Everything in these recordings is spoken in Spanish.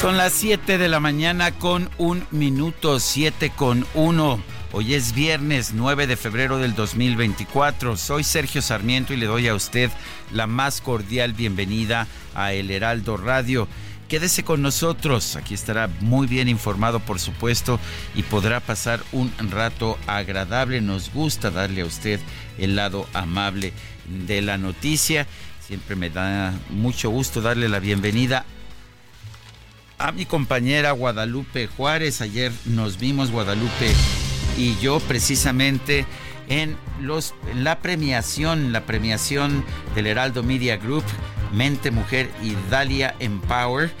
Son las 7 de la mañana con un minuto, 7 con 1. Hoy es viernes 9 de febrero del 2024. Soy Sergio Sarmiento y le doy a usted la más cordial bienvenida a El Heraldo Radio. Quédese con nosotros, aquí estará muy bien informado por supuesto y podrá pasar un rato agradable. Nos gusta darle a usted el lado amable de la noticia. Siempre me da mucho gusto darle la bienvenida a mi compañera Guadalupe Juárez. Ayer nos vimos Guadalupe y yo precisamente en los la premiación, la premiación del Heraldo Media Group, Mente Mujer y Dalia Empower,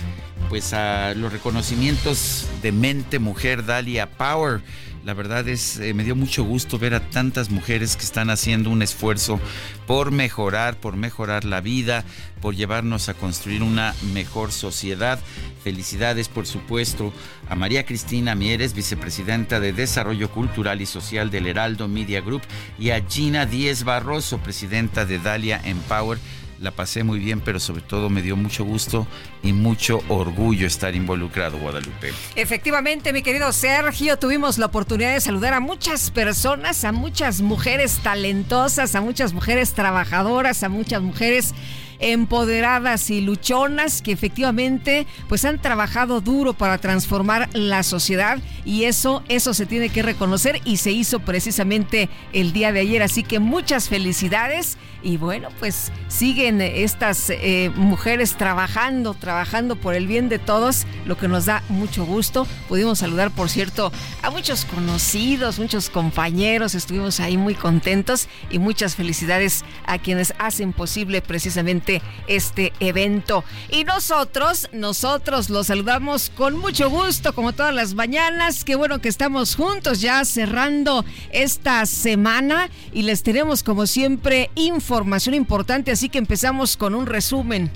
pues a los reconocimientos de Mente Mujer Dalia Power la verdad es, eh, me dio mucho gusto ver a tantas mujeres que están haciendo un esfuerzo por mejorar, por mejorar la vida, por llevarnos a construir una mejor sociedad. Felicidades, por supuesto, a María Cristina Mieres, vicepresidenta de Desarrollo Cultural y Social del Heraldo Media Group, y a Gina Díez Barroso, presidenta de Dalia Empower la pasé muy bien, pero sobre todo me dio mucho gusto y mucho orgullo estar involucrado, Guadalupe. Efectivamente, mi querido Sergio, tuvimos la oportunidad de saludar a muchas personas, a muchas mujeres talentosas, a muchas mujeres trabajadoras, a muchas mujeres empoderadas y luchonas que efectivamente pues han trabajado duro para transformar la sociedad y eso eso se tiene que reconocer y se hizo precisamente el día de ayer así que muchas felicidades y bueno pues siguen estas eh, mujeres trabajando trabajando por el bien de todos lo que nos da mucho gusto pudimos saludar por cierto a muchos conocidos muchos compañeros estuvimos ahí muy contentos y muchas felicidades a quienes hacen posible precisamente este evento. Y nosotros, nosotros los saludamos con mucho gusto, como todas las mañanas. Qué bueno que estamos juntos ya cerrando esta semana y les tenemos como siempre información importante, así que empezamos con un resumen.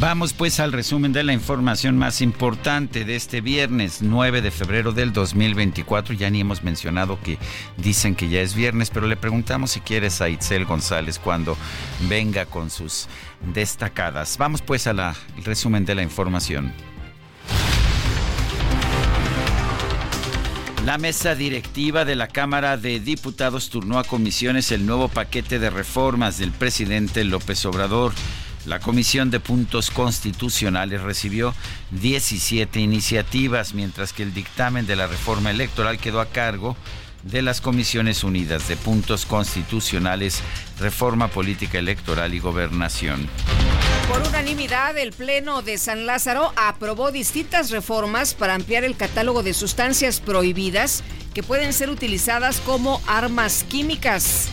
Vamos pues al resumen de la información más importante de este viernes 9 de febrero del 2024. Ya ni hemos mencionado que dicen que ya es viernes, pero le preguntamos si quieres a Itzel González cuando venga con sus destacadas. Vamos pues al resumen de la información. La mesa directiva de la Cámara de Diputados turnó a comisiones el nuevo paquete de reformas del presidente López Obrador. La Comisión de Puntos Constitucionales recibió 17 iniciativas, mientras que el dictamen de la reforma electoral quedó a cargo de las Comisiones Unidas de Puntos Constitucionales, Reforma Política Electoral y Gobernación. Por unanimidad, el Pleno de San Lázaro aprobó distintas reformas para ampliar el catálogo de sustancias prohibidas que pueden ser utilizadas como armas químicas.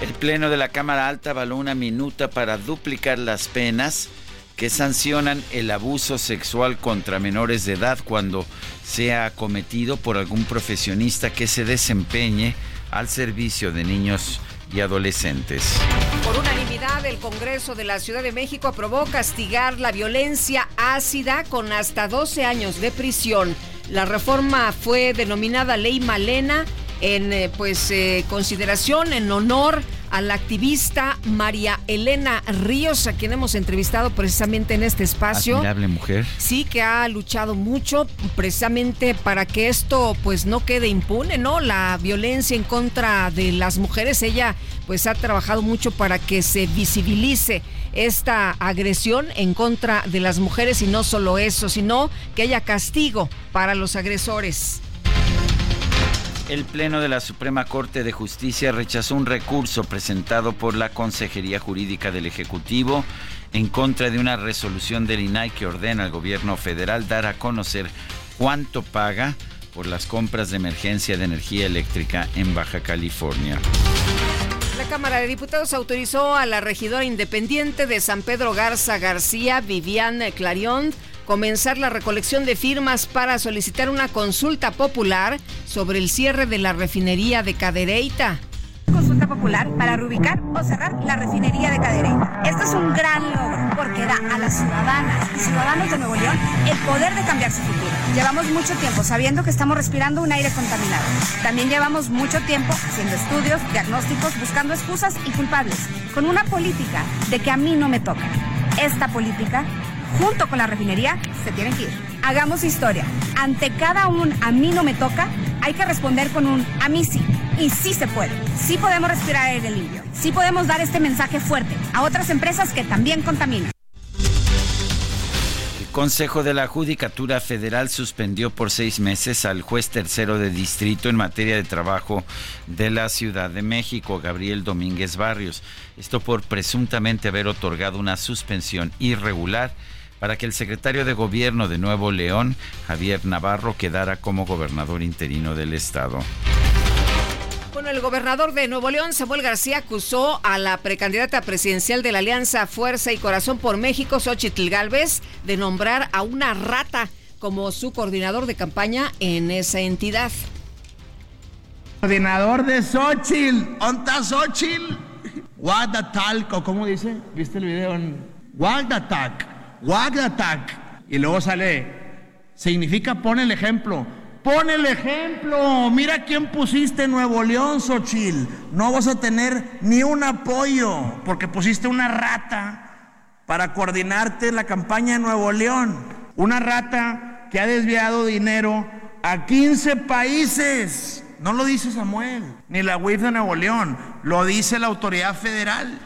El Pleno de la Cámara Alta avaló una minuta para duplicar las penas que sancionan el abuso sexual contra menores de edad cuando sea cometido por algún profesionista que se desempeñe al servicio de niños y adolescentes. Por unanimidad, el Congreso de la Ciudad de México aprobó castigar la violencia ácida con hasta 12 años de prisión. La reforma fue denominada Ley Malena en eh, pues eh, consideración, en honor a la activista María Elena Ríos, a quien hemos entrevistado precisamente en este espacio. Admirable mujer. Sí, que ha luchado mucho precisamente para que esto pues no quede impune, ¿no? La violencia en contra de las mujeres, ella pues ha trabajado mucho para que se visibilice esta agresión en contra de las mujeres y no solo eso, sino que haya castigo para los agresores. El Pleno de la Suprema Corte de Justicia rechazó un recurso presentado por la Consejería Jurídica del Ejecutivo en contra de una resolución del INAI que ordena al gobierno federal dar a conocer cuánto paga por las compras de emergencia de energía eléctrica en Baja California. La Cámara de Diputados autorizó a la regidora independiente de San Pedro Garza García, Viviane Clarion, comenzar la recolección de firmas para solicitar una consulta popular sobre el cierre de la refinería de Cadereyta consulta popular para reubicar o cerrar la refinería de Cadereyta. Esto es un gran logro porque da a las ciudadanas y ciudadanos de Nuevo León el poder de cambiar su futuro. Llevamos mucho tiempo sabiendo que estamos respirando un aire contaminado. También llevamos mucho tiempo haciendo estudios, diagnósticos, buscando excusas y culpables, con una política de que a mí no me toca. Esta política junto con la refinería, se tienen que ir. Hagamos historia. Ante cada un a mí no me toca, hay que responder con un a mí sí. Y sí se puede. Sí podemos respirar aire limpio. Sí podemos dar este mensaje fuerte a otras empresas que también contaminan. El Consejo de la Judicatura Federal suspendió por seis meses al juez tercero de distrito en materia de trabajo de la Ciudad de México, Gabriel Domínguez Barrios. Esto por presuntamente haber otorgado una suspensión irregular para que el secretario de Gobierno de Nuevo León, Javier Navarro, quedara como gobernador interino del estado. Bueno, el gobernador de Nuevo León, Samuel García, acusó a la precandidata presidencial de la Alianza Fuerza y Corazón por México, Xochitl Galvez, de nombrar a una rata como su coordinador de campaña en esa entidad. Coordinador de Xochitl, ¿onta Xochitl? Talco, ¿cómo dice? ¿Viste el video en Attack. Y luego sale, significa pon el ejemplo. Pon el ejemplo. Mira quién pusiste en Nuevo León, Xochil. No vas a tener ni un apoyo porque pusiste una rata para coordinarte la campaña de Nuevo León. Una rata que ha desviado dinero a 15 países. No lo dice Samuel, ni la UIF de Nuevo León, lo dice la autoridad federal.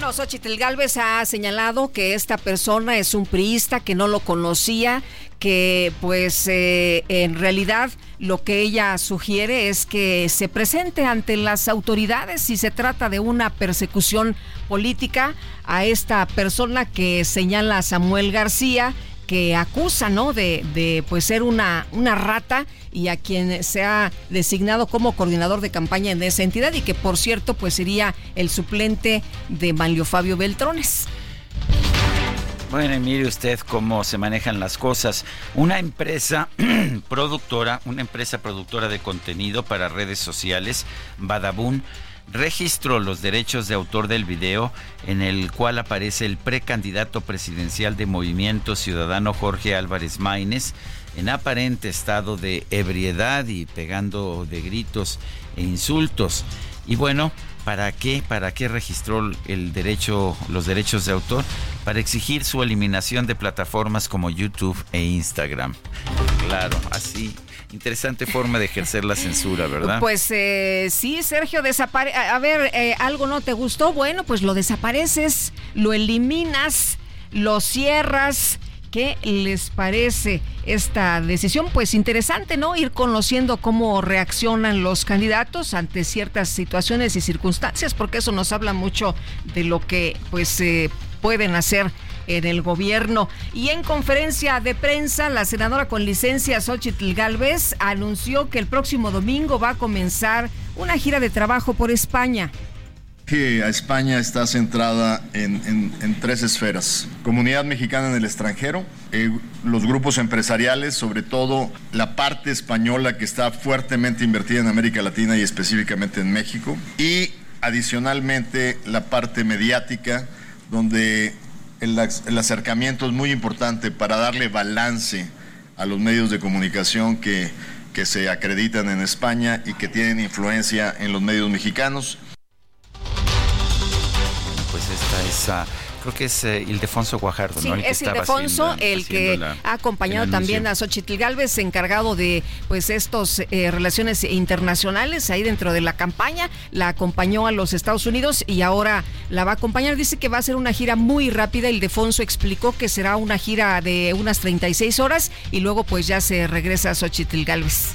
Bueno, Xochitl Galvez ha señalado que esta persona es un priista, que no lo conocía, que pues eh, en realidad lo que ella sugiere es que se presente ante las autoridades si se trata de una persecución política a esta persona que señala Samuel García que acusa, ¿no? De, de, pues ser una, una rata y a quien se ha designado como coordinador de campaña en esa entidad y que por cierto pues sería el suplente de Manlio Fabio Beltrones. Bueno, mire usted cómo se manejan las cosas. Una empresa productora, una empresa productora de contenido para redes sociales, Badabun, registró los derechos de autor del video en el cual aparece el precandidato presidencial de Movimiento Ciudadano Jorge Álvarez Maínez en aparente estado de ebriedad y pegando de gritos e insultos. Y bueno, ¿para qué? ¿Para qué registró el derecho, los derechos de autor? Para exigir su eliminación de plataformas como YouTube e Instagram. Claro, así Interesante forma de ejercer la censura, ¿verdad? Pues eh, sí, Sergio, desaparece. A ver, eh, algo no te gustó, bueno, pues lo desapareces, lo eliminas, lo cierras. ¿Qué les parece esta decisión? Pues interesante, ¿no? Ir conociendo cómo reaccionan los candidatos ante ciertas situaciones y circunstancias, porque eso nos habla mucho de lo que pues eh, pueden hacer en el gobierno. Y en conferencia de prensa, la senadora con licencia Xochitl Galvez anunció que el próximo domingo va a comenzar una gira de trabajo por España a España está centrada en, tres esferas. Comunidad mexicana en el extranjero, eh, los grupos empresariales, sobre todo la parte española que está fuertemente invertida en América Latina y específicamente en México, y adicionalmente la parte mediática, donde el, acercamiento es muy importante para darle balance a los medios de comunicación que, que se acreditan en España y que tienen influencia en los medios mexicanos. Pues esta es creo que es eh, Ildefonso Guajardo, sí, ¿no? El es Ildefonso el que ha acompañado también a Xochitl Galvez, encargado de pues estos eh, relaciones internacionales ahí dentro de la campaña. La acompañó a los Estados Unidos y ahora la va a acompañar. Dice que va a ser una gira muy rápida. Ildefonso explicó que será una gira de unas 36 horas y luego pues ya se regresa a Xochitl Galvez.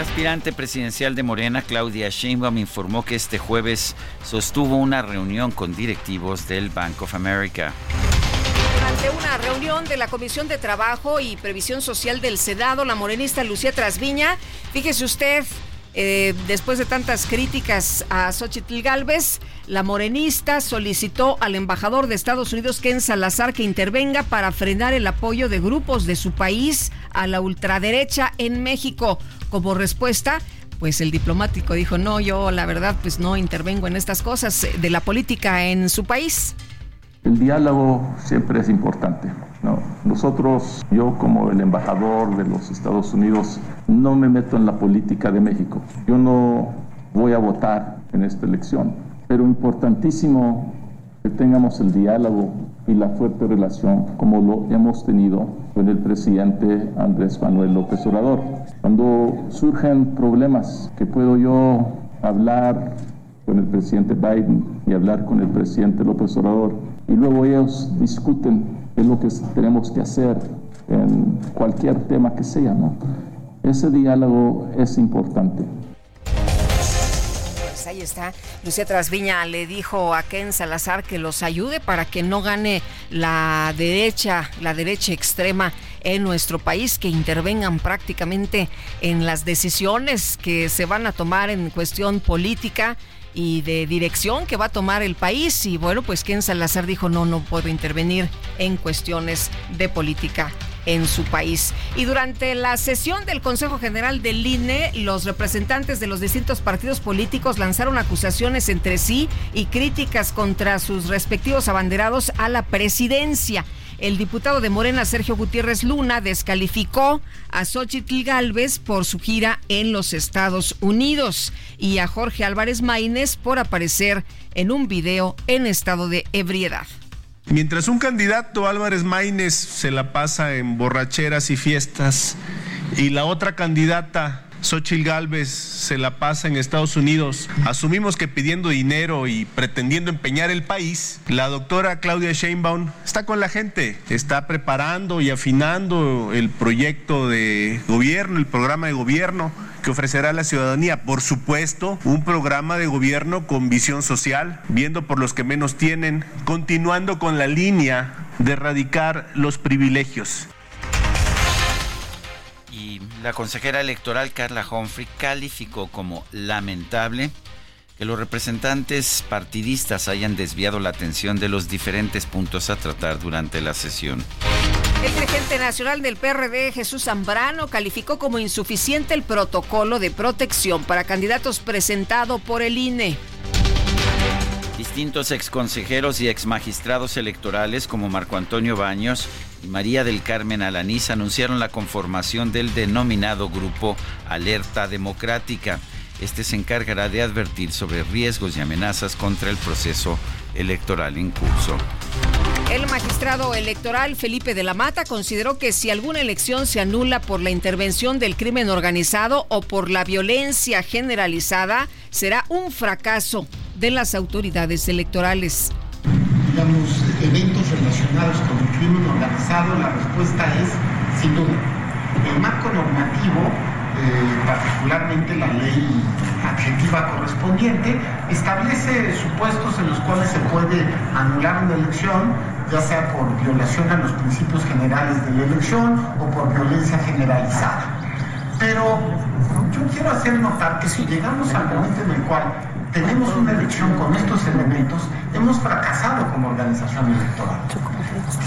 El aspirante presidencial de Morena, Claudia Sheinbaum, informó que este jueves sostuvo una reunión con directivos del Bank of America. Durante una reunión de la Comisión de Trabajo y Previsión Social del Senado, la morenista Lucía Trasviña, fíjese usted, eh, después de tantas críticas a Xochitl Galvez, la morenista solicitó al embajador de Estados Unidos, Ken Salazar, que intervenga para frenar el apoyo de grupos de su país a la ultraderecha en México. Como respuesta, pues el diplomático dijo, no, yo la verdad pues no intervengo en estas cosas de la política en su país. El diálogo siempre es importante. Nosotros, yo como el embajador de los Estados Unidos, no me meto en la política de México. Yo no voy a votar en esta elección, pero importantísimo que tengamos el diálogo y la fuerte relación como lo hemos tenido con el presidente Andrés Manuel López Obrador. Cuando surgen problemas que puedo yo hablar con el presidente Biden y hablar con el presidente López Obrador y luego ellos discuten qué es lo que tenemos que hacer en cualquier tema que sea. Ese diálogo es importante. Pues ahí está. Lucía Trasviña le dijo a Ken Salazar que los ayude para que no gane la derecha, la derecha extrema en nuestro país, que intervengan prácticamente en las decisiones que se van a tomar en cuestión política y de dirección que va a tomar el país. Y bueno, pues Ken Salazar dijo, no, no puedo intervenir en cuestiones de política en su país. Y durante la sesión del Consejo General del INE, los representantes de los distintos partidos políticos lanzaron acusaciones entre sí y críticas contra sus respectivos abanderados a la presidencia. El diputado de Morena, Sergio Gutiérrez Luna, descalificó a Xochitl Galvez por su gira en los Estados Unidos y a Jorge Álvarez Maínez por aparecer en un video en estado de ebriedad. Mientras un candidato, Álvarez Maínez, se la pasa en borracheras y fiestas, y la otra candidata, Xochitl Galvez se la pasa en Estados Unidos, asumimos que pidiendo dinero y pretendiendo empeñar el país, la doctora Claudia Sheinbaum está con la gente, está preparando y afinando el proyecto de gobierno, el programa de gobierno que ofrecerá a la ciudadanía. Por supuesto, un programa de gobierno con visión social, viendo por los que menos tienen, continuando con la línea de erradicar los privilegios. La consejera electoral Carla Humphrey calificó como lamentable que los representantes partidistas hayan desviado la atención de los diferentes puntos a tratar durante la sesión. El dirigente nacional del PRD, Jesús Zambrano, calificó como insuficiente el protocolo de protección para candidatos presentado por el INE. Distintos exconsejeros y exmagistrados electorales como Marco Antonio Baños y María del Carmen Alanís anunciaron la conformación del denominado Grupo Alerta Democrática. Este se encargará de advertir sobre riesgos y amenazas contra el proceso electoral en curso. El magistrado electoral Felipe de la Mata consideró que si alguna elección se anula por la intervención del crimen organizado o por la violencia generalizada, será un fracaso de las autoridades electorales digamos, eventos relacionados con el crimen organizado, la respuesta es sin duda. El marco normativo, particularmente la ley adjetiva correspondiente, establece supuestos en los cuales se puede anular una elección, ya sea por violación a los principios generales de la elección o por violencia generalizada. Pero yo quiero hacer notar que si llegamos al momento en el cual tenemos una elección con estos elementos, hemos fracasado como organización electoral.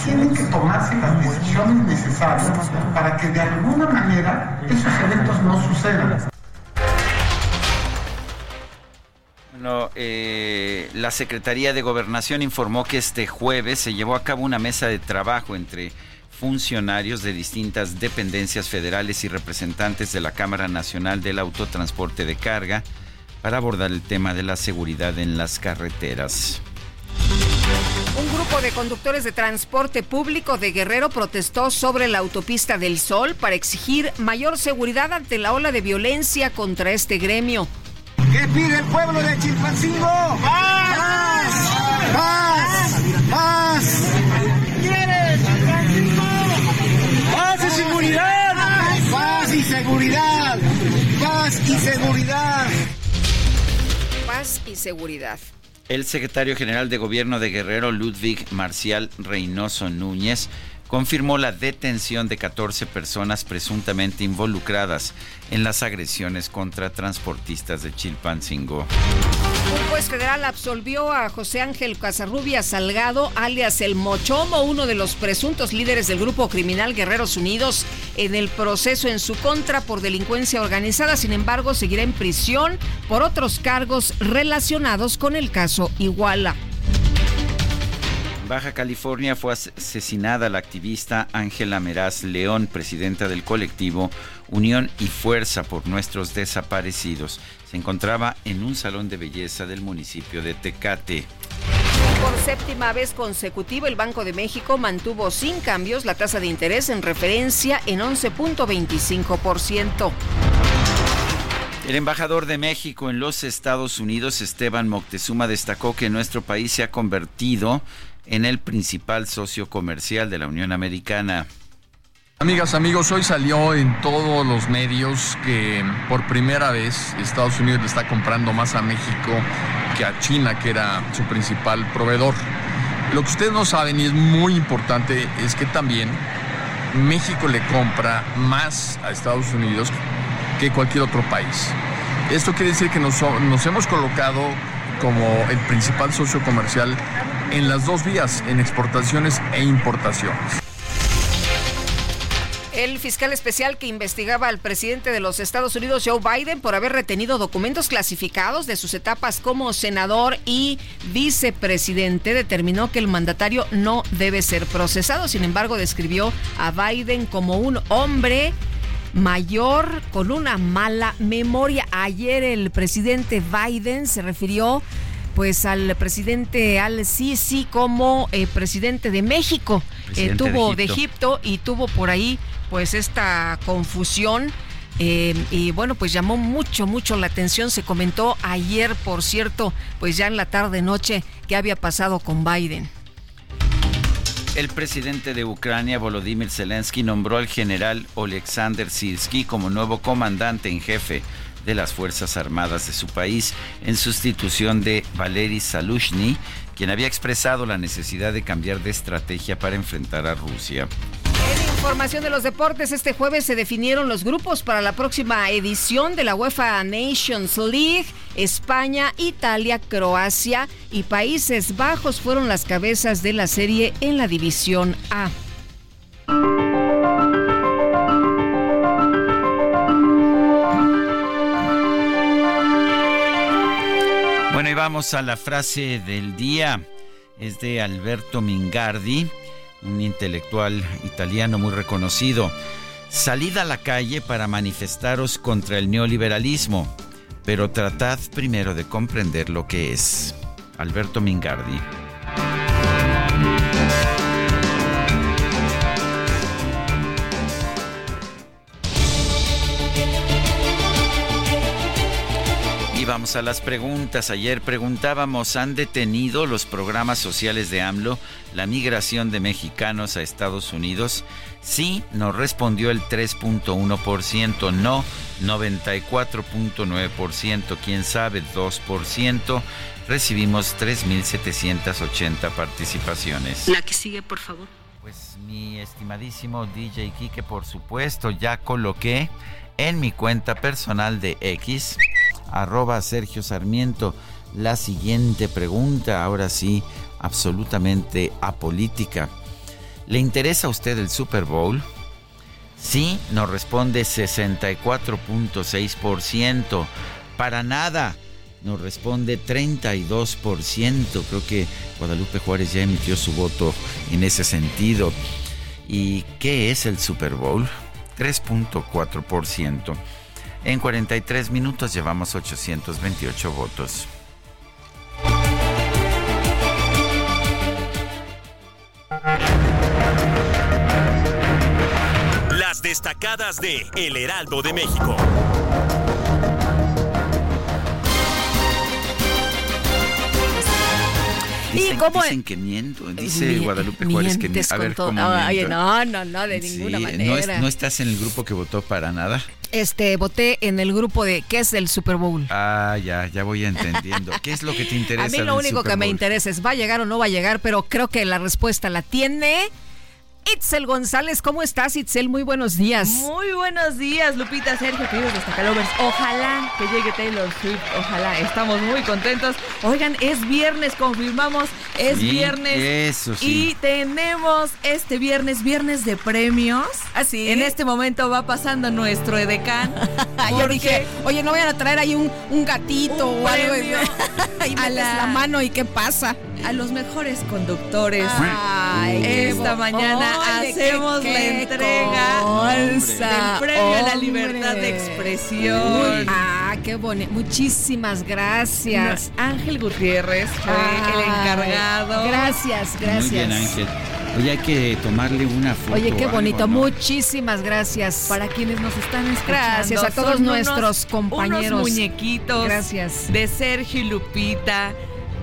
Tienen que tomarse las decisiones necesarias para que de alguna manera esos eventos no sucedan. Bueno, eh, la Secretaría de Gobernación informó que este jueves se llevó a cabo una mesa de trabajo entre funcionarios de distintas dependencias federales y representantes de la Cámara Nacional del Autotransporte de Carga para abordar el tema de la seguridad en las carreteras. Un grupo de conductores de transporte público de Guerrero protestó sobre la autopista del Sol para exigir mayor seguridad ante la ola de violencia contra este gremio. ¿Qué pide el pueblo de Chilpancingo? ¡Paz! ¡Paz! ¡Paz! ¿Quieres? ¡Paz y seguridad! ¡Paz y seguridad! ¡Paz y seguridad! Paz y seguridad. El secretario general de Gobierno de Guerrero, Ludwig Marcial Reynoso Núñez, confirmó la detención de 14 personas presuntamente involucradas en las agresiones contra transportistas de Chilpancingo. Un juez federal absolvió a José Ángel Casarrubia Salgado, alias El Mochomo, uno de los presuntos líderes del grupo criminal Guerreros Unidos, en el proceso en su contra por delincuencia organizada. Sin embargo, seguirá en prisión por otros cargos relacionados con el caso Iguala. Baja California fue asesinada la activista Ángela Meraz León, presidenta del colectivo Unión y Fuerza por Nuestros Desaparecidos. Se encontraba en un salón de belleza del municipio de Tecate. Por séptima vez consecutiva, el Banco de México mantuvo sin cambios la tasa de interés en referencia en 11.25%. El embajador de México en los Estados Unidos, Esteban Moctezuma, destacó que nuestro país se ha convertido en el principal socio comercial de la Unión Americana. Amigas, amigos, hoy salió en todos los medios que por primera vez Estados Unidos le está comprando más a México que a China, que era su principal proveedor. Lo que ustedes no saben y es muy importante es que también México le compra más a Estados Unidos que cualquier otro país. Esto quiere decir que nos, nos hemos colocado como el principal socio comercial en las dos vías, en exportaciones e importaciones. El fiscal especial que investigaba al presidente de los Estados Unidos, Joe Biden, por haber retenido documentos clasificados de sus etapas como senador y vicepresidente, determinó que el mandatario no debe ser procesado. Sin embargo, describió a Biden como un hombre mayor con una mala memoria. Ayer el presidente Biden se refirió pues al presidente Al Sisi como eh, presidente de México. Eh, tuvo de Egipto. y tuvo por ahí pues esta confusión. Eh, y bueno, pues llamó mucho, mucho la atención. Se comentó ayer, por cierto, pues ya en la tarde noche, qué había pasado con Biden. El presidente de Ucrania, Volodymyr Zelensky, nombró al general Oleksandr Sirski como nuevo comandante en jefe de las Fuerzas Armadas de su país en sustitución de Valery Salushny, quien había expresado la necesidad de cambiar de estrategia para enfrentar a Rusia. En información de los deportes, este jueves se definieron los grupos para la próxima edición de la UEFA Nations League. España, Italia, Croacia y Países Bajos fueron las cabezas de la serie en la División A. Vamos a la frase del día. Es de Alberto Mingardi, un intelectual italiano muy reconocido. Salid a la calle para manifestaros contra el neoliberalismo, pero tratad primero de comprender lo que es. Alberto Mingardi. Vamos a las preguntas. Ayer preguntábamos, ¿han detenido los programas sociales de AMLO la migración de mexicanos a Estados Unidos? Sí, nos respondió el 3.1%, no 94.9%, quién sabe 2%. Recibimos 3.780 participaciones. La que sigue, por favor. Pues mi estimadísimo DJ Kike, por supuesto, ya coloqué en mi cuenta personal de X arroba Sergio Sarmiento. La siguiente pregunta, ahora sí, absolutamente apolítica. ¿Le interesa a usted el Super Bowl? Sí, nos responde 64.6%. Para nada, nos responde 32%. Creo que Guadalupe Juárez ya emitió su voto en ese sentido. ¿Y qué es el Super Bowl? 3.4%. En 43 minutos llevamos 828 votos. Las destacadas de El Heraldo de México. ¿Y cómo dicen que miento, dice Guadalupe Juárez que a ver cómo no, miento. no, no, no, de ninguna manera. No estás en el grupo que votó para nada. Este, voté en el grupo de ¿qué es el Super Bowl? Ah, ya, ya voy entendiendo. ¿Qué es lo que te interesa? A mí lo único Super que me interesa es va a llegar o no va a llegar, pero creo que la respuesta la tiene Itzel González. ¿Cómo estás, Itzel? Muy buenos días. Muy buenos días, Lupita, Sergio, queridos destacalovers. Ojalá que llegue Taylor Swift, ojalá. Estamos muy contentos. Oigan, es viernes, confirmamos, es Sí, viernes. eso sí. Y tenemos este viernes, viernes de premios. Así. En este momento va pasando nuestro edecán. Yo porque dije, oye, no vayan a traer ahí un, un gatito un o algo. y a metes la- la mano y qué pasa. A los mejores conductores. Ay, qué Esta mañana Oye, hacemos qué- la entrega cosa, del premio a la libertad de expresión. Uy, ah, qué bonito. Muchísimas gracias. Ángel Gutiérrez fue Ay, el encargado. Gracias, gracias. Muy bien, Ángel. Oye, hay que tomarle una foto. Oye, qué algo, bonito. ¿no? Muchísimas gracias. Para quienes nos están escuchando. Gracias a todos son nuestros unos- compañeros. Unos muñequitos. Gracias. De Sergio y Lupita.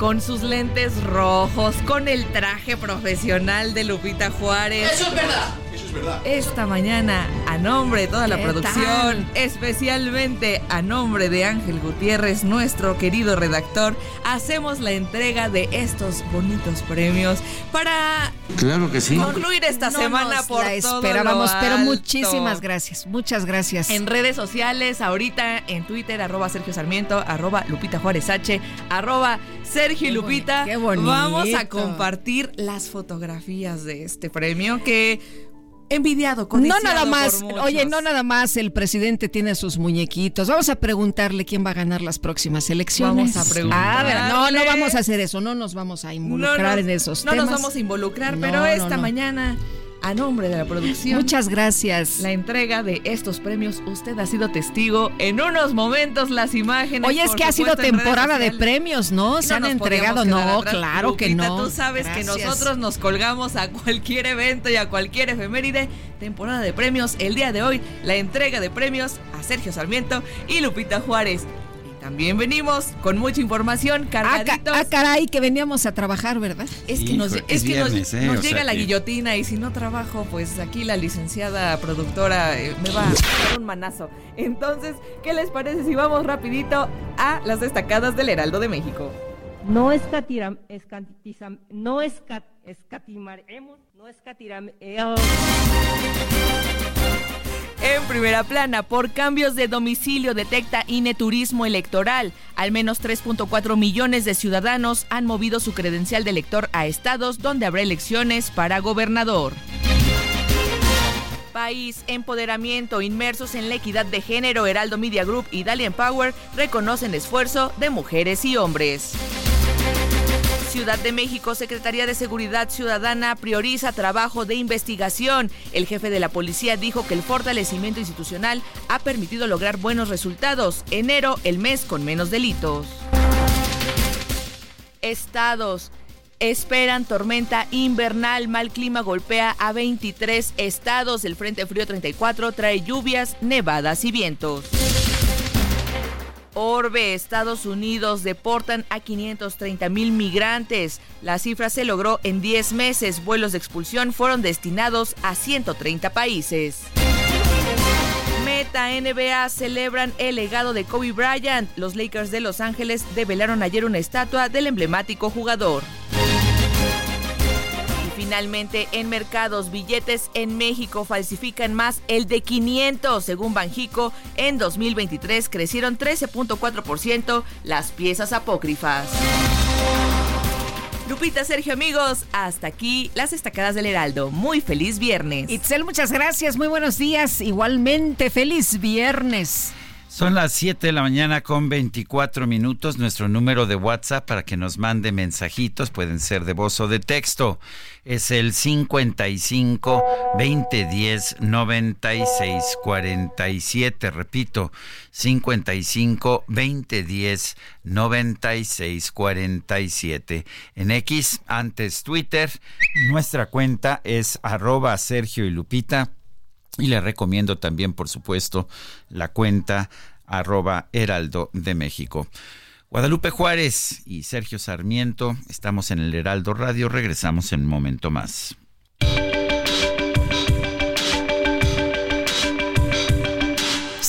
Con sus lentes rojos, con el traje profesional de Lupita Juárez. Eso es verdad. Eso es verdad. Esta mañana, a nombre de toda la ¿Qué producción, tal? especialmente a nombre de Ángel Gutiérrez, nuestro querido redactor, hacemos la entrega de estos bonitos premios para Claro que sí. concluir esta No semana nos por la todo esperábamos, lo pero alto. muchísimas gracias. Muchas gracias. En redes sociales, ahorita en Twitter, arroba Sergio Sarmiento, arroba Lupita Juárez H, arroba Sergio y Lupita. qué bonito. Vamos a compartir las fotografías de este premio que envidiado, no codiciado nada más, oye, no nada más el presidente tiene sus muñequitos. Vamos a preguntarle quién va a ganar las próximas elecciones. Vamos a Ah, preguntarle. ver, no, no vamos a hacer eso, no nos vamos a involucrar No en esos no temas. nos vamos a involucrar, No, pero no, esta no. mañana, a nombre de la producción, Muchas gracias. la entrega de estos premios, usted ha sido testigo en unos momentos las imágenes. Oye, es que ha sido temporada de premios, ¿no? Se han entregado, no, atrás. claro que Lupita, no. Tú sabes que nosotros nos colgamos a cualquier evento y a cualquier efeméride. Temporada de premios, el día de hoy, la entrega de premios a Sergio Sarmiento y Lupita Juárez. También venimos con mucha información, Ah, ca- cargaditos. ah, caray, que veníamos a trabajar, ¿verdad? Es que nos, Hijo, es es que nos- viernes, ¿eh? nos O sea llega la que- guillotina y si no trabajo, pues aquí la licenciada productora eh, me va a dar un manazo. Entonces, ¿qué les parece si vamos rapidito a las destacadas del Heraldo de México? No escatiram, escatizam- no esca- escatimaremos, no escatiram, eh, En primera plana, por cambios de domicilio detecta INE Turismo Electoral. Al menos 3.4 millones de ciudadanos han movido su credencial de elector a estados donde habrá elecciones para gobernador. País, empoderamiento, inmersos en la equidad de género, Heraldo Media Group y Dalian Power reconocen esfuerzo de mujeres y hombres. Ciudad de México, Secretaría de Seguridad Ciudadana prioriza trabajo de investigación. El jefe de la policía dijo que el fortalecimiento institucional ha permitido lograr buenos resultados. Enero, el mes con menos delitos. Estados. Esperan tormenta invernal, mal clima golpea a 23 estados. El Frente Frío 34 trae lluvias, nevadas y vientos. Orbe, Estados Unidos deportan a 530 mil migrantes. La cifra se logró en 10 meses. Vuelos de expulsión fueron destinados a 130 países. Meta NBA celebran el legado de Kobe Bryant. Los Lakers de Los Ángeles develaron ayer una estatua del emblemático jugador. Finalmente, en mercados, billetes en México falsifican más el de 500. Según Banjico, en 2023 crecieron 13.4% las piezas apócrifas. Lupita, Sergio, amigos, hasta aquí las destacadas del Heraldo. Muy feliz viernes. Itzel, muchas gracias. Muy buenos días. Igualmente, feliz viernes. Son las 7 de la mañana con 24 minutos. Nuestro número de WhatsApp para que nos mande mensajitos, pueden ser de voz o de texto, es el 55 2010 96 47. Repito, 55 2010 96 47. En X, antes Twitter, nuestra cuenta es arroba Sergio y Lupita. Y le recomiendo también, por supuesto, la cuenta arroba Heraldo de México. Guadalupe Juárez y Sergio Sarmiento, estamos en el Heraldo Radio, regresamos en un momento más.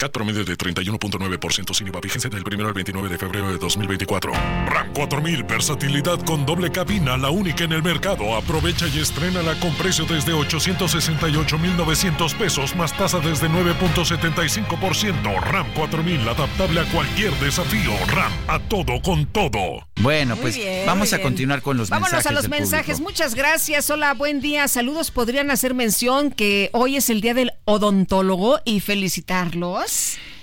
CAT promedio de 31.9% sin IVA. Vigencia del 1 al 29 de febrero de 2024. RAM 4000, versatilidad con doble cabina, la única en el mercado. Aprovecha y estrénala con precio desde 868,900 pesos, más tasa desde 9.75%. RAM 4000, adaptable a cualquier desafío. RAM, a todo con todo. Bueno, pues vamos a continuar con los mensajes. Vámonos a los mensajes. Muchas gracias. Hola, buen día. Saludos. Podrían hacer mención que hoy es el día del odontólogo y felicitarlos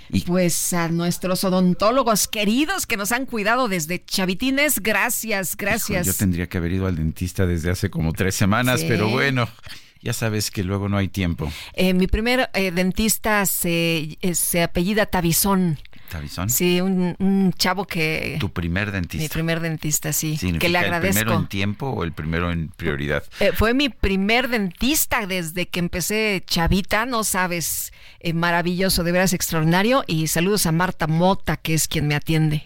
y pues a nuestros odontólogos queridos que nos han cuidado desde chavitines, gracias, gracias. yo tendría que haber ido al dentista desde hace como tres semanas, pero bueno. Ya sabes que luego no hay tiempo. Eh, mi primer eh, dentista se, eh, se apellida Tabizón. ¿Tabizón? Sí, un, chavo que... ¿Tu primer dentista? Mi primer dentista, sí. Que le agradezco. ¿El primero en tiempo o el primero en prioridad? Eh, fue mi primer dentista desde que empecé chavita, no sabes, eh, maravilloso, de veras extraordinario. Y saludos a Marta Mota, que es quien me atiende.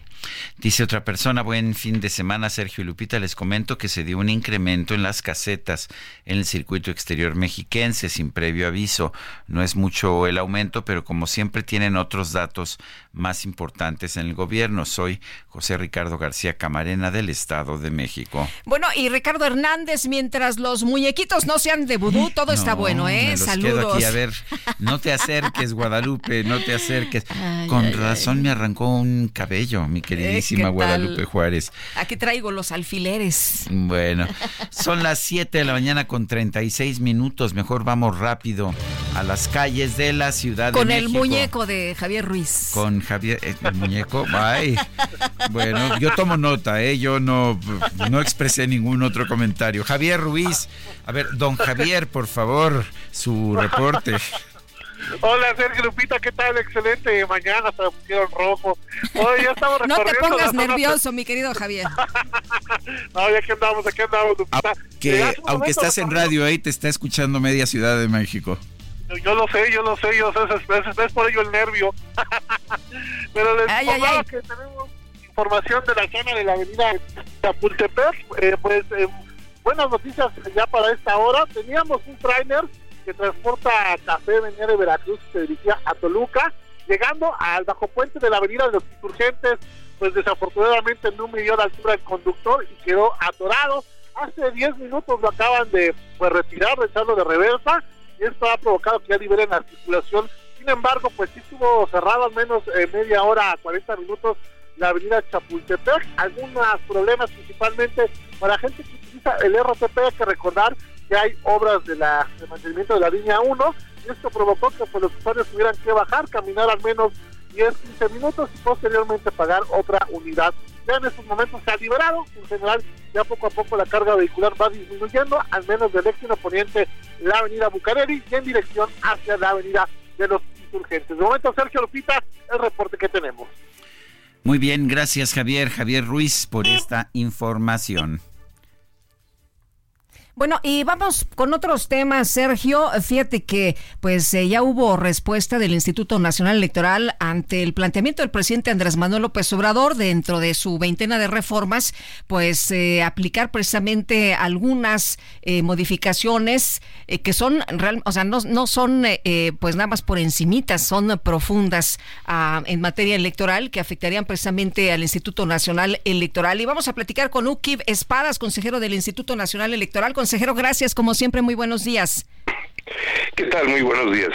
Dice otra persona, buen fin de semana, Sergio Lupita. Les comento que se dio un incremento en las casetas en el circuito exterior mexiquense sin previo aviso. No es mucho el aumento, pero como siempre tienen otros datos más importantes en el gobierno. Soy José Ricardo García Camarena del Estado de México. Bueno, y Ricardo Hernández, mientras los muñequitos no sean de vudú, todo está bueno, ¿eh? Saludos. Aquí. A ver, no te acerques, Guadalupe, no te acerques. Con razón me arrancó un cabello, mi queridísima Guadalupe Juárez. Aquí traigo los alfileres. Bueno, son las 7 de la mañana con 36 minutos. Mejor vamos rápido a las calles de la Ciudad de México. Con el muñeco de Javier Ruiz. Con Javier, eh, el muñeco. Ay. Bueno, yo tomo nota, ¿eh? Yo no, no expresé ningún otro comentario. Javier Ruiz. A ver, don Javier, por favor, su reporte. Hola Sergio Lupita, ¿qué tal? Excelente mañana, se pusieron rojo. Oye, ya estamos No te pongas nervioso, mi querido Javier. no, ya que andamos, aquí andamos, Lupita. Que, aunque estás en radio ahí, te está escuchando media Ciudad de México. Yo, lo sé, yo lo sé, yo sé, es, es, por ello el nervio. Pero les ay, que tenemos información de la zona de la avenida Chapultepec, eh, pues eh, buenas noticias ya para esta hora. Teníamos un trainer que transporta café venía de Veracruz y se dirigía a Toluca, llegando al bajo puente de la avenida de los insurgentes, pues desafortunadamente no midió la altura el conductor y quedó atorado. Hace 10 minutos lo acaban de pues, retirar, echarlo de reversa, esto ha provocado que ya liberen la circulación. Sin embargo, pues sí estuvo cerrado al menos eh, media hora a 40 minutos la avenida Chapultepec. Algunos problemas principalmente para gente que utiliza el RTP, hay que recordar que hay obras de, la, de mantenimiento de la línea 1 y esto provocó que pues, los usuarios tuvieran que bajar, caminar al menos 10, 15 minutos y posteriormente pagar otra unidad. Ya en estos momentos se ha liberado, en general ya poco a poco la carga vehicular va disminuyendo, al menos del éxito poniente la avenida Bucareli y en dirección hacia la avenida de los insurgentes. De momento, Sergio Lupita, el reporte que tenemos. Muy bien, gracias Javier, Javier Ruiz, por esta información. Bueno, y vamos con otros temas, Sergio. Fíjate que pues eh, ya hubo respuesta del Instituto Nacional Electoral ante el planteamiento del presidente Andrés Manuel López Obrador dentro de su veintena de reformas, pues eh, aplicar precisamente algunas eh, modificaciones que son real, o sea, no, no son pues nada más por encimitas, son profundas ah, en materia electoral que afectarían precisamente al Instituto Nacional Electoral. Y vamos a platicar con Ukib Espadas, consejero del Instituto Nacional Electoral. Consejero, gracias. Como siempre, muy buenos días. ¿Qué tal? Muy buenos días.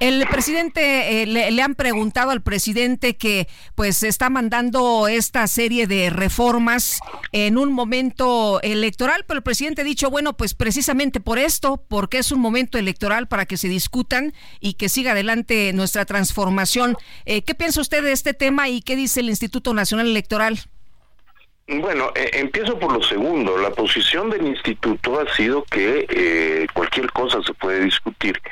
El presidente, eh, le, han preguntado al presidente que pues está mandando esta serie de reformas en un momento electoral, pero el presidente ha dicho, bueno, pues precisamente por esto, porque es un momento electoral para que se discutan y que siga adelante nuestra transformación. Eh, ¿Qué piensa usted de este tema y qué dice el Instituto Nacional Electoral? Bueno, eh, empiezo por lo segundo. La posición del instituto ha sido que eh, cualquier cosa se puede discutir,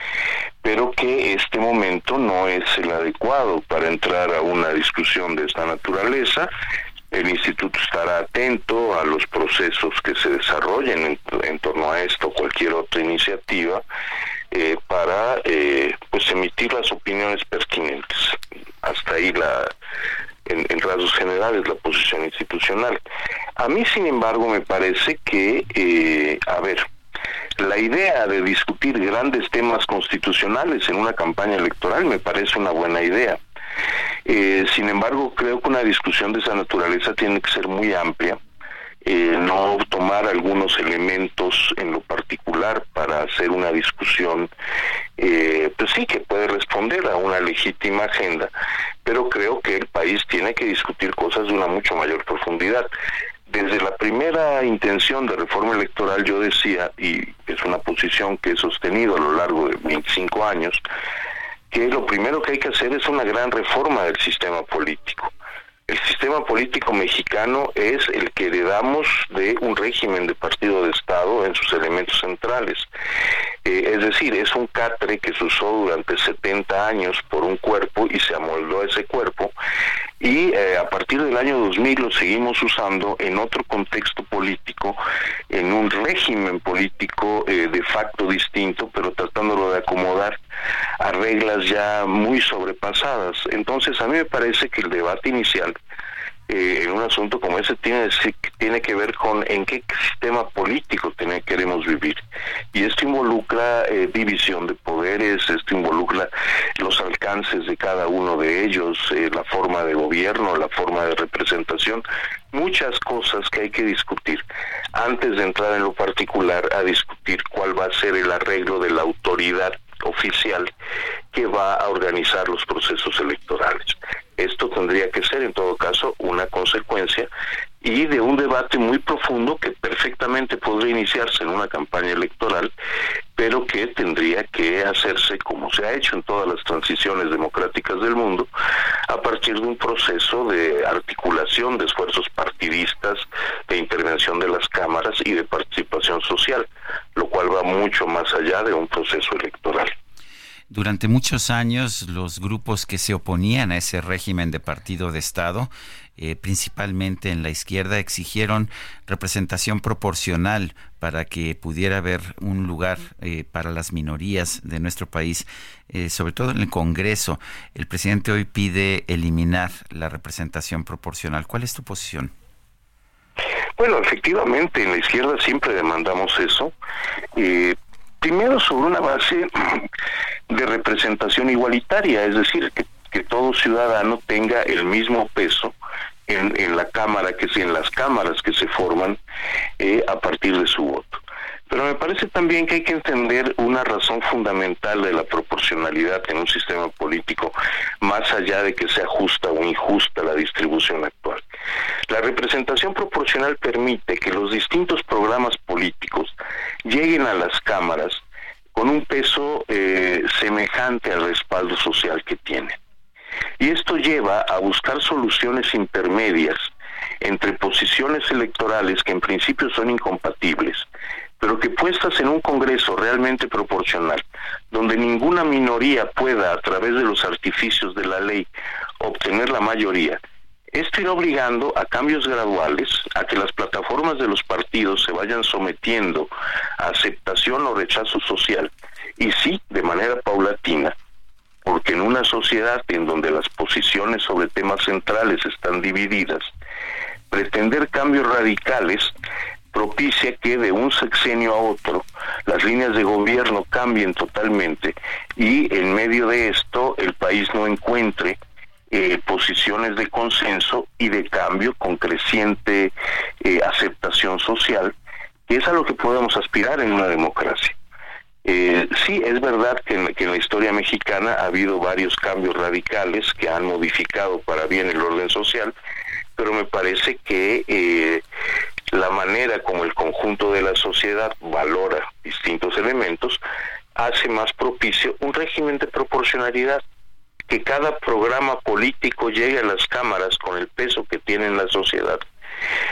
pero que este momento no es el adecuado para entrar a una discusión de esta naturaleza. El instituto estará atento a los procesos que se desarrollen en, torno a esto, cualquier otra iniciativa, eh, para pues emitir las opiniones pertinentes. Hasta ahí la en, rasgos generales la posición institucional. A mí, sin embargo, me parece que, eh, a ver, la idea de discutir grandes temas constitucionales en una campaña electoral me parece una buena idea. Eh, sin embargo, creo que una discusión de esa naturaleza tiene que ser muy amplia eh, no tomar algunos elementos en lo particular para hacer una discusión, eh, pues sí, que puede responder a una legítima agenda, pero creo que el país tiene que discutir cosas de una mucho mayor profundidad. Desde la primera intención de reforma electoral yo decía, y es una posición que he sostenido a lo largo de 25 años, que lo primero que hay que hacer es una gran reforma del sistema político el sistema político mexicano es el que heredamos de un régimen de partido de Estado en sus elementos centrales. Eh, es decir, es un catre que se usó durante 70 años por un cuerpo y se amoldó ese cuerpo y eh, a partir del año 2000 lo seguimos usando en otro contexto político, en un régimen político eh, de facto distinto, pero tratándolo de acomodar a reglas ya muy sobrepasadas. Entonces a mí me parece que el debate inicial eh, en un asunto como ese tiene, que ver con en qué sistema político queremos vivir. Y esto involucra eh, división de poderes, esto involucra los alcances de cada uno de ellos, eh, la forma de gobierno, la forma de representación, muchas cosas que hay que discutir antes de entrar en lo particular a discutir cuál va a ser el arreglo de la autoridad oficial que va a organizar los procesos electorales. Esto tendría que ser, en todo caso, una consecuencia y de un debate muy profundo que perfectamente podría iniciarse en una campaña electoral, pero que tendría que hacerse como se ha hecho en todas las transiciones democráticas del mundo, a partir de un proceso de articulación de esfuerzos partidistas, de intervención de las cámaras y de participación social, lo cual va mucho más allá de un proceso electoral. Durante muchos años los grupos que se oponían a ese régimen de partido de Estado, eh, principalmente en la izquierda, exigieron representación proporcional para que pudiera haber un lugar eh, para las minorías de nuestro país, eh, sobre todo en el Congreso. El presidente hoy pide eliminar la representación proporcional. ¿Cuál es tu posición? Bueno, efectivamente, en la izquierda siempre demandamos eso. primero sobre una base de representación igualitaria, es decir, que, todo ciudadano tenga el mismo peso en, la cámara que en las cámaras que se forman eh, a partir de su voto. Pero me parece también que hay que entender una razón fundamental de la proporcionalidad en un sistema político, más allá de que sea justa o injusta la distribución actual. La representación proporcional permite que los distintos programas políticos lleguen a las cámaras con un peso eh, semejante al respaldo social que tiene. Y esto lleva a buscar soluciones intermedias entre posiciones electorales que en principio son incompatibles, pero que puestas en un Congreso realmente proporcional, donde ninguna minoría pueda, a través de los artificios de la ley, obtener la mayoría, esto irá obligando a cambios graduales, a que las plataformas de los partidos se vayan sometiendo a aceptación o rechazo social, y sí, de manera paulatina, porque en una sociedad en donde las posiciones sobre temas centrales están divididas, pretender cambios radicales propicia que de un sexenio a otro las líneas de gobierno cambien totalmente y en medio de esto el país no encuentre eh, posiciones de consenso y de cambio con creciente eh, aceptación social, que es a lo que podemos aspirar en una democracia. Eh, sí, es verdad que en, la historia mexicana ha habido varios cambios radicales que han modificado para bien el orden social, pero me parece que eh, la manera como el conjunto de la sociedad valora distintos elementos hace más propicio un régimen de proporcionalidad que cada programa político llegue a las cámaras con el peso que tiene en la sociedad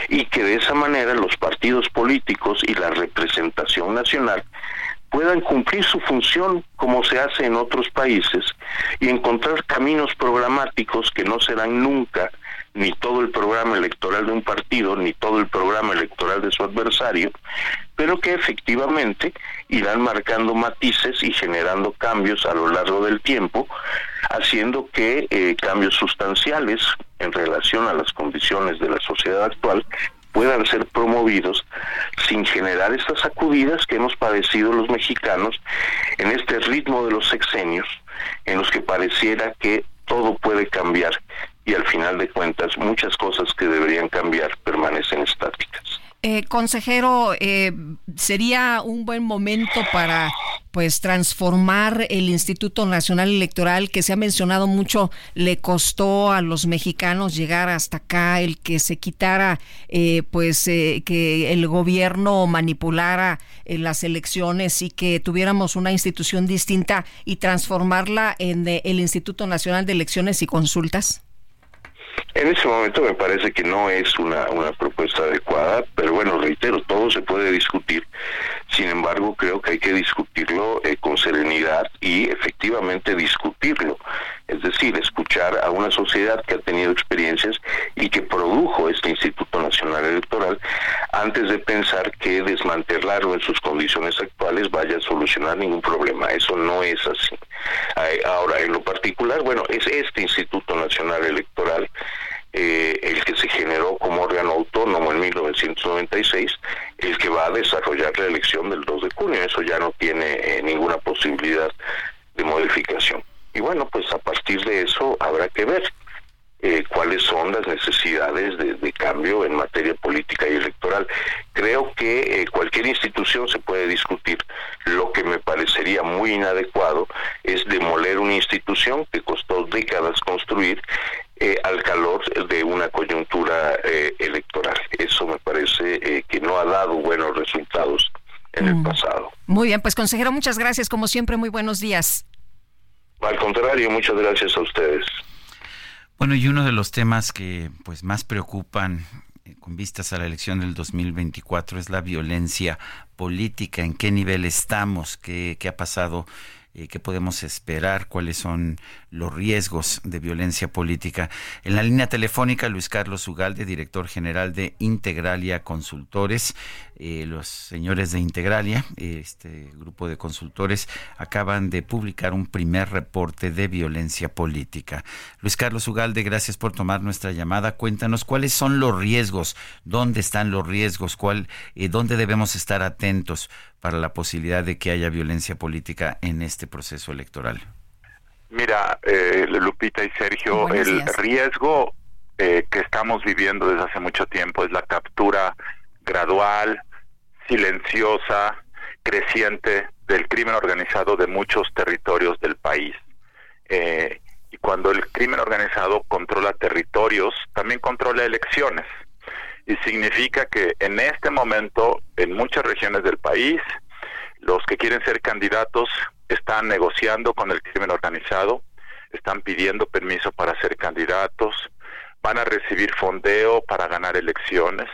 y que de esa manera los partidos políticos y la representación nacional puedan cumplir su función como se hace en otros países y encontrar caminos programáticos que no serán nunca ni todo el programa electoral de un partido, ni todo el programa electoral de su adversario, pero que efectivamente irán marcando matices y generando cambios a lo largo del tiempo, haciendo que eh, cambios sustanciales en relación a las condiciones de la sociedad actual puedan ser promovidos sin generar estas sacudidas que hemos padecido los mexicanos en este ritmo de los sexenios, en los que pareciera que todo puede cambiar y al final de cuentas muchas cosas que deberían cambiar permanecen estáticas. Eh, consejero, eh, sería un buen momento para pues transformar el Instituto Nacional Electoral que se ha mencionado mucho le costó a los mexicanos llegar hasta acá el que se quitara eh, pues que el gobierno manipulara las elecciones y que tuviéramos una institución distinta y transformarla en el Instituto Nacional de Elecciones y Consultas en ese momento me parece que no es una, una propuesta adecuada, pero bueno, reitero, todo se puede discutir. Sin embargo, creo que hay que discutirlo eh, con serenidad y efectivamente discutirlo. Es decir, escuchar a una sociedad que ha tenido experiencias y que produjo este Instituto Nacional Electoral antes de pensar que desmantelarlo en sus condiciones actuales vaya a solucionar ningún problema. Eso no es así. Ahora, en lo particular, bueno, es este Instituto Nacional Electoral eh, el que se generó como órgano autónomo en 1996, el que va a desarrollar la elección del 2 de junio. Eso ya no tiene eh, ninguna posibilidad de modificación. Y bueno, pues a partir de eso habrá que ver eh, cuáles son las necesidades de, cambio en materia política y electoral. Creo que cualquier institución se puede discutir. Lo que me parecería muy inadecuado es demoler una institución que costó décadas construir eh, al calor de una coyuntura eh, electoral. Eso me parece eh, que no ha dado buenos resultados en el mm. pasado. Muy bien, pues consejero, muchas gracias. Como siempre, muy buenos días. Al contrario, muchas gracias a ustedes. Bueno, y uno de los temas que pues más preocupan con vistas a la elección del 2024 es la violencia política, en qué nivel estamos, qué, qué ha pasado eh, qué podemos esperar, cuáles son los riesgos de violencia política. En la línea telefónica, Luis Carlos Ugalde, director general de Integralia Consultores. Eh, los señores de Integralia, este grupo de consultores, acaban de publicar un primer reporte de violencia política. Luis Carlos Ugalde, gracias por tomar nuestra llamada. Cuéntanos cuáles son los riesgos, dónde están los riesgos, cuál, eh, dónde debemos estar atentos para la posibilidad de que haya violencia política en este proceso electoral? Mira, eh, Lupita y Sergio, el riesgo eh, que estamos viviendo desde hace mucho tiempo es la captura gradual, silenciosa, creciente del crimen organizado de muchos territorios del país. Eh, y cuando el crimen organizado controla territorios, también controla elecciones y significa que en este momento en muchas regiones del país los que quieren ser candidatos están negociando con el crimen organizado, están pidiendo permiso para ser candidatos, van a recibir fondeo para ganar elecciones.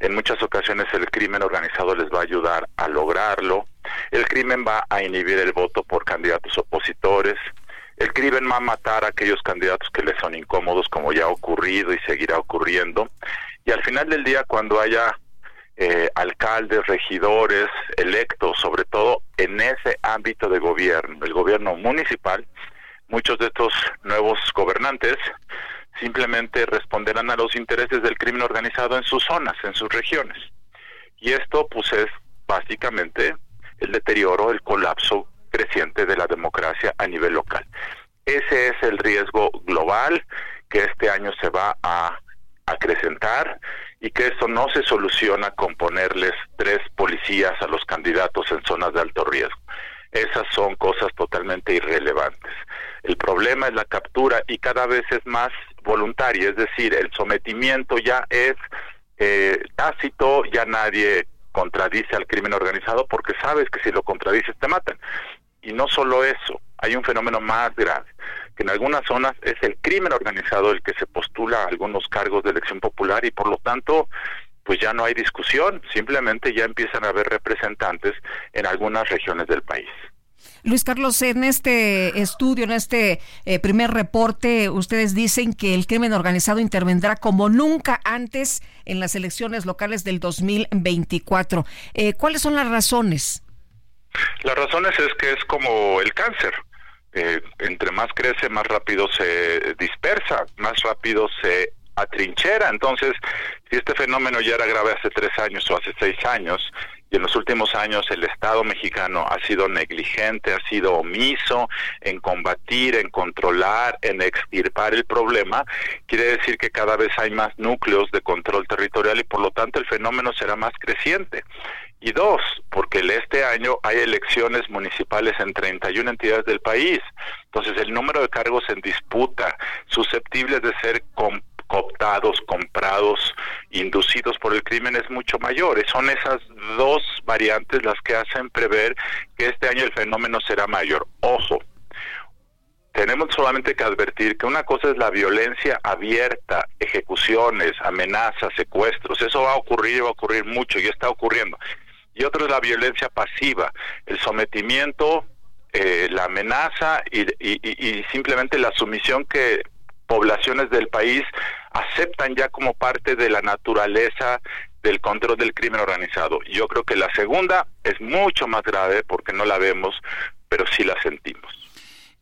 En muchas ocasiones el crimen organizado les va a ayudar a lograrlo. El crimen va a inhibir el voto por candidatos opositores. El crimen va a matar a aquellos candidatos que les son incómodos, como ya ha ocurrido y seguirá ocurriendo. Y al final del día, cuando haya eh, alcaldes, regidores electos, sobre todo en ese ámbito de gobierno, el gobierno municipal, muchos de estos nuevos gobernantes simplemente responderán a los intereses del crimen organizado en sus zonas, en sus regiones. Y esto pues es básicamente el deterioro, el colapso creciente de la democracia a nivel local. Ese es el riesgo global que este año se va a acrecentar y que esto no se soluciona con ponerles tres policías a los candidatos en zonas de alto riesgo. Esas son cosas totalmente irrelevantes. El problema es la captura y cada vez es más voluntaria, es decir, el sometimiento ya es eh, tácito, ya nadie contradice al crimen organizado porque sabes que si lo contradices te matan. Y no solo eso, hay un fenómeno más grave, que en algunas zonas es el crimen organizado el que se postula a algunos cargos de elección popular y por lo tanto pues ya no hay discusión, simplemente ya empiezan a haber representantes en algunas regiones del país. Luis Carlos, en este estudio, en este eh, primer reporte, ustedes dicen que el crimen organizado intervendrá como nunca antes en las elecciones locales del 2024. Eh, ¿Cuáles son las razones? Las razones es que es como el cáncer. Eh, entre más crece, más rápido se dispersa, más rápido se atrinchera. Entonces, si este fenómeno ya era grave hace tres años o hace seis años, y en los últimos años el Estado mexicano ha sido negligente, ha sido omiso en combatir, en controlar, en extirpar el problema, quiere decir que cada vez hay más núcleos de control territorial y por lo tanto el fenómeno será más creciente. Y dos, porque este año hay elecciones municipales en 31 entidades del país. Entonces el número de cargos en disputa, susceptibles de ser cooptados, comprados, inducidos por el crimen es mucho mayor. Son esas dos variantes las que hacen prever que este año el fenómeno será mayor. Ojo, tenemos solamente que advertir que una cosa es la violencia abierta, ejecuciones, amenazas, secuestros. Eso va a ocurrir y va a ocurrir mucho y está ocurriendo y otro es la violencia pasiva, el sometimiento, eh, la amenaza y, simplemente la sumisión que poblaciones del país aceptan ya como parte de la naturaleza del control del crimen organizado. Yo creo que la segunda es mucho más grave porque no la vemos, pero sí la sentimos.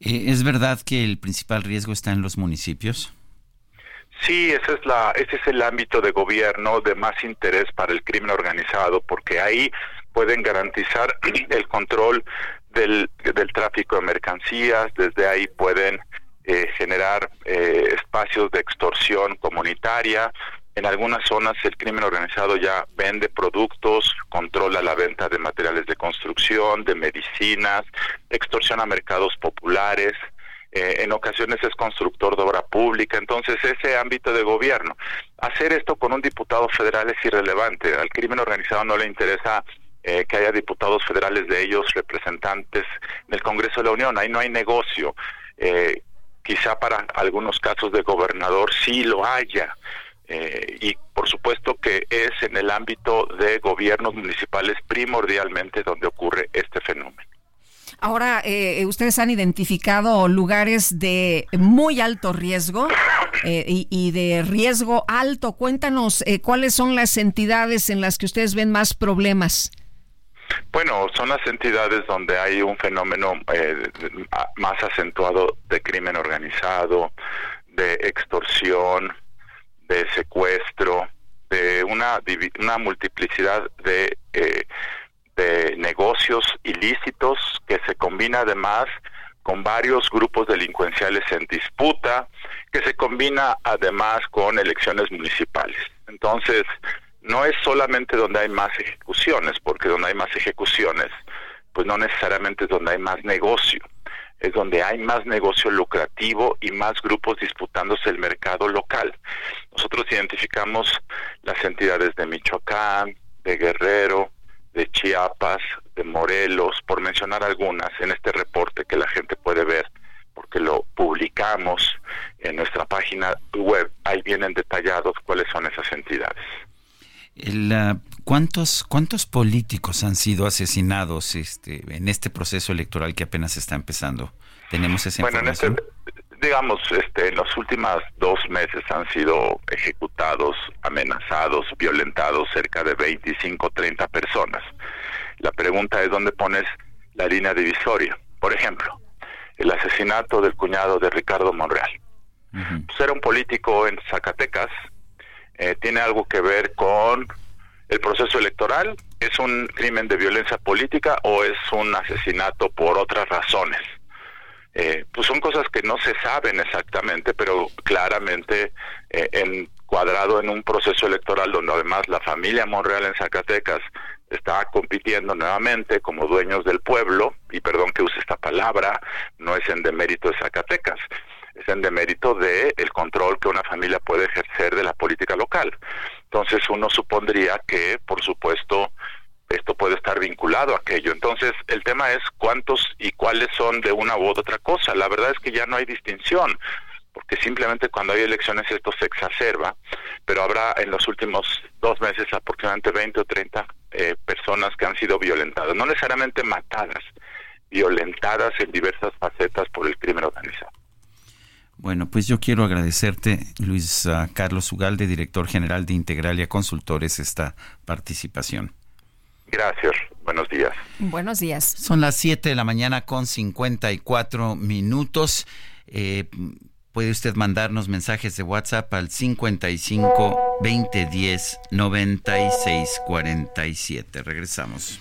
Eh, ¿Es verdad que el principal riesgo está en los municipios? Sí, ese es, la, ese es el ámbito de gobierno de más interés para el crimen organizado, porque ahí pueden garantizar el control del, del tráfico de mercancías, desde ahí pueden eh, generar eh, espacios de extorsión comunitaria. En algunas zonas el crimen organizado ya vende productos, controla la venta de materiales de construcción, de medicinas, extorsiona mercados populares, eh, en ocasiones es constructor de obra pública, entonces ese ámbito de gobierno. Hacer esto con un diputado federal es irrelevante, al crimen organizado no le interesa eh, que haya diputados federales de ellos representantes en el Congreso de la Unión, ahí no hay negocio. Eh, quizá para algunos casos de gobernador sí lo haya. y por supuesto que es en el ámbito de gobiernos municipales primordialmente donde ocurre este fenómeno. Ahora, eh, ustedes han identificado lugares de muy alto riesgo eh, y, de riesgo alto. Cuéntanos eh, cuáles son las entidades en las que ustedes ven más problemas. Bueno, son las entidades donde hay un fenómeno más acentuado de crimen organizado, de extorsión, de secuestro, de una, una multiplicidad de de negocios ilícitos que se combina además con varios grupos delincuenciales en disputa, que se combina además con elecciones municipales. Entonces, no es solamente donde hay más ejecuciones, porque donde hay más ejecuciones, pues no necesariamente es donde hay más negocio, es donde hay más negocio lucrativo y más grupos disputándose el mercado local. Nosotros identificamos las entidades de Michoacán, de Guerrero, de Chiapas, de Morelos, por mencionar algunas en este reporte que la gente puede ver, porque lo publicamos en nuestra página web, ahí vienen detallados cuáles son esas entidades. ¿cuántos, ¿Cuántos políticos han sido asesinados este, en este proceso electoral que apenas está empezando? ¿Tenemos esa bueno, En este, digamos, este, en los últimos dos meses han sido ejecutados, amenazados, violentados cerca de 25, 30 personas. La pregunta es dónde pones la línea divisoria. Por ejemplo, el asesinato del cuñado de Ricardo Monreal. Ser un político en Zacatecas eh, tiene algo que ver con el proceso electoral. ¿Es un crimen de violencia política o es un asesinato por otras razones? Eh, pues son cosas que no se saben exactamente, pero claramente eh, en cuadrado en un proceso electoral donde además la familia Monreal en Zacatecas está compitiendo nuevamente como dueños del pueblo, y perdón que use esta palabra, no es en demérito de Zacatecas, es en demérito de el control que una familia puede ejercer de la política local. Entonces uno supondría que, por supuesto, esto puede estar vinculado a aquello. Entonces, el tema es cuántos y cuáles son de una u otra cosa. La verdad es que ya no hay distinción, porque simplemente cuando hay elecciones esto se exacerba, pero habrá en los últimos dos meses aproximadamente 20 o 30 eh, personas que han sido violentadas, no necesariamente matadas, violentadas en diversas facetas por el crimen organizado. Bueno, pues yo quiero agradecerte, Luis ah, Carlos Ugalde, director general de Integralia Consultores, esta participación. Gracias, buenos días. Buenos días. Son las 7 de la mañana con 54 minutos. Eh, puede usted mandarnos mensajes de WhatsApp al 55 2010 96 47. Regresamos.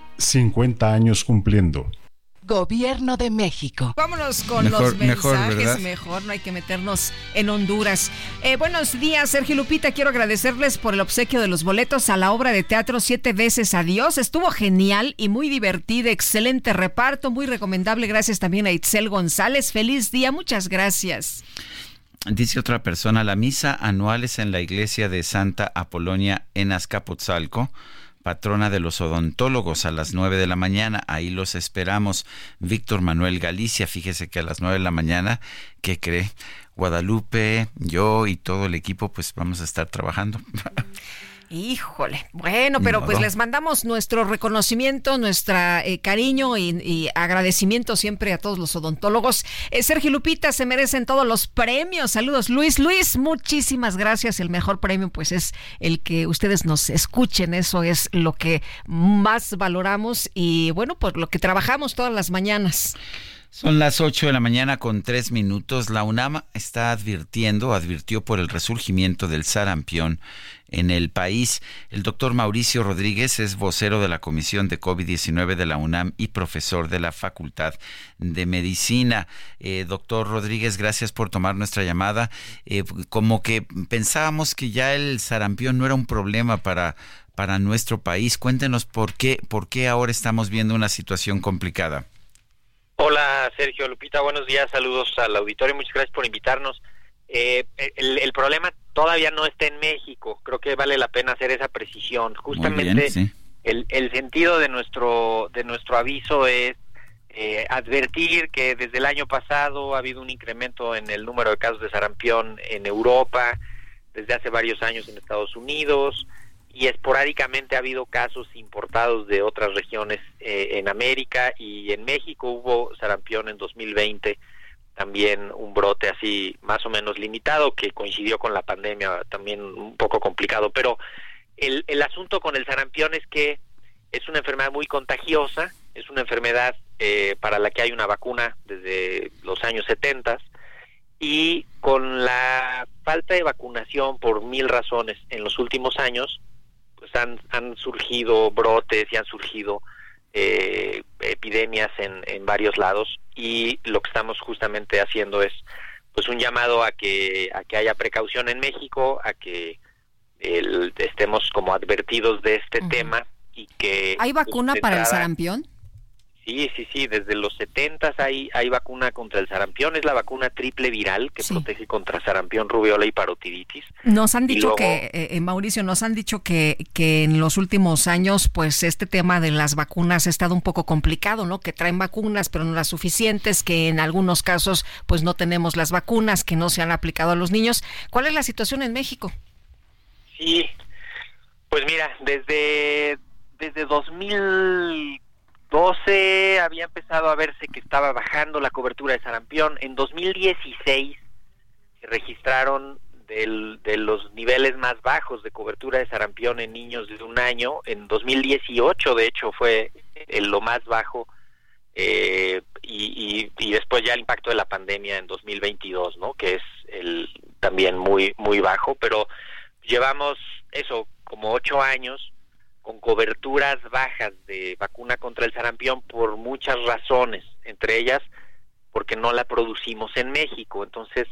50 años cumpliendo. Gobierno de México. Vámonos con los mensajes. Mejor, no hay que meternos en Honduras. Eh, buenos días, Sergio Lupita. Quiero agradecerles por el obsequio de los boletos a la obra de teatro Siete veces Adiós. Estuvo genial y muy divertida. Excelente reparto, muy recomendable. Gracias también a Itzel González. Feliz día, muchas gracias. Dice otra persona, la misa anual es en la iglesia de Santa Apolonia en Azcapotzalco patrona de los odontólogos a las 9 de la mañana. Ahí los esperamos. Víctor Manuel Galicia, fíjese que a las 9 de la mañana, ¿qué cree? Guadalupe, yo y todo el equipo, pues vamos a estar trabajando. Híjole, bueno, pero pues les mandamos nuestro reconocimiento, nuestro eh, cariño y, agradecimiento siempre a todos los odontólogos. Eh, Sergio Lupita se merecen todos los premios. Saludos, Luis. Luis, muchísimas gracias. El mejor premio pues es el que ustedes nos escuchen. Eso es lo que más valoramos y bueno, pues lo que trabajamos todas las mañanas. Son las 8 de la mañana con 3 minutos. La UNAM está advirtiendo, advirtió por el resurgimiento del sarampión en el país. El doctor Mauricio Rodríguez es vocero de la Comisión de COVID-19 de la UNAM y profesor de la Facultad de Medicina. Eh, doctor Rodríguez, gracias por tomar nuestra llamada. Eh, como que pensábamos que ya el sarampión no era un problema para para nuestro país. Cuéntenos por qué, por qué ahora estamos viendo una situación complicada. Hola Sergio Lupita, buenos días, saludos al auditorio, muchas gracias por invitarnos. Eh, el, problema todavía no está en México. Creo que vale la pena hacer esa precisión. Justamente el, el, sentido de nuestro de nuestro aviso es eh, advertir que desde el año pasado ha habido un incremento en el número de casos de sarampión en Europa, desde hace varios años en Estados Unidos y esporádicamente ha habido casos importados de otras regiones eh, en América y en México hubo sarampión en 2020 también un brote así más o menos limitado que coincidió con la pandemia, también un poco complicado. Pero el, el asunto con el sarampión es que es una enfermedad muy contagiosa, es una enfermedad eh, para la que hay una vacuna desde los años 70 y con la falta de vacunación por mil razones en los últimos años, pues han, han surgido brotes y han surgido eh, epidemias en, en varios lados y lo que estamos justamente haciendo es pues un llamado a que a que haya precaución en México a que estemos como advertidos de este tema y que hay vacuna para el sarampión Sí, sí, sí, desde los 70 hay, hay vacuna contra el sarampión, es la vacuna triple viral que protege contra sarampión, rubiola y parotiditis. Nos han dicho que, eh, eh, Mauricio, nos han dicho que, que en los últimos años, pues este tema de las vacunas ha estado un poco complicado, ¿no? Que traen vacunas, pero no las suficientes, que en algunos casos, pues no tenemos las vacunas, que no se han aplicado a los niños. ¿Cuál es la situación en México? Sí, pues mira, desde, desde 2000 12 había empezado a verse que estaba bajando la cobertura de sarampión. En 2016 se registraron de los niveles más bajos de cobertura de sarampión en niños de un año. En 2018, de hecho, fue lo más bajo. Eh, y, y, después ya el impacto de la pandemia en 2022, ¿no? Que es el también muy muy bajo, pero llevamos eso como ocho años con coberturas bajas de vacuna contra el sarampión por muchas razones, entre ellas porque no la producimos en México, entonces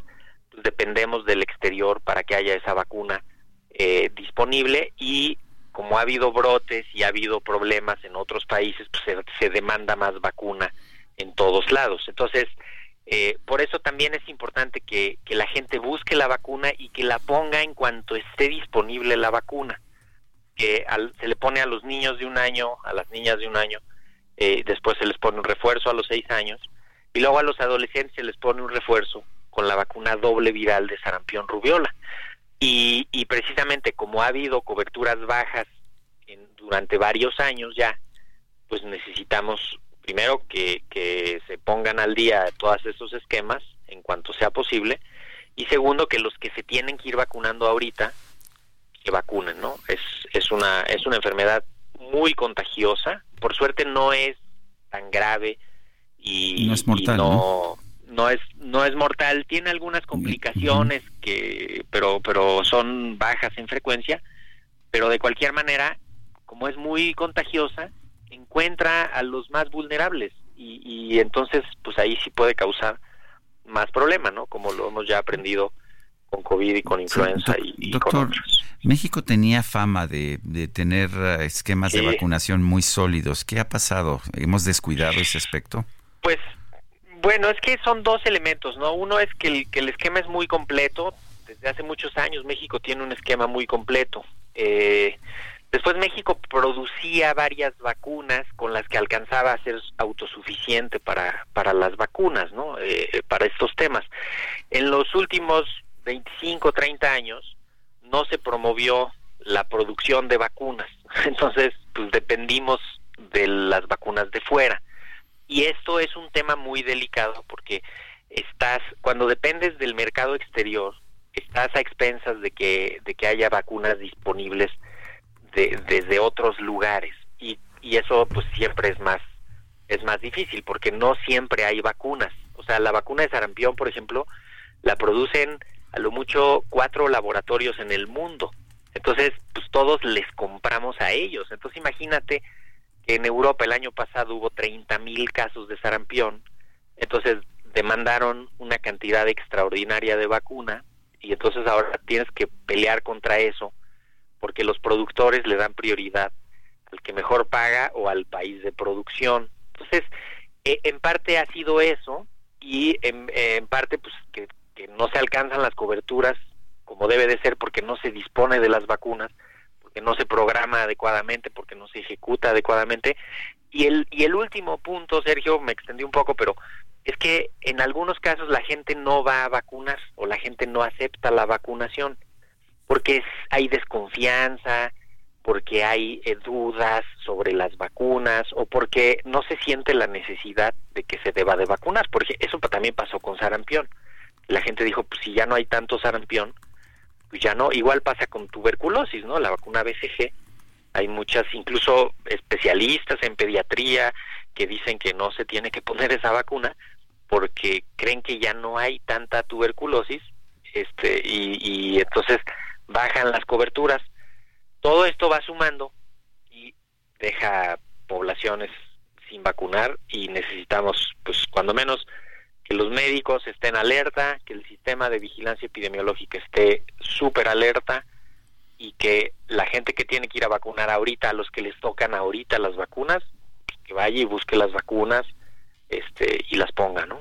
pues, dependemos del exterior para que haya esa vacuna eh, disponible y como ha habido brotes y ha habido problemas en otros países, pues se, demanda más vacuna en todos lados. Entonces, eh, por eso también es importante que, que la gente busque la vacuna y que la ponga en cuanto esté disponible la vacuna que se le pone a los niños de un año, a las niñas de un año, eh, después se les pone un refuerzo a los seis años, y luego a los adolescentes se les pone un refuerzo con la vacuna doble viral de sarampión rubiola. Y, y precisamente como ha habido coberturas bajas en, durante varios años ya, pues necesitamos primero que, que se pongan al día todos esos esquemas en cuanto sea posible, y segundo que los que se tienen que ir vacunando ahorita, vacunen, ¿no? Es, es, una, es una enfermedad muy contagiosa, por suerte no es tan grave y no es mortal, no, ¿no? es no es mortal, tiene algunas complicaciones que pero pero son bajas en frecuencia, pero de cualquier manera, como es muy contagiosa, encuentra a los más vulnerables y, y entonces pues ahí sí puede causar más problema, ¿no? Como lo hemos ya aprendido con COVID y con influenza y, doctor, México tenía fama de, de tener eh, esquemas de vacunación muy sólidos. ¿Qué ha pasado? ¿Hemos descuidado ese aspecto? Pues bueno, es que son dos elementos, ¿no? Uno es que el, que el esquema es muy completo. Desde hace muchos años México tiene un esquema muy completo. Eh, después México producía varias vacunas con las que alcanzaba a ser autosuficiente para, para las vacunas, ¿no? Eh, para estos temas. En los últimos 25, 30 años no se promovió la producción de vacunas. Entonces, pues dependimos de las vacunas de fuera. Y esto es un tema muy delicado porque estás cuando dependes del mercado exterior, estás a expensas de que de que haya vacunas disponibles de, desde otros lugares y, y eso pues siempre es más es más difícil porque no siempre hay vacunas. O sea, la vacuna de sarampión, por ejemplo, la producen a lo mucho cuatro laboratorios en el mundo. Entonces, pues todos les compramos a ellos. Entonces, imagínate que en Europa el año pasado hubo 30 mil casos de sarampión. Entonces, demandaron una cantidad extraordinaria de vacuna y entonces ahora tienes que pelear contra eso porque los productores le dan prioridad al que mejor paga o al país de producción. Entonces, eh, en parte ha sido eso y en, en parte pues que que no se alcanzan las coberturas como debe de ser porque no se dispone de las vacunas, porque no se programa adecuadamente, porque no se ejecuta adecuadamente. Y el, y el último punto, Sergio, me extendí un poco, pero es que en algunos casos la gente no va a vacunar o la gente no acepta la vacunación porque hay desconfianza, porque hay eh, dudas sobre las vacunas o porque no se siente la necesidad de que se deba de vacunar, porque eso también pasó con sarampión la gente dijo, pues si ya no hay tanto sarampión, pues ya no, igual pasa con tuberculosis, ¿no? La vacuna BCG, hay muchas, incluso especialistas en pediatría que dicen que no se tiene que poner esa vacuna porque creen que ya no hay tanta tuberculosis, este, y, y entonces bajan las coberturas. Todo esto va sumando y deja poblaciones sin vacunar y necesitamos, pues, cuando menos que los médicos estén alerta, que el sistema de vigilancia epidemiológica esté súper alerta y que la gente que tiene que ir a vacunar ahorita, a los que les tocan ahorita las vacunas, que vaya y busque las vacunas este y las ponga, ¿no?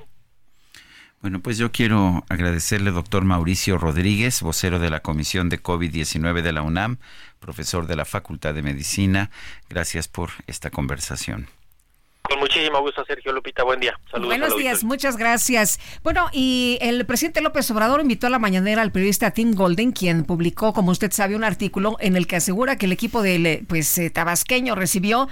Bueno, pues yo quiero agradecerle, doctor Mauricio Rodríguez, vocero de la Comisión de COVID-19 de la UNAM, profesor de la Facultad de Medicina. Gracias por esta conversación. Con muchísimo gusto, Sergio Lupita. Buen día. Saludos. Buenos días, muchas gracias. Bueno, y el presidente López Obrador invitó a la mañanera al periodista Tim Golden, quien publicó, como usted sabe, un artículo en el que asegura que el equipo del pues, eh, tabasqueño recibió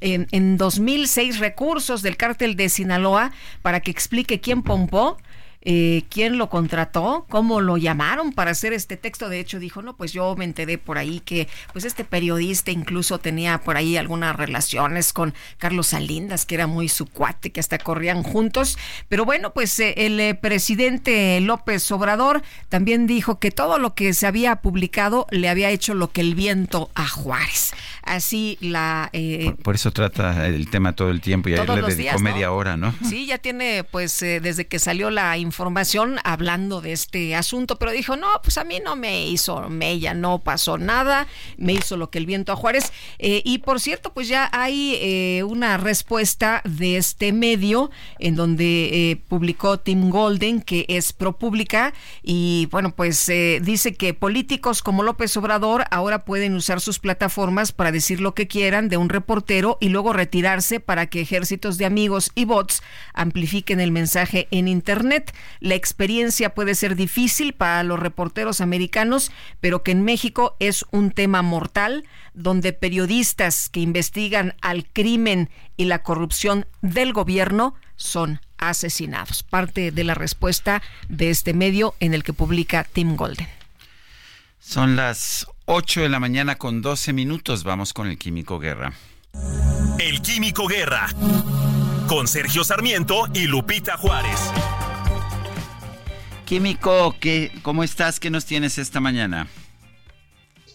en, en 2006 recursos del cártel de Sinaloa para que explique quién pompó eh, quién lo contrató, cómo lo llamaron para hacer este texto. De hecho, dijo, no, pues yo me enteré por ahí que pues este periodista incluso tenía por ahí algunas relaciones con Carlos Salindas, que era muy su cuate, que hasta corrían juntos. Pero bueno, pues eh, el eh, presidente López Obrador también dijo que todo lo que se había publicado le había hecho lo que el viento a Juárez. Así la... Por, eso trata el tema todo el tiempo y ahí le dedicó media hora, ¿no? Sí, ya tiene pues desde que salió la información hablando de este asunto, pero dijo, no, pues a mí no me hizo mella, no pasó nada, me hizo lo que el viento a Juárez. Eh, y por cierto, pues ya hay eh, una respuesta de este medio en donde eh, publicó Tim Golden, que es ProPública, y bueno, pues dice que políticos como López Obrador ahora pueden usar sus plataformas para decir lo que quieran de un reportero y luego retirarse para que ejércitos de amigos y bots amplifiquen el mensaje en Internet. La experiencia puede ser difícil para los reporteros americanos, pero que en México es un tema mortal, donde periodistas que investigan al crimen y la corrupción del gobierno son asesinados. Parte de la respuesta de este medio en el que publica Tim Golden. Son las 8 de la mañana con 12 minutos. Vamos con el Químico Guerra. El Químico Guerra. Con Sergio Sarmiento y Lupita Juárez. Químico, ¿qué, ¿cómo estás? ¿Qué nos tienes esta mañana?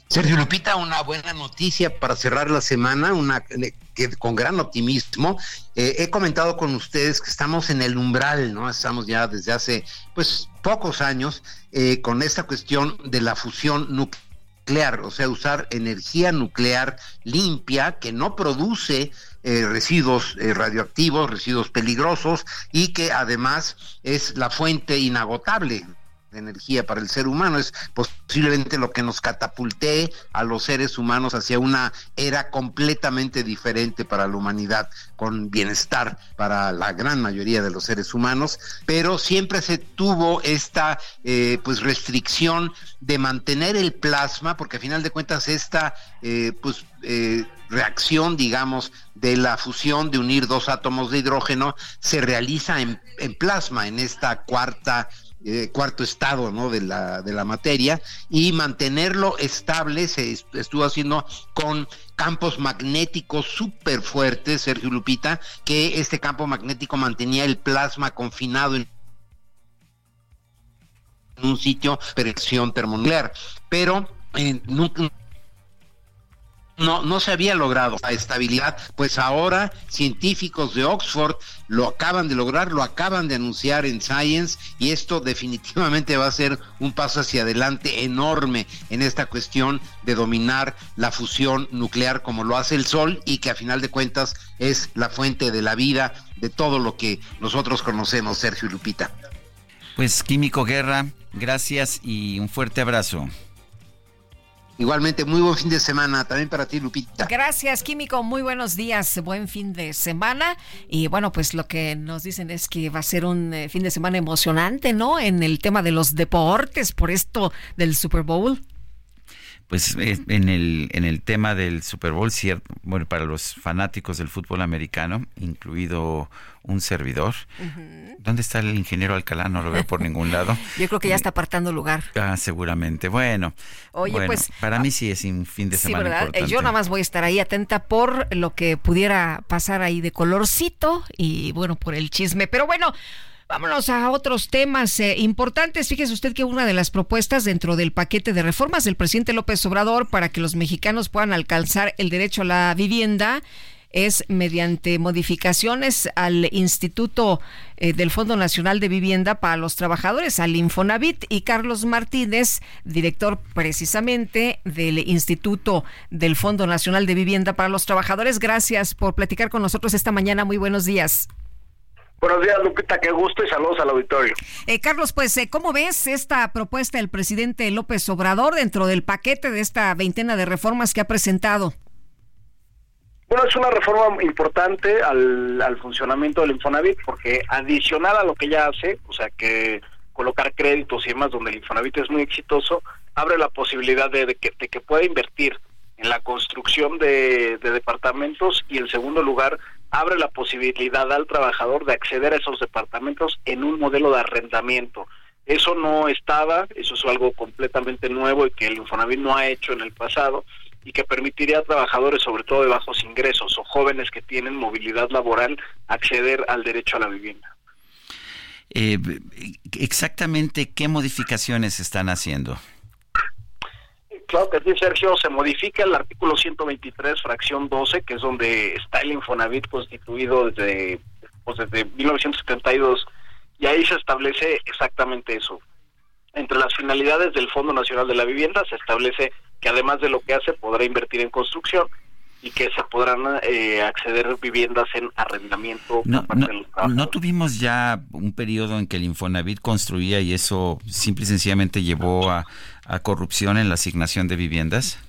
Sergio Lupita, una buena noticia para cerrar la semana, una que con gran optimismo. Eh, he comentado con ustedes que estamos en el umbral, ¿no? Estamos ya desde hace, pues, pocos años eh, con esta cuestión de la fusión nuclear, o sea, usar energía nuclear limpia que no produce eh, residuos eh, radioactivos, residuos peligrosos y que además es la fuente inagotable de energía para el ser humano. Es posiblemente lo que nos catapultee a los seres humanos hacia una era completamente diferente para la humanidad, con bienestar para la gran mayoría de los seres humanos, pero siempre se tuvo esta eh, pues restricción de mantener el plasma, porque a final de cuentas esta eh, pues eh, reacción, digamos, de la fusión de unir dos átomos de hidrógeno se realiza en, plasma, en esta cuarta eh, cuarto estado ¿no? de, la, de la materia y mantenerlo estable se estuvo haciendo con campos magnéticos súper fuertes, Sergio Lupita, que este campo magnético mantenía el plasma confinado en un sitio de presión termonuclear, pero eh, nunca no, no se había logrado la estabilidad, pues ahora científicos de Oxford lo acaban de lograr, lo acaban de anunciar en Science y esto definitivamente va a ser un paso hacia adelante enorme en esta cuestión de dominar la fusión nuclear como lo hace el Sol y que a final de cuentas es la fuente de la vida de todo lo que nosotros conocemos, Sergio Lupita. Pues Químico Guerra, gracias y un fuerte abrazo. Igualmente, muy buen fin de semana también para ti, Lupita. Gracias, Químico. Muy buenos días. Buen fin de semana. Y bueno, pues lo que nos dicen es que va a ser un eh, fin de semana emocionante, ¿no? En el tema de los deportes, por esto del Super Bowl pues eh, en el en el tema del Super Bowl cierto bueno para los fanáticos del fútbol americano incluido un servidor. Dónde está el ingeniero Alcalá no lo veo por ningún lado. Yo creo que ya está apartando lugar. Ah seguramente. Bueno oye pues para mí sí es un fin de semana ¿verdad? importante. yo nada más voy a estar ahí atenta por lo que pudiera pasar ahí de colorcito y bueno por el chisme. Pero bueno Vámonos a otros temas eh, importantes. Fíjese usted que una de las propuestas dentro del paquete de reformas del presidente López Obrador para que los mexicanos puedan alcanzar el derecho a la vivienda es mediante modificaciones al Instituto eh, del Fondo Nacional de Vivienda para los Trabajadores, al Infonavit, y Carlos Martínez, director precisamente del Instituto del Fondo Nacional de Vivienda para los Trabajadores. Gracias por platicar con nosotros esta mañana. Muy buenos días. Buenos días, Lupita, qué gusto y saludos al auditorio. Eh, Carlos, pues, eh, ¿cómo ves esta propuesta del presidente López Obrador dentro del paquete de esta veintena de reformas que ha presentado? Bueno, es una reforma importante al, al funcionamiento del Infonavit porque adicional a lo que ya hace, o sea que colocar créditos y demás donde el Infonavit es muy exitoso, abre la posibilidad de, que, de que pueda invertir en la construcción de, de, departamentos y en segundo lugar abre la posibilidad al trabajador de acceder a esos departamentos en un modelo de arrendamiento. Eso no estaba, eso es algo completamente nuevo y que el Infonavit no ha hecho en el pasado y que permitiría a trabajadores, sobre todo de bajos ingresos o jóvenes que tienen movilidad laboral, acceder al derecho a la vivienda. Eh, exactamente qué modificaciones están haciendo. Claro que sí, Sergio, se modifica el artículo 123, fracción 12, que es donde está el Infonavit constituido desde, pues desde 1972, y ahí se establece exactamente eso. Entre las finalidades del Fondo Nacional de la Vivienda se establece que además de lo que hace podrá invertir en construcción y que se podrán eh, acceder viviendas en arrendamiento. No, no, tuvimos ya un periodo en que el Infonavit construía y eso simple y sencillamente llevó a, a corrupción en la asignación de viviendas?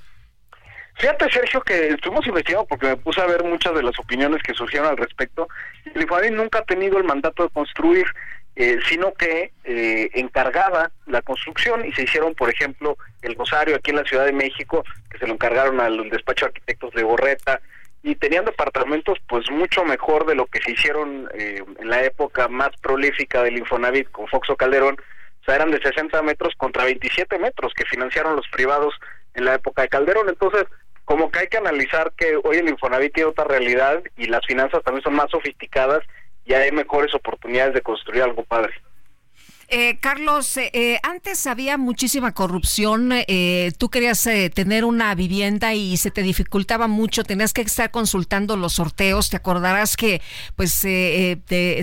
Fíjate, Sergio, que estuvimos investigando porque me puse a ver muchas de las opiniones que surgieron al respecto. El Infonavit nunca ha tenido el mandato de construir eh, sino que eh, encargaba la construcción y se hicieron, por ejemplo, el Rosario aquí en la Ciudad de México, que se lo encargaron al despacho de arquitectos de Borreta, y tenían departamentos pues mucho mejor de lo que se hicieron eh, en la época más prolífica del Infonavit con Foxo Calderón, sea, eran de 60 metros contra 27 metros que financiaron los privados en la época de Calderón, entonces como que hay que analizar que hoy el Infonavit tiene otra realidad y las finanzas también son más sofisticadas y hay mejores oportunidades de construir algo padre. Eh, Carlos, eh, eh, antes había muchísima corrupción. tú querías tener una vivienda y se te dificultaba mucho. Tenías que estar consultando los sorteos. Te acordarás que, pues,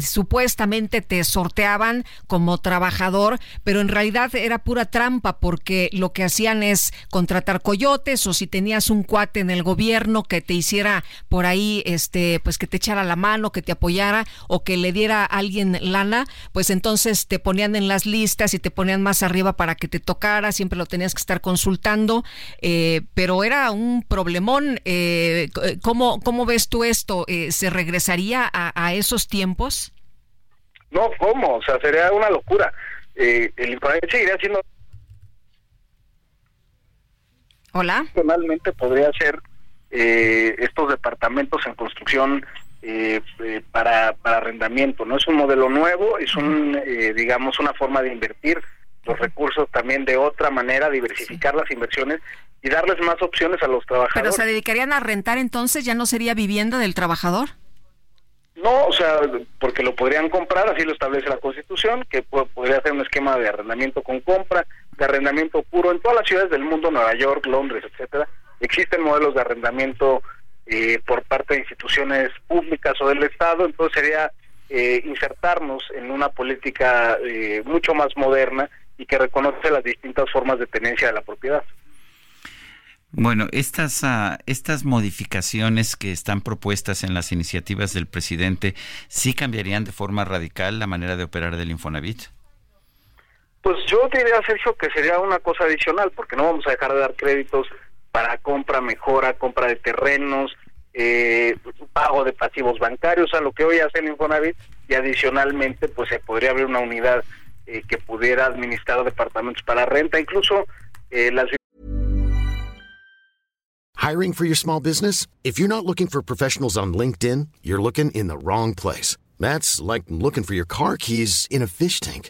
supuestamente te sorteaban como trabajador, pero en realidad era pura trampa porque lo que hacían es contratar coyotes o si tenías un cuate en el gobierno que te hiciera por ahí, este, pues, que te echara la mano, que te apoyara o que le diera a alguien lana, pues entonces te ponían en las listas y te ponían más arriba para que te tocara, siempre lo tenías que estar consultando, eh, pero era un problemón. Eh, ¿cómo, ¿Cómo ves tú esto? Eh, ¿Se regresaría a, esos tiempos? No, ¿cómo? O sea, sería una locura. el Infonavit seguiría siendo... Hola. Personalmente podría ser estos departamentos en construcción eh, eh, para, para arrendamiento. No es un modelo nuevo, es un, eh, digamos, una forma de invertir los recursos también de otra manera, diversificar las inversiones y darles más opciones a los trabajadores. ¿Pero se dedicarían a rentar entonces? ¿Ya no sería vivienda del trabajador? No, o sea, porque lo podrían comprar, así lo establece la Constitución, que podría ser un esquema de arrendamiento con compra, de arrendamiento puro. En todas las ciudades del mundo, Nueva York, Londres, etcétera, existen modelos de arrendamiento eh, por parte de instituciones públicas o del Estado, entonces sería eh, insertarnos en una política eh, mucho más moderna y que reconoce las distintas formas de tenencia de la propiedad. Bueno, estas, uh, estas modificaciones que están propuestas en las iniciativas del presidente, ¿sí cambiarían de forma radical la manera de operar del Infonavit? Pues yo diría, Sergio, que sería una cosa adicional, porque no vamos a dejar de dar créditos para compra, mejora, compra de terrenos, eh, pago de pasivos bancarios, a lo que hoy hace el Infonavit, y adicionalmente pues se podría abrir una unidad eh, que pudiera administrar departamentos para renta, incluso eh, las... Hiring for your small business? If you're not looking for professionals on LinkedIn, you're looking in the wrong place. That's like looking for your car keys in a fish tank.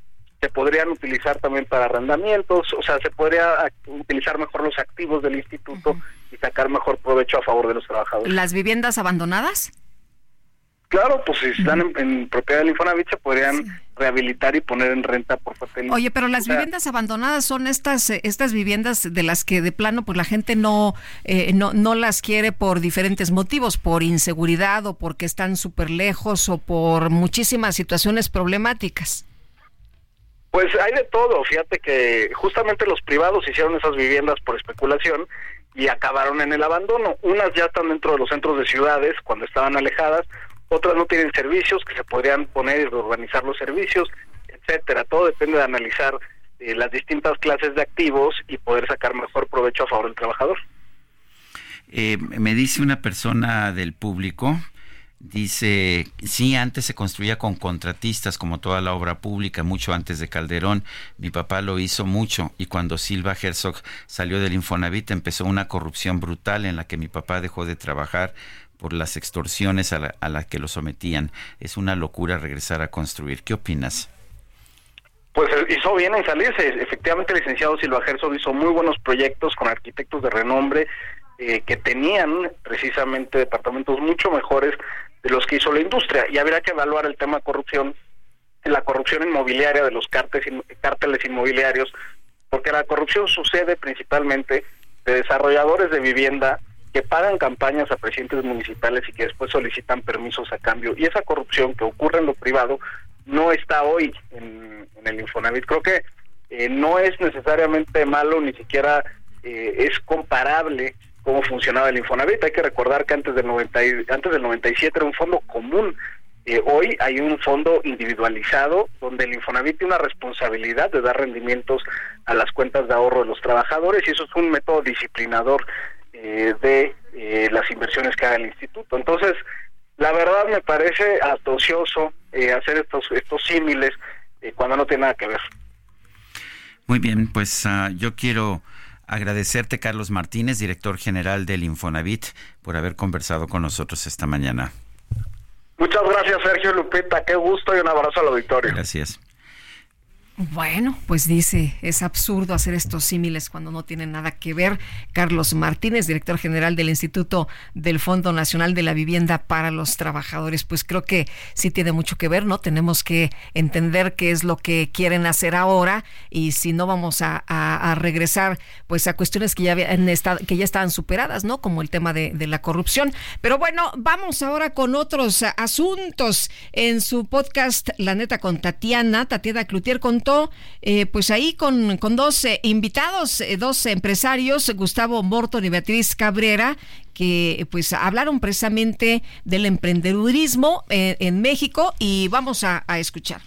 se podrían utilizar también para arrendamientos, o sea, se podría utilizar mejor los activos del instituto y sacar mejor provecho a favor de los trabajadores. ¿Las viviendas abandonadas? Claro, pues si están en, propiedad del Infonavit se podrían rehabilitar y poner en renta por parte Oye, pero las viviendas abandonadas son estas eh, estas viviendas de las que de plano pues la gente no eh, no no las quiere por diferentes motivos, por inseguridad o porque están súper lejos o por muchísimas situaciones problemáticas. Pues hay de todo, fíjate que justamente los privados hicieron esas viviendas por especulación y acabaron en el abandono. Unas ya están dentro de los centros de ciudades cuando estaban alejadas, otras no tienen servicios que se podrían poner y reorganizar los servicios, etcétera. Todo depende de analizar eh, las distintas clases de activos y poder sacar mejor provecho a favor del trabajador. Eh, me dice una persona del público, dice, sí, antes se construía con contratistas como toda la obra pública, mucho antes de Calderón. Mi papá lo hizo mucho y cuando Silva Herzog salió del Infonavit empezó una corrupción brutal en la que mi papá dejó de trabajar por las extorsiones a las la que lo sometían. Es una locura regresar a construir. ¿Qué opinas? Pues eh, hizo bien en salirse. Efectivamente, el licenciado Silva Herzog hizo muy buenos proyectos con arquitectos de renombre eh, que tenían precisamente departamentos mucho mejores de los que hizo la industria. Y habría que evaluar el tema de corrupción, la corrupción inmobiliaria de los cárteles inmobiliarios, porque la corrupción sucede principalmente de desarrolladores de vivienda que pagan campañas a presidentes municipales y que después solicitan permisos a cambio. Y esa corrupción que ocurre en lo privado no está hoy en, el Infonavit. Creo que eh, no es necesariamente malo, ni siquiera eh, es comparable cómo funcionaba el Infonavit. Hay que recordar que antes del, 90 antes del 97 era un fondo común. Eh, hoy hay un fondo individualizado donde el Infonavit tiene una responsabilidad de dar rendimientos a las cuentas de ahorro de los trabajadores y eso es un método disciplinador eh, de eh, las inversiones que haga el instituto. Entonces, la verdad me parece astocioso eh, hacer estos, estos símiles cuando no tiene nada que ver. Muy bien, pues ah, yo quiero agradecerte, Carlos Martínez, director general del Infonavit, por haber conversado con nosotros esta mañana. Muchas gracias, Sergio Lupita. Qué gusto y un abrazo al auditorio. Gracias. Bueno, pues dice, es absurdo hacer estos símiles cuando no tienen nada que ver. Carlos Martínez, director general del Instituto del Fondo Nacional de la Vivienda para los Trabajadores, pues creo que sí tiene mucho que ver, ¿no? Tenemos que entender qué es lo que quieren hacer ahora y si no vamos a, regresar pues a cuestiones que ya, habían estado, que ya estaban superadas, ¿no? Como el tema de, la corrupción. Pero bueno, vamos ahora con otros asuntos. En su podcast La Neta con Tatiana, Tatiana Cloutier contó eh, pues ahí con, con dos eh, invitados, eh, dos empresarios, Gustavo Morton y Beatriz Cabrera, que pues hablaron precisamente del emprendedurismo en México y vamos a, a escuchar.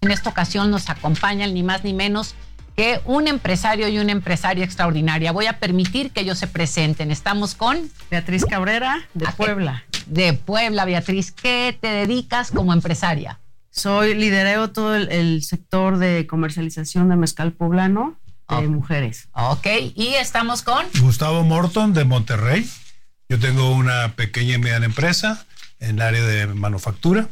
En esta ocasión nos acompañan ni más ni menos que un empresario y una empresaria extraordinaria. Voy a permitir que ellos se presenten. Estamos con Beatriz Cabrera de Puebla. De Puebla, Beatriz. ¿Qué te dedicas como empresaria? Soy, lidereo todo el, sector de comercialización de mezcal poblano de mujeres. Ok, y estamos con... Gustavo Morton de Monterrey. Yo tengo una pequeña y mediana empresa en el área de manufactura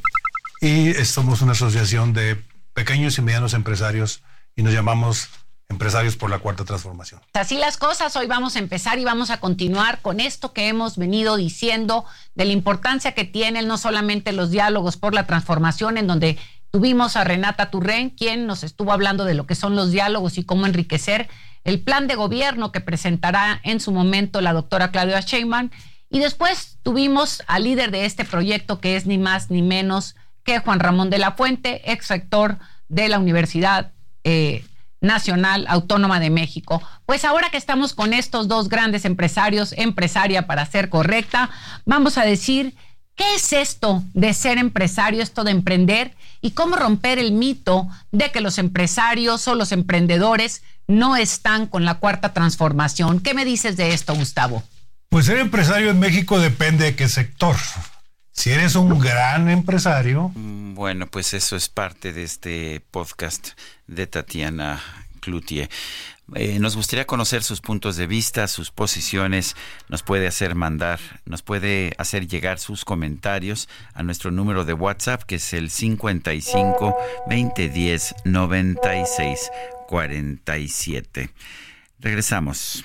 y somos una asociación de pequeños y medianos empresarios y nos llamamos Empresarios por la Cuarta Transformación. Así las cosas, hoy vamos a empezar y vamos a continuar con esto que hemos venido diciendo de la importancia que tienen no solamente los diálogos por la transformación, en donde tuvimos a Renata Turren, quien nos estuvo hablando de lo que son los diálogos y cómo enriquecer el plan de gobierno que presentará en su momento la doctora Claudia Sheinbaum. Y después tuvimos al líder de este proyecto, que es ni más ni menos que Juan Ramón de la Fuente, ex rector de la Universidad eh, Nacional Autónoma de México. Pues ahora que estamos con estos dos grandes empresarios, empresaria para ser correcta, vamos a decir qué es esto de ser empresario, esto de emprender y cómo romper el mito de que los empresarios o los emprendedores no están con la cuarta transformación. ¿Qué me dices de esto, Gustavo? Pues ser empresario en México depende de qué sector. Si eres un gran empresario. Mm, bueno, pues eso es parte de este podcast de Tatiana Cloutier. Eh, nos gustaría conocer sus puntos de vista, sus posiciones. Nos puede hacer mandar, nos puede hacer llegar sus comentarios a nuestro número de WhatsApp, que es el 55 2010 96 47. Regresamos.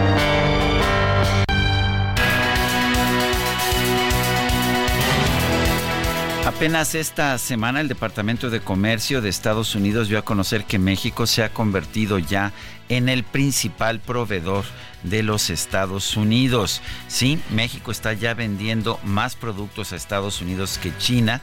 Apenas esta semana el Departamento de Comercio de Estados Unidos dio a conocer que México se ha convertido ya en el principal proveedor de los Estados Unidos. Sí, México está ya vendiendo más productos a Estados Unidos que China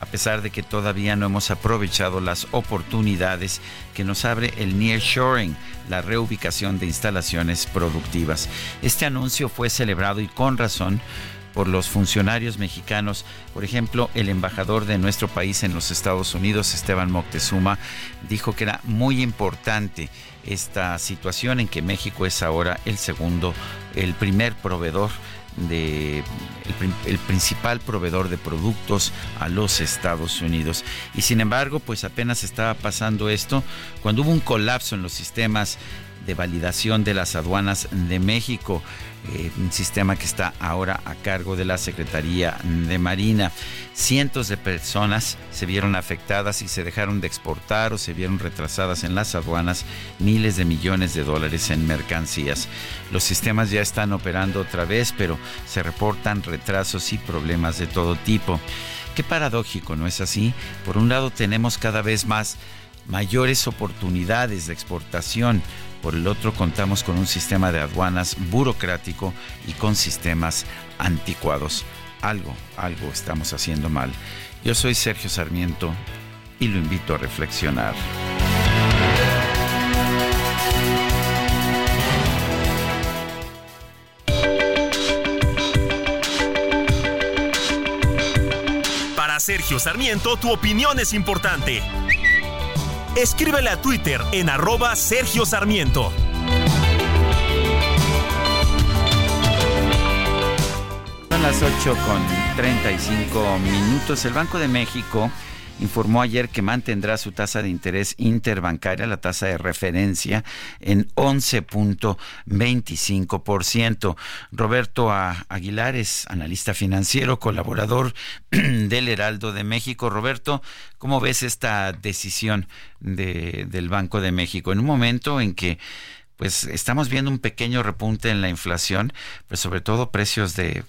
a pesar de que todavía no hemos aprovechado las oportunidades que nos abre el nearshoring, la reubicación de instalaciones productivas. Este anuncio fue celebrado y con razón por los funcionarios mexicanos. Por ejemplo, el embajador de nuestro país en los Estados Unidos, Esteban Moctezuma, dijo que era muy importante esta situación en que México es ahora el segundo, el primer proveedor de el, principal proveedor de productos a los Estados Unidos. Y sin embargo, pues apenas estaba pasando esto cuando hubo un colapso en los sistemas de validación de las aduanas de México. Eh, un sistema que está ahora a cargo de la Secretaría de Marina. Cientos de personas se vieron afectadas y se dejaron de exportar o se vieron retrasadas en las aduanas miles de millones de dólares en mercancías. Los sistemas ya están operando otra vez, pero se reportan retrasos y problemas de todo tipo. Qué paradójico, ¿no es así? Por un lado tenemos cada vez más mayores oportunidades de exportación, por el otro, contamos con un sistema de aduanas burocrático y con sistemas anticuados. Algo, algo estamos haciendo mal. Yo soy Sergio Sarmiento y lo invito a reflexionar. Para Sergio Sarmiento, tu opinión es importante. Escríbele a Twitter en arroba Sergio Sarmiento. Son las 8 con 35 minutos. El Banco de México informó ayer que mantendrá su tasa de interés interbancaria, la tasa de referencia, en 11.25%. Roberto Aguilar es analista financiero, colaborador del Heraldo de México. Roberto, ¿cómo ves esta decisión de, del Banco de México en un momento en que pues estamos viendo un pequeño repunte en la inflación, pero sobre todo precios de,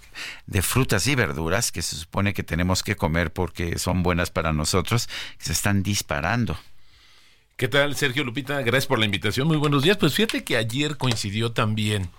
de, frutas y verduras que se supone que tenemos que comer porque son buenas para nosotros, que se están disparando. ¿Qué tal, Sergio Lupita? Gracias por la invitación. Muy buenos días. Pues fíjate que ayer coincidió también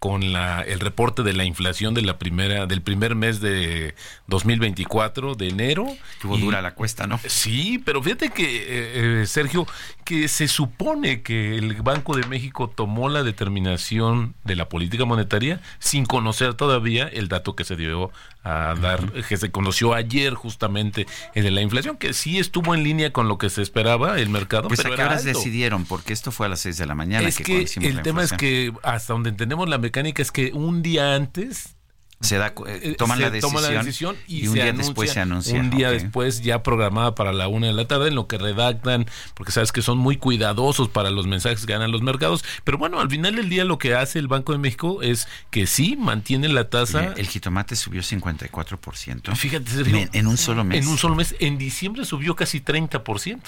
con la, el reporte de la inflación de la primera del primer mes de 2024 de enero. Estuvo dura la cuesta, ¿no? Sí, pero fíjate que eh, eh, Sergio que se supone que el Banco de México tomó la determinación de la política monetaria sin conocer todavía el dato que se dio a dar, que se conoció ayer justamente el de la inflación, que sí estuvo en línea con lo que se esperaba el mercado. Pues pero a qué horas decidieron, porque esto fue a las 6 de la mañana. Es que, el tema es que hasta donde entendemos la mecánica es que un día antes se da eh, eh, toman la, decisión, y, un día después se anuncia un día después ya programada para la una de la tarde en lo que redactan porque sabes que son muy cuidadosos para los mensajes que ganan los mercados. Pero bueno al final del día lo que hace el Banco de México es que sí mantiene la tasa. El jitomate subió 54% fíjate en, en, un solo mes. En un solo mes en diciembre subió casi 30%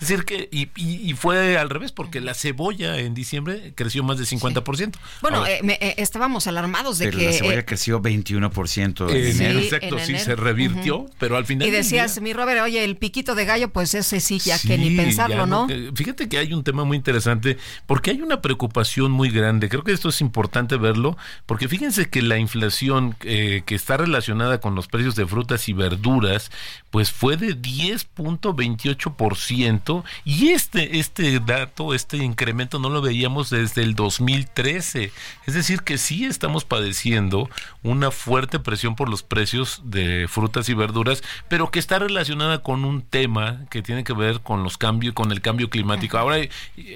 es decir que y, y, fue al revés porque la cebolla en diciembre creció más de 50% bueno eh, estábamos alarmados de pero que la cebolla creció subió 21% en en enero. exacto, sí, se revirtió, pero al final Y decías, día- mi Robert, oye, el piquito de gallo, pues ese sí, ya que ni Sí, pensarlo, ya ¿no? eh, Fíjate que hay un tema muy interesante porque hay una preocupación muy grande. Creo que esto es importante verlo porque fíjense que la inflación eh, que está relacionada con los precios de frutas y verduras pues fue de 10.28% y este este dato, este incremento no lo veíamos desde el 2013. Es decir, que sí estamos padeciendo una fuerte presión por los precios de frutas y verduras, pero que está relacionada con un tema que tiene que ver con los cambios, con el cambio climático. Ahora eh,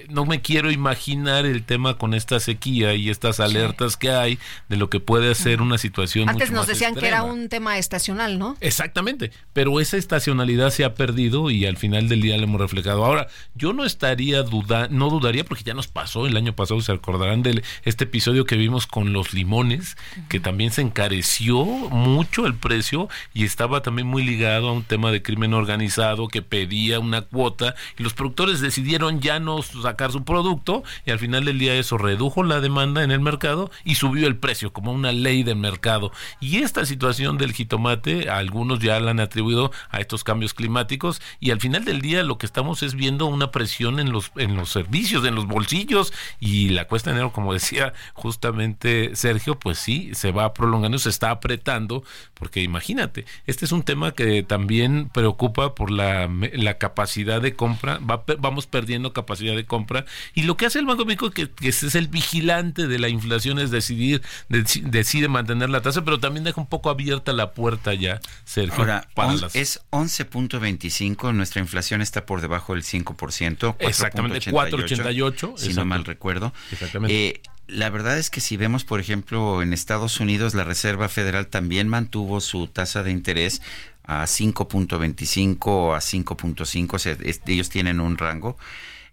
no me quiero imaginar el tema con esta sequía y estas alertas que hay de lo que puede ser una situación Antes mucho nos más decían que era un tema estacional, ¿no? Exactamente, pero esa estacionalidad se ha perdido y al final del día lo hemos reflejado. Ahora, yo no estaría duda, no dudaría porque ya nos pasó el año pasado, se acordarán de este episodio que vimos con los limones, que también se encareció mucho el precio y estaba también muy ligado a un tema de crimen organizado que pedía una cuota y los productores decidieron ya no sacar su producto y al final del día eso redujo la demanda en el mercado y subió el precio como una ley del mercado. Y esta situación del jitomate, algunos ya la han atribuido a estos cambios climáticos y al final del día lo que estamos es viendo una presión en los en los servicios, en los bolsillos y la cuesta de enero, como decía justamente Sergio, pues sí, se va prolongando, se está apretando, porque imagínate, este es un tema que también preocupa por la, la capacidad de compra, va, vamos perdiendo capacidad de compra y lo que hace el Banco de México, que, que es el vigilante de la inflación, es decidir, deci- decide mantener la tasa, pero también deja un poco abierta la puerta ya, Sergio, Ahora, para las... es 11.25, nuestra inflación está por debajo del 5%. Exactamente, 4.88, 4.88, Si no mal recuerdo. Exactamente. Eh, la verdad es que si vemos, por ejemplo, en Estados Unidos, la Reserva Federal también mantuvo su tasa de interés a 5.25 o a 5.5, o sea, es- ellos tienen un rango.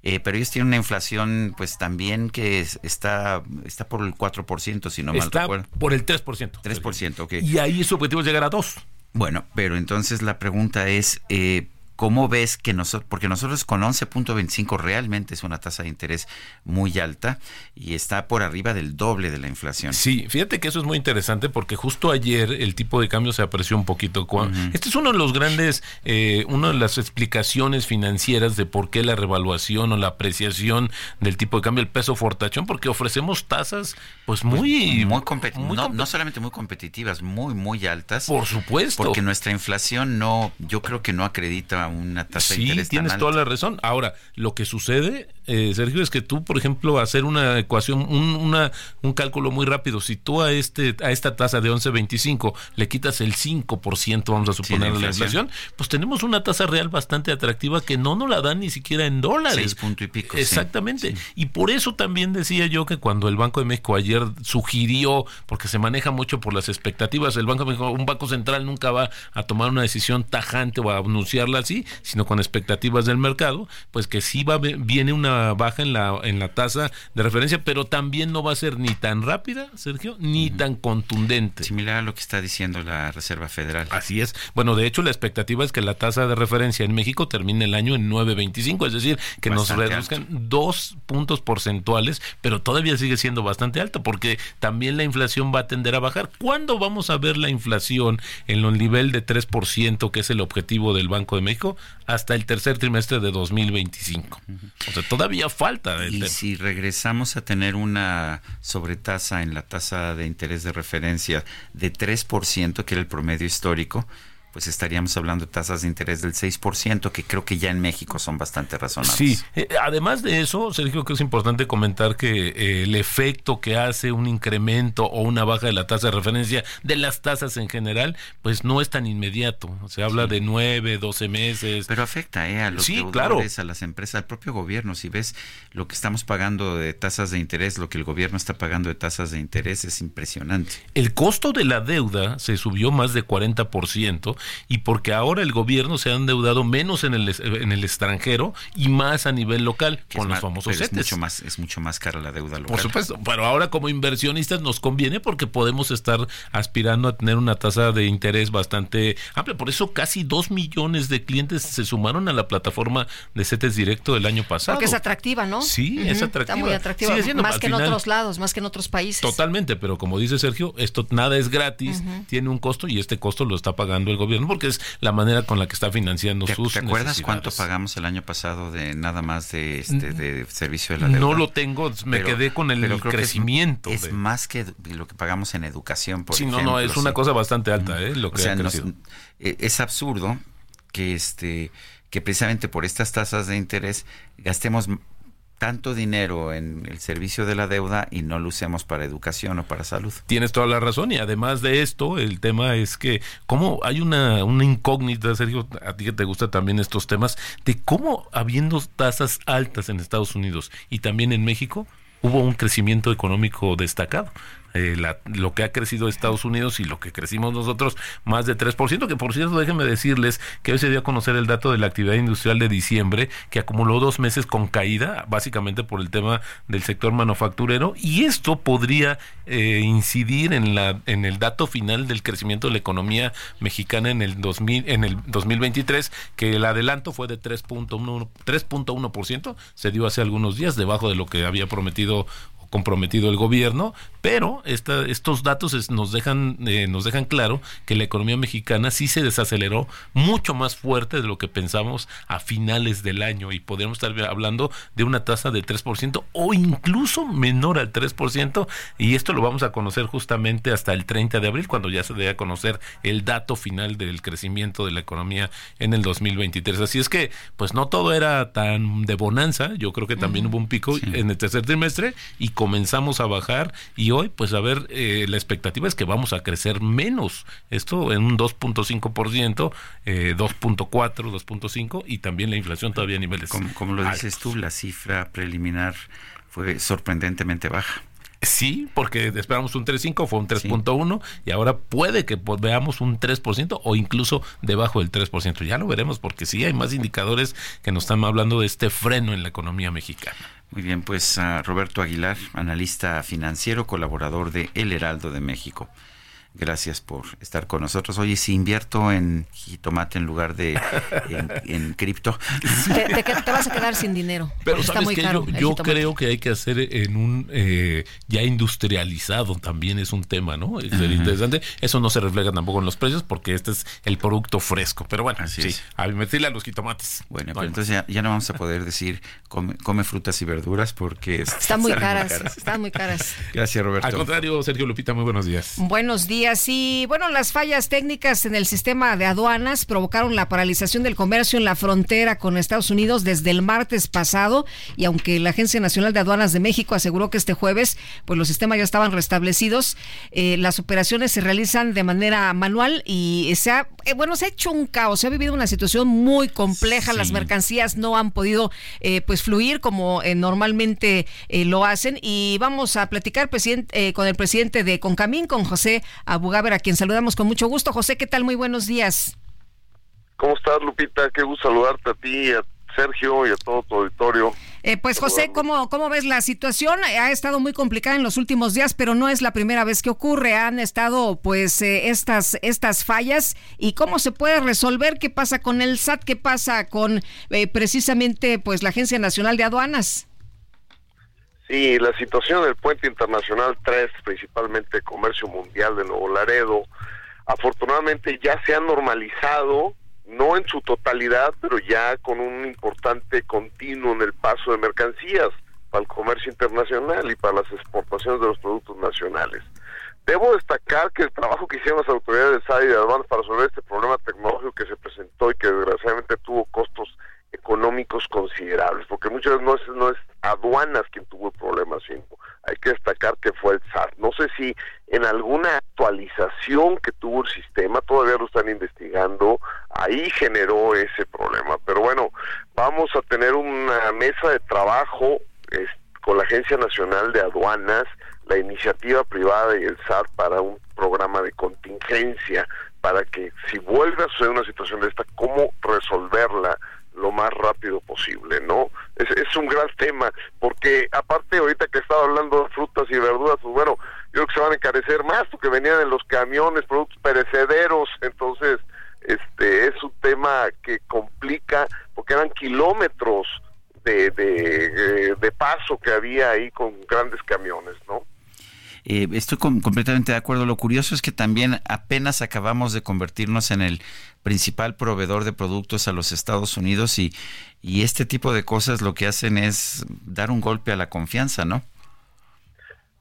Eh, pero ellos tienen una inflación, pues también que es- está, está por el 4%, si no mal Está recuerdo. por el 3%. 3%, ok. Y ahí su objetivo es llegar a 2. Bueno, pero entonces la pregunta es, eh, ¿cómo ves que nosotros, porque nosotros con 11.25 realmente es una tasa de interés muy alta y está por arriba del doble de la inflación? Sí, fíjate que eso es muy interesante porque justo ayer el tipo de cambio se apreció un poquito. Este es uno de los grandes, eh, una de las explicaciones financieras de por qué la revaluación o la apreciación del tipo de cambio, el peso fortachón, porque ofrecemos tasas pues muy... muy, competi- muy no, compet- no solamente muy competitivas, muy, muy altas. Por supuesto. Porque nuestra inflación no, yo creo que no acredita una tasa de Sí, tan tienes alta. toda la razón. Ahora, lo que sucede, eh, Sergio, es que tú, por ejemplo, hacer una ecuación, un, una, un cálculo muy rápido, si tú a este a esta tasa de 11.25 le quitas el 5%, vamos a suponer, de la inflación. pues tenemos una tasa real bastante atractiva que no nos la dan ni siquiera en dólares. Seis punto y pico, sí. Exactamente. Y por eso también decía yo que cuando el Banco de México ayer sugirió, porque se maneja mucho por las expectativas, el Banco de México, un banco central nunca va a tomar una decisión tajante o a anunciarla así, sino con expectativas del mercado, pues que sí va viene una baja en la en la tasa de referencia, pero también no va a ser ni tan rápida, Sergio, ni tan contundente. Similar a lo que está diciendo la Reserva Federal. Así es. Bueno, de hecho la expectativa es que la tasa de referencia en México termine el año en 9.25, es decir, que Bastante nos reduzcan dos puntos porcentuales, pero todavía sigue siendo bastante alto porque también la inflación va a tender a bajar. ¿Cuándo vamos a ver la inflación en el nivel de 3%, que es el objetivo del Banco de México? Hasta el tercer trimestre de 2025. O sea, todavía falta. Y si regresamos a tener una sobretasa en la tasa de interés de referencia de 3%, que era el promedio histórico, pues estaríamos hablando de tasas de interés del 6%, que creo que ya en México son bastante razonables. Sí, eh, además de eso, Sergio, que es importante comentar que eh, el efecto que hace un incremento o una baja de la tasa de referencia de las tasas en general, pues no es tan inmediato. Se habla de nueve, doce meses. Pero afecta eh, a los Sí, deudores, claro. a las empresas, al propio gobierno. Si ves lo que estamos pagando de tasas de interés, lo que el gobierno está pagando de tasas de interés es impresionante. El costo de la deuda se subió más de 40%, y porque ahora el gobierno se ha endeudado menos en el, en el extranjero y más a nivel local con los famosos es mucho más es mucho más cara la deuda local. Por supuesto, pero ahora como inversionistas nos conviene porque podemos estar aspirando a tener una tasa de interés bastante amplia. Por eso casi dos millones de clientes se sumaron a la plataforma de CETES Directo del año pasado. Porque es atractiva, ¿no? Sí, es atractiva. Está muy atractiva. más que en otros lados, más que en otros países. Totalmente, pero como dice Sergio, esto nada es gratis, tiene un costo y este costo lo está pagando el gobierno porque es la manera con la que está financiando sus ¿Te acuerdas cuánto pagamos el año pasado de nada más de este de servicio de la deuda? No lo tengo, me quedé con el crecimiento. Es, más que lo que pagamos en educación, por sí, ejemplo. no, no, es una cosa bastante alta, ¿eh? Lo que o e, es absurdo que este que precisamente por estas tasas de interés gastemos tanto dinero en el servicio de la deuda y no lo usemos para educación o para salud. Tienes toda la razón y además de esto, el tema es que cómo hay una, una incógnita, Sergio, a ti que te gustan también estos temas, de cómo habiendo tasas altas en Estados Unidos y también en México, hubo un crecimiento económico destacado. Eh, lo que ha crecido Estados Unidos y lo que crecimos nosotros, más de 3%, que por cierto, déjenme decirles que hoy se dio a conocer el dato de la actividad industrial de diciembre, que acumuló dos meses con caída, básicamente por el tema del sector manufacturero, y esto podría eh, incidir en, la, en el dato final del crecimiento de la economía mexicana en el, 2000, en el 2023, que el adelanto fue de 3.1%, se dio hace algunos días, debajo de lo que había prometido comprometido el gobierno, pero esta, estos datos nos dejan eh, nos dejan claro que la economía mexicana sí se desaceleró mucho más fuerte de lo que pensamos a finales del año y podríamos estar hablando de una tasa de 3% o incluso menor al 3% y esto lo vamos a conocer justamente hasta el 30 de abril cuando ya se dé a conocer el dato final del crecimiento de la economía en el 2023. Así es que pues no todo era tan de bonanza, yo creo que también hubo un pico en el tercer trimestre y comenzamos a bajar y hoy, pues a ver, eh, la expectativa es que vamos a crecer menos. Esto en un 2.5%, eh, 2.4, 2.5 y también la inflación todavía a niveles. Como, como lo dices tú, la cifra preliminar fue sorprendentemente baja. Sí, porque esperamos un 3.5, fue un 3.1 y ahora puede que veamos un 3% o incluso debajo del 3%. Ya lo veremos porque sí hay más indicadores que nos están hablando de este freno en la economía mexicana. Muy bien, pues Roberto Aguilar, analista financiero, colaborador de El Heraldo de México. Gracias por estar con nosotros. Oye, si invierto en jitomate en lugar de en, cripto. Te, vas a quedar sin dinero. Pero está muy caro yo, creo que hay que hacer en un eh, ya industrializado también es un tema, ¿no? Es interesante. Eso no se refleja tampoco en los precios porque este es el producto fresco. Pero bueno, sí, a meterle a los jitomates. Bueno, pero entonces ya, no vamos a poder decir come, frutas y verduras porque están muy caras, Están muy caras. Gracias, Roberto. Al contrario, Sergio Lupita, muy buenos días. Buenos días. Y bueno, las fallas técnicas en el sistema de aduanas provocaron la paralización del comercio en la frontera con Estados Unidos desde el martes pasado. Y aunque la Agencia Nacional de Aduanas de México aseguró que este jueves, pues los sistemas ya estaban restablecidos, eh, las operaciones se realizan de manera manual y se ha, eh, bueno, se ha hecho un caos. Se ha vivido una situación muy compleja. Las mercancías no han podido, eh, pues, fluir como normalmente lo hacen. Y vamos a platicar con el presidente de Concamín, con José Bugaber, a quien saludamos con mucho gusto. José, ¿qué tal? Muy buenos días. ¿Cómo estás, Lupita? Qué gusto saludarte a ti, a Sergio y a todo tu auditorio. Eh, pues José, ¿cómo, ¿cómo ves la situación? Ha estado muy complicada en los últimos días, pero no es la primera vez que ocurre. Han estado pues eh, estas, estas fallas y cómo se puede resolver, qué pasa con el SAT, qué pasa con eh, precisamente pues la Agencia Nacional de Aduanas. Sí, la situación del puente internacional 3, principalmente comercio mundial de Nuevo Laredo, afortunadamente ya se ha normalizado, no en su totalidad, pero ya con un importante continuo en el paso de mercancías para el comercio internacional y para las exportaciones de los productos nacionales. Debo destacar que el trabajo que hicieron las autoridades de SAD y de aduanas para resolver este problema tecnológico que se presentó y que desgraciadamente tuvo costos económicos considerables, porque muchas veces no es, no es aduanas quien tuvo el problema, sino hay que destacar que fue el SAT. No sé si en alguna actualización que tuvo el sistema, todavía lo están investigando, ahí generó ese problema. Pero bueno, vamos a tener una mesa de trabajo con la Agencia Nacional de Aduanas, la iniciativa privada y el SAT para un programa de contingencia para que si vuelve a suceder una situación de esta, cómo resolverla lo más rápido posible, ¿no? Es, un gran tema, porque aparte ahorita que estaba hablando de frutas y verduras, pues bueno, yo creo que se van a encarecer más porque venían en los camiones productos perecederos, entonces este es un tema que complica porque eran kilómetros de, de, de paso que había ahí con grandes camiones, ¿no? Eh, estoy completamente de acuerdo. Lo curioso es que también apenas acabamos de convertirnos en el principal proveedor de productos a los Estados Unidos y, y este tipo de cosas lo que hacen es dar un golpe a la confianza, ¿no?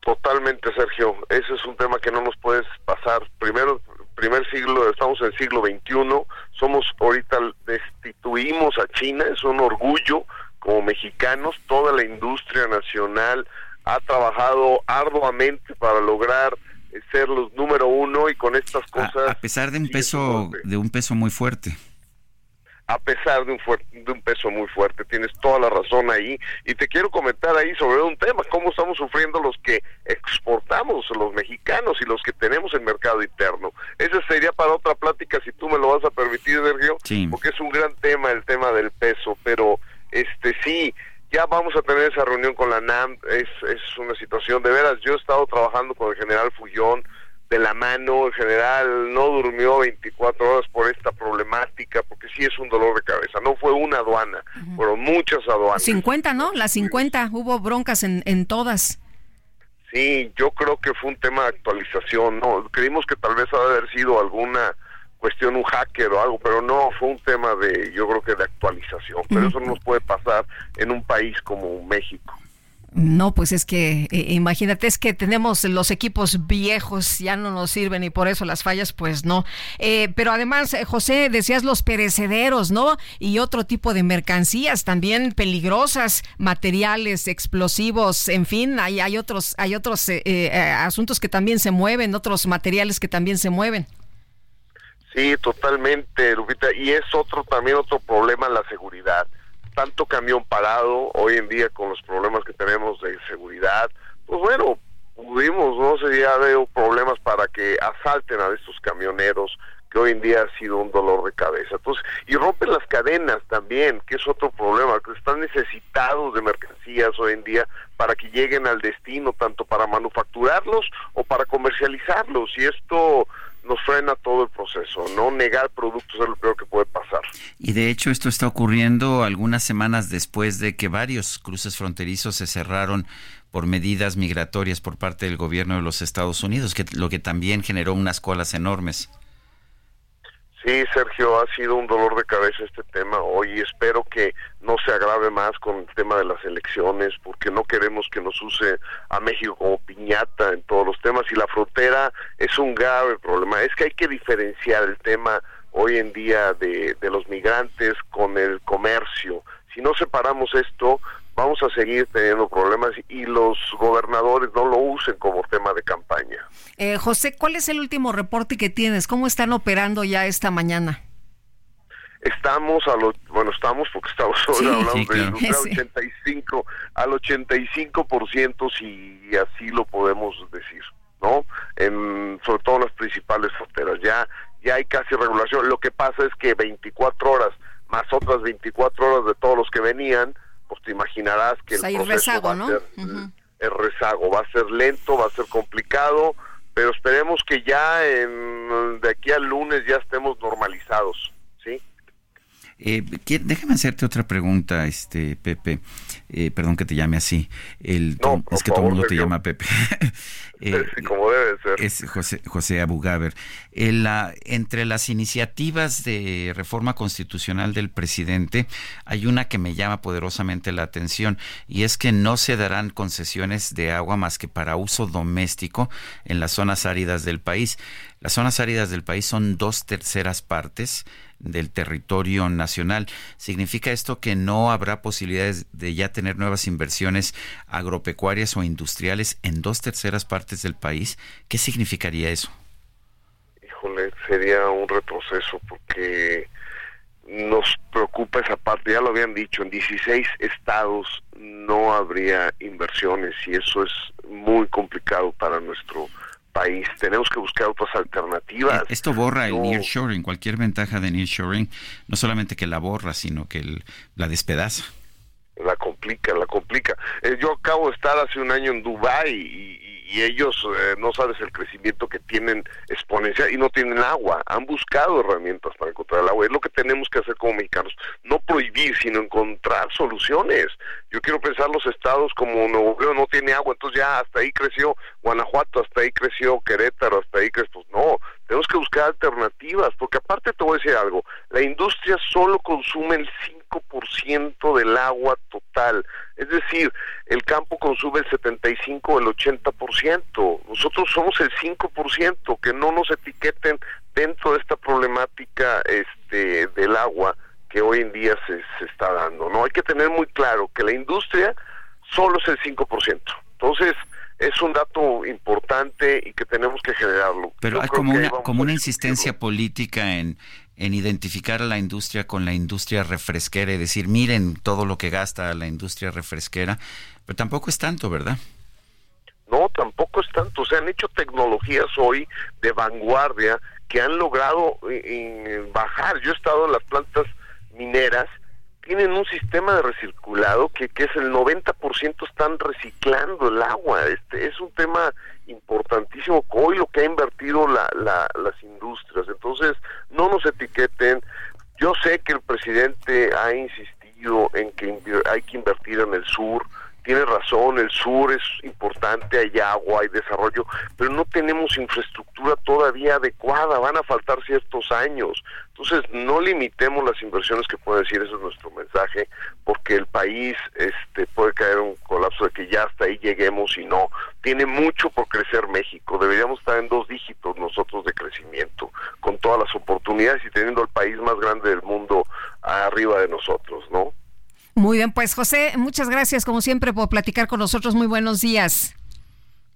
Totalmente, Sergio. Ese es un tema que no nos puedes pasar. Primero, primer siglo, estamos en el siglo XXI, somos ahorita, destituimos a China, es un orgullo como mexicanos, toda la industria nacional ha trabajado arduamente para lograr eh, ser los número uno y con estas cosas... A, pesar de un peso, de un peso muy fuerte a pesar de un, de un peso muy fuerte. Tienes toda la razón ahí. Y te quiero comentar ahí sobre un tema, cómo estamos sufriendo los que exportamos, los mexicanos y los que tenemos el mercado interno. Ese sería para otra plática, si tú me lo vas a permitir, Sergio, porque es un gran tema el tema del peso, pero este sí, ya vamos a tener esa reunión con la NAM, es, es una situación de veras, yo he estado trabajando con el general Fullón, de la mano, en general no durmió 24 horas por esta problemática, porque sí es un dolor de cabeza. No fue una aduana, fueron muchas aduanas. 50, ¿no? Las 50, hubo broncas en, en todas. Sí, yo creo que fue un tema de actualización, ¿no? Creímos que tal vez haber sido alguna cuestión, un hacker o algo, pero no, fue un tema de, yo creo que de actualización. Pero eso no nos puede pasar en un país como México. No, pues es que eh, imagínate, es que tenemos los equipos viejos, ya no nos sirven y por eso las fallas, pues no. Eh, pero además, eh, José, decías los perecederos, ¿no? Y otro tipo de mercancías también peligrosas, materiales explosivos, en fin, hay, hay otros, hay otros asuntos que también se mueven, otros materiales que también se mueven. Sí, totalmente, Lupita. Y es otro también otro problema la seguridad tanto camión parado hoy en día con los problemas que tenemos de seguridad, pues bueno, pudimos, no sé, ya veo problemas para que asalten a estos camioneros que hoy en día ha sido un dolor de cabeza. Entonces, y rompen las cadenas también, que es otro problema, que están necesitados de mercancías hoy en día para que lleguen al destino, tanto para manufacturarlos o para comercializarlos. Y esto frena todo el proceso. No negar productos es lo peor que puede pasar. Y de hecho esto está ocurriendo algunas semanas después de que varios cruces fronterizos se cerraron por medidas migratorias por parte del gobierno de los Estados Unidos, que lo que también generó unas colas enormes. Sí, Sergio, ha sido un dolor de cabeza este tema hoy espero que no se agrave más con el tema de las elecciones porque no queremos que nos use a México como piñata en todos los temas y la frontera es un grave problema. Es que hay que diferenciar el tema hoy en día de, de los migrantes con el comercio. Si no separamos esto, vamos a seguir teniendo problemas y los gobernadores no lo usen como tema de campaña. Eh, José, ¿cuál es el último reporte que tienes? ¿Cómo están operando ya esta mañana? Estamos a lo, bueno, estamos porque estamos hablando de 85 al 85% si así lo podemos decir, ¿no? En, sobre todo en las principales fronteras. Ya ya hay casi regulación. Lo que pasa es que 24 horas más otras 24 horas de todos los que venían, pues te imaginarás que el, pues rezago, ¿no? el rezago va a ser lento, va a ser complicado, pero esperemos que ya en, de aquí al lunes ya estemos normalizados, ¿sí? Eh, déjame hacerte otra pregunta, este Pepe. Eh, perdón que te llame así. El, es que todo el mundo te llama Pepe. eh, como debe ser. Es José, José Abugaber. la, entre las iniciativas de reforma constitucional del presidente, hay una que me llama poderosamente la atención y es que no se darán concesiones de agua más que para uso doméstico en las zonas áridas del país. Las zonas áridas del país son dos terceras partes del territorio nacional. ¿Significa esto que no habrá posibilidades de ya tener nuevas inversiones agropecuarias o industriales en dos terceras partes del país? ¿Qué significaría eso? Híjole, sería un retroceso porque nos preocupa esa parte, ya lo habían dicho, en 16 estados no habría inversiones y eso es muy complicado para nuestro país. Tenemos que buscar otras alternativas. Eh, esto borra el nearshoring, cualquier ventaja de nearshoring, no solamente que la borra, sino que la despedaza. La complica, la complica. Eh, yo acabo de estar hace un año en Dubái y, y ellos eh, no sabes el crecimiento que tienen exponencial y no tienen agua. Han buscado herramientas para encontrar el agua. Es lo que tenemos que hacer como mexicanos. No prohibir, sino encontrar soluciones. Yo quiero pensar los estados como Nuevo León no tiene agua, entonces ya hasta ahí creció Guanajuato, hasta ahí creció Querétaro, hasta ahí creció. Pues no, tenemos que buscar alternativas, porque aparte te voy a decir algo, la industria solo consume el 5% del agua total, es decir, el campo consume el 75 o el 80%, nosotros somos el 5%, que no nos etiqueten dentro de esta problemática este del agua que hoy en día se, se está dando, ¿no? Hay que tener muy claro que la industria solo es el 5%. Entonces, es un dato importante y que tenemos que generarlo. Pero hay como una, como una insistencia política en, en identificar a la industria con la industria refresquera y decir, miren todo lo que gasta la industria refresquera, pero tampoco es tanto, ¿verdad? No, tampoco es tanto. Se han hecho tecnologías hoy de vanguardia que han logrado eh, eh, bajar. Yo he estado en las plantas mineras tienen un sistema de recirculado que, que es el 90% están reciclando el agua. Este es un tema importantísimo hoy lo que ha invertido la, las industrias. Entonces, no nos etiqueten. Yo sé que el presidente ha insistido en que hay que invertir en el sur, tiene razón, el sur es importante, hay agua, hay desarrollo, pero no tenemos infraestructura todavía adecuada, van a faltar ciertos años. Entonces, no limitemos las inversiones que puede decir, ese es nuestro mensaje, porque el país este puede caer en un colapso de que ya hasta ahí lleguemos y no. Tiene mucho por crecer México, deberíamos estar en dos dígitos nosotros de crecimiento, con todas las oportunidades y teniendo el país más grande del mundo arriba de nosotros, ¿no? Muy bien, pues José, muchas gracias como siempre por platicar con nosotros. Muy buenos días.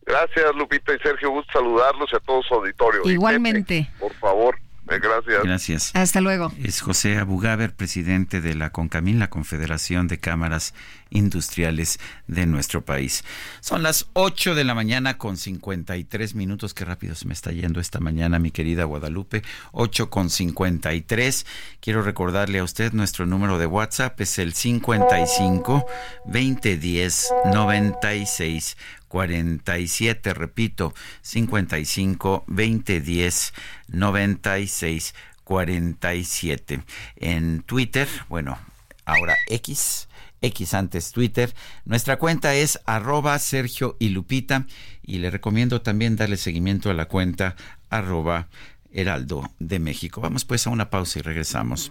Gracias, Lupita y Sergio. Gusto saludarlos y a todos su auditorio. Igualmente. por favor. Eh, gracias. Gracias. Hasta luego. Es José Abugaber, presidente de la CONCAMIN, la Confederación de Cámaras Industriales de nuestro país. Son las 8 de la mañana con 53 minutos. Qué rápido se me está yendo esta mañana, mi querida Guadalupe. 8 con 53. Quiero recordarle a usted nuestro número de WhatsApp es el 55 2010 96 47, repito, 55 2010 96 47. En Twitter, bueno, ahora X, X antes Twitter. Nuestra cuenta es arroba Sergio y Lupita y le recomiendo también darle seguimiento a la cuenta arroba Heraldo de México. Vamos pues a una pausa y regresamos.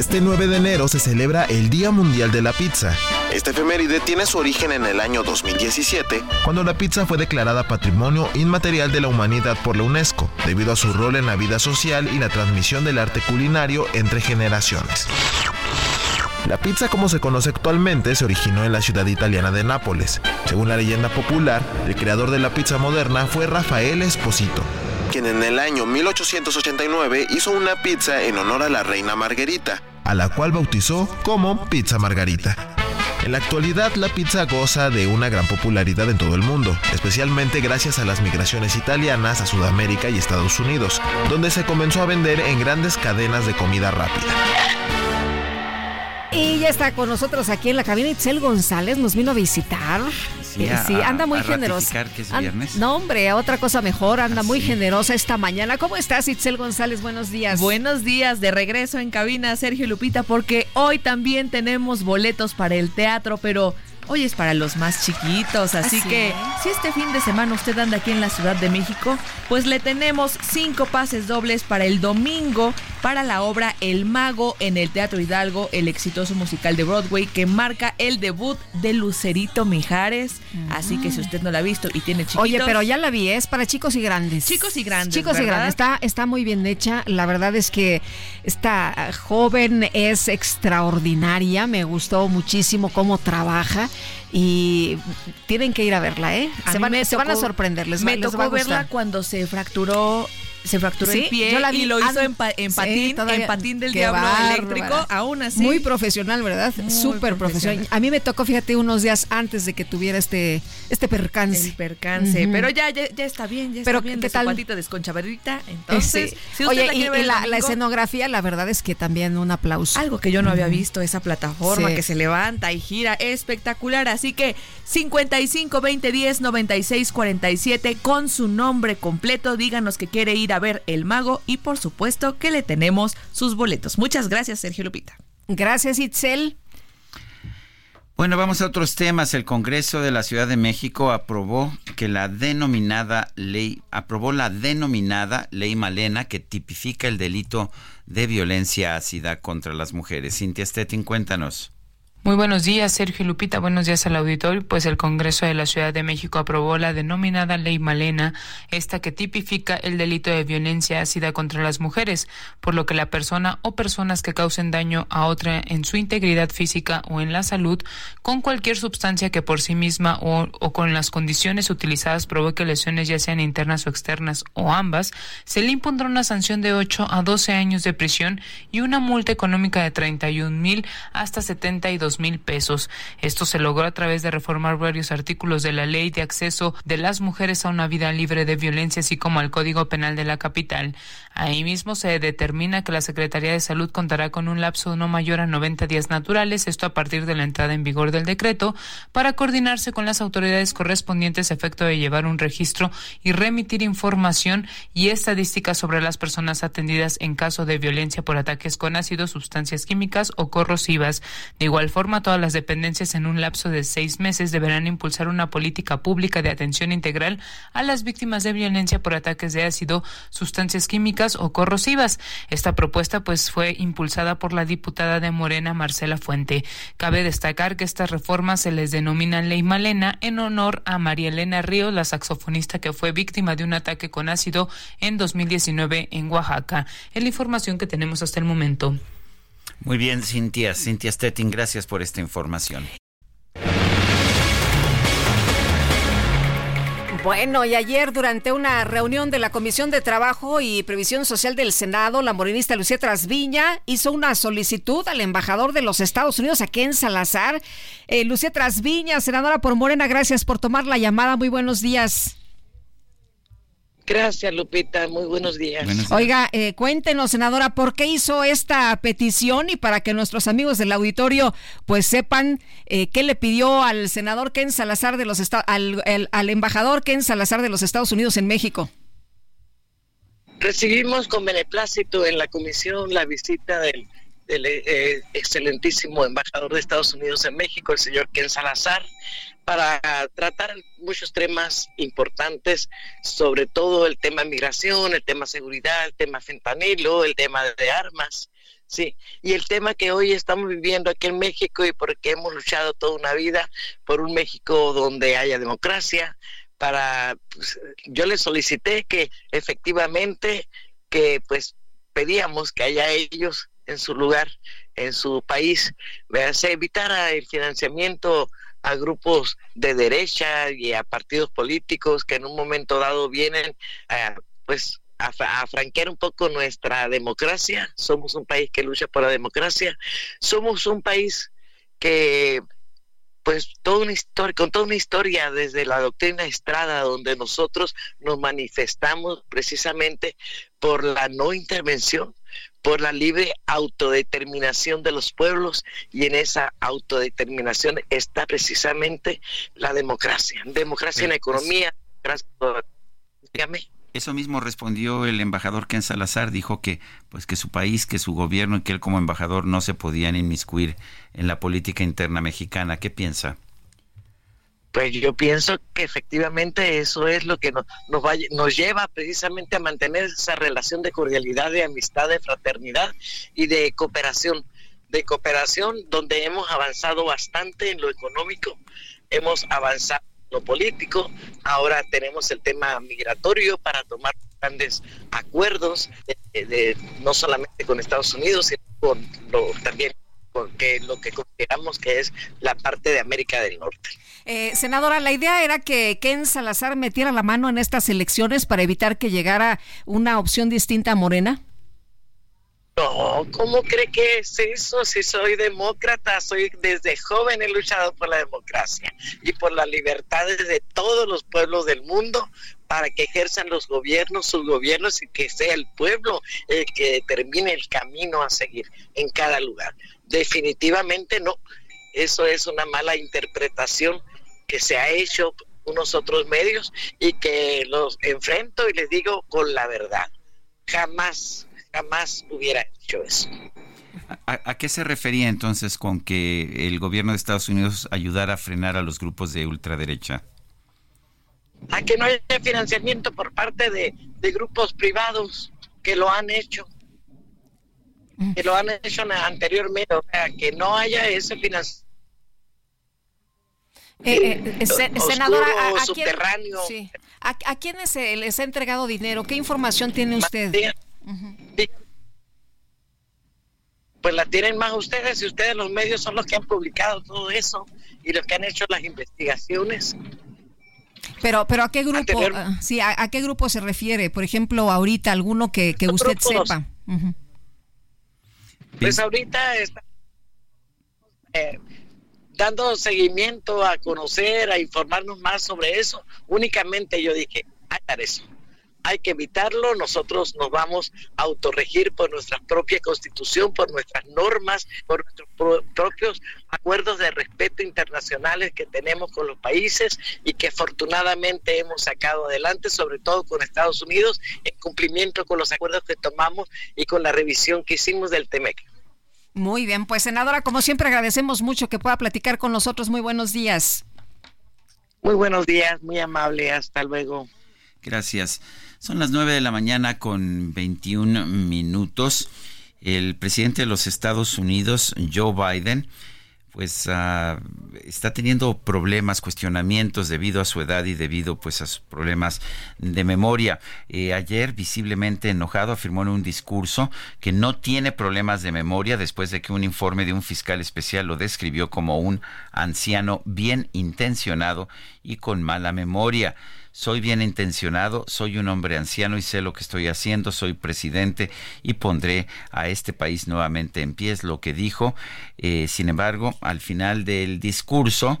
Este 9 de enero se celebra el Día Mundial de la Pizza. Este efeméride tiene su origen en el año 2017, cuando la pizza fue declarada Patrimonio Inmaterial de la Humanidad por la UNESCO, debido a su rol en la vida social y la transmisión del arte culinario entre generaciones. La pizza como se conoce actualmente se originó en la ciudad italiana de Nápoles. Según la leyenda popular, el creador de la pizza moderna fue Rafael Esposito, quien en el año 1889 hizo una pizza en honor a la reina Margarita, a la cual bautizó como Pizza Margarita. En la actualidad la pizza goza de una gran popularidad en todo el mundo, especialmente gracias a las migraciones italianas a Sudamérica y Estados Unidos, donde se comenzó a vender en grandes cadenas de comida rápida. Y ya está con nosotros aquí en la cabina Itzel González, nos vino a visitar. Sí, Eh, a- sí, anda muy a generosa. que es viernes. No, hombre, otra cosa mejor, anda muy generosa esta mañana. ¿Cómo estás, Itzel González? Buenos días. Buenos días, de regreso en cabina, Sergio Lupita, porque hoy también tenemos boletos para el teatro, pero hoy es para los más chiquitos, así ¿Ah, sí? que si este fin de semana usted anda aquí en la Ciudad de México, pues le tenemos cinco pases dobles para el domingo para la obra El Mago en el Teatro Hidalgo, el exitoso musical de Broadway que marca el debut de Lucerito Mijares. Así que si usted no la ha visto y tiene chiquitos... Oye, pero ya la vi, es para chicos y grandes. Chicos y grandes, Chicos y grandes. Está, está muy bien hecha. La verdad es que esta joven es extraordinaria. Me gustó muchísimo cómo trabaja. Y tienen que ir a verla, ¿eh? A Se van, me se van a sorprender. Les va, me les tocó va a verla cuando se fracturó se fracturó Sí, el pie yo la vi y lo hizo en, pa- en sí, patín, todavía- en patín del diablo eléctrico, aún así. Muy profesional, ¿verdad? Súper profesional. A mí me tocó, fíjate, unos días antes de que tuviera este, este percance. el percance, pero ya, ya, ya está bien, ya está Pero, bien ¿qué de su tal? patita. Eh, Entonces, si usted Oye, la y, ver y escenografía, la verdad es que también un aplauso. algo que yo no había visto, esa plataforma Sí. que se levanta y gira, espectacular. Así que 55 20 10 96 47 con su nombre completo, díganos que quiere ir a ver El Mago y por supuesto que le tenemos sus boletos. Muchas gracias, Sergio Lupita. Gracias, Itzel. Bueno, vamos a otros temas. El Congreso de la Ciudad de México aprobó que la denominada ley, aprobó la denominada ley Malena que tipifica el delito de violencia ácida contra las mujeres. Cintia Stettin, cuéntanos. Muy buenos días, Sergio Lupita. Buenos días al auditorio. Pues el Congreso de la Ciudad de México aprobó la denominada Ley Malena, esta que tipifica el delito de violencia ácida contra las mujeres, por lo que la persona o personas que causen daño a otra en su integridad física o en la salud con cualquier sustancia que por sí misma o, o con las condiciones utilizadas provoque lesiones ya sean internas o externas o ambas, se le impondrá una sanción de 8 a 12 años de prisión y una multa económica de 31 mil hasta 72 mil pesos. Esto se logró a través de reformar varios artículos de la Ley de Acceso de las Mujeres a una Vida Libre de Violencia, así como al Código Penal de la capital. Ahí mismo se determina que la Secretaría de Salud contará con un lapso no mayor a 90 días naturales, esto a partir de la entrada en vigor del decreto, para coordinarse con las autoridades correspondientes a efecto de llevar un registro y remitir información y estadísticas sobre las personas atendidas en caso de violencia por ataques con ácido, sustancias químicas o corrosivas. De igual forma, todas las dependencias en un lapso de seis meses deberán impulsar una política pública de atención integral a las víctimas de violencia por ataques de ácido, sustancias químicas o corrosivas. Esta propuesta pues fue impulsada por la diputada de Morena Marcela Fuente. Cabe destacar que estas reformas se les denominan Ley Malena en honor a María Elena Ríos, la saxofonista que fue víctima de un ataque con ácido en 2019 en Oaxaca. Es la información que tenemos hasta el momento. Muy bien, Cintia. Cintia Stettin, gracias por esta información. Bueno, y ayer durante una reunión de la Comisión de Trabajo y Previsión Social del Senado, la morenista Lucía Trasviña hizo una solicitud al embajador de los Estados Unidos aquí en Salazar. Eh, Lucía Trasviña, senadora por Morena, gracias por tomar la llamada. Muy buenos días. Gracias, Lupita. Muy buenos días. Oiga, eh, cuéntenos, senadora, ¿por qué hizo esta petición y para que nuestros amigos del auditorio pues sepan eh, qué le pidió al senador Ken Salazar de los Estados, al, embajador Ken Salazar de los Estados Unidos en México? Recibimos con beneplácito en la comisión la visita del, del, eh, excelentísimo embajador de Estados Unidos en México, el señor Ken Salazar, para tratar muchos temas importantes, sobre todo el tema migración, el tema seguridad, el tema fentanilo, el tema de armas. Sí, y el tema que hoy estamos viviendo aquí en México y porque hemos luchado toda una vida por un México donde haya democracia, para pues, yo le solicité que efectivamente que pues pedíamos que haya ellos en su lugar, en su país, ¿verdad? se evitara el financiamiento a grupos de derecha y a partidos políticos que en un momento dado vienen a, pues a, fra- a franquear un poco nuestra democracia. Somos un país que lucha por la democracia. Somos un país que pues toda una historia, con toda una historia desde la doctrina Estrada, donde nosotros nos manifestamos precisamente por la no intervención, por la libre autodeterminación de los pueblos y en esa autodeterminación está precisamente la democracia, democracia en la economía, Dígame. Eso mismo respondió el embajador Ken Salazar, dijo que pues que su país, que su gobierno y que él como embajador no se podían inmiscuir en la política interna mexicana. ¿Qué piensa? Pues yo pienso que efectivamente eso es lo que nos, nos, nos lleva precisamente a mantener esa relación de cordialidad, de amistad, de fraternidad y de cooperación. De cooperación donde hemos avanzado bastante en lo económico, hemos avanzado lo político, ahora tenemos el tema migratorio para tomar grandes acuerdos, de, no solamente con Estados Unidos, sino con lo, también con que lo que consideramos que es la parte de América del Norte. Eh, senadora, la idea era que Ken Salazar metiera la mano en estas elecciones para evitar que llegara una opción distinta a Morena. No, ¿cómo cree que es eso? Si soy demócrata, soy desde joven he luchado por la democracia y por las libertades de todos los pueblos del mundo para que ejerzan los gobiernos, sus gobiernos y que sea el pueblo el que determine el camino a seguir en cada lugar. Definitivamente no. Eso es una mala interpretación que se ha hecho unos otros medios y que los enfrento y les digo con la verdad. Jamás jamás hubiera hecho eso. ¿A, qué se refería entonces con que el gobierno de Estados Unidos ayudara a frenar a los grupos de ultraderecha? A que no haya financiamiento por parte de, grupos privados que lo han hecho, que lo han hecho anteriormente, o sea, que no haya ese financiamiento. Eh, eh, senadora, ¿a, quién, ¿a, quiénes les ha entregado dinero? ¿Qué información tiene usted? Pues la tienen más ustedes y ustedes los medios son los que han publicado todo eso y los que han hecho las investigaciones. Pero, pero ¿a qué grupo? Ah, sí, ¿a, qué grupo se refiere? Por ejemplo, ahorita alguno que, usted sepa. Pues ahorita está eh, dando seguimiento a conocer, a informarnos más sobre eso. Únicamente yo dije, dar eso hay que evitarlo, nosotros nos vamos a autorregir por nuestra propia constitución, por nuestras normas, por nuestros propios acuerdos de respeto internacionales que tenemos con los países y que afortunadamente hemos sacado adelante, sobre todo con Estados Unidos, en cumplimiento con los acuerdos que tomamos y con la revisión que hicimos del TEMEC. Muy bien, pues senadora, como siempre agradecemos mucho que pueda platicar con nosotros. Muy buenos días. Muy buenos días, muy amable, hasta luego. Gracias. Son las 9 de la mañana con 21 minutos. El presidente de los Estados Unidos, Joe Biden, pues ah, está teniendo problemas, cuestionamientos debido a su edad y debido pues a sus problemas de memoria. Eh, ayer, visiblemente enojado, afirmó en un discurso que no tiene problemas de memoria después de que un informe de un fiscal especial lo describió como un anciano bien intencionado y con mala memoria soy bien intencionado, soy un hombre anciano y sé lo que estoy haciendo, soy presidente y pondré a este país nuevamente en pie, es lo que dijo. Eh, sin embargo, al final del discurso,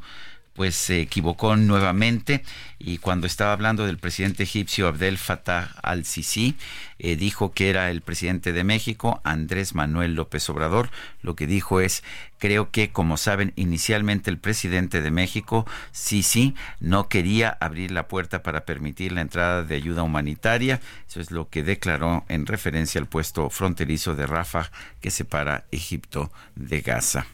pues se equivocó nuevamente y cuando estaba hablando del presidente egipcio Abdel Fattah al-Sisi, eh, dijo que era el presidente de México, Andrés Manuel López Obrador. Lo que dijo es, creo que como saben, inicialmente el presidente de México, Sisi, no quería abrir la puerta para permitir la entrada de ayuda humanitaria. Eso es lo que declaró en referencia al puesto fronterizo de Rafah que separa Egipto de Gaza.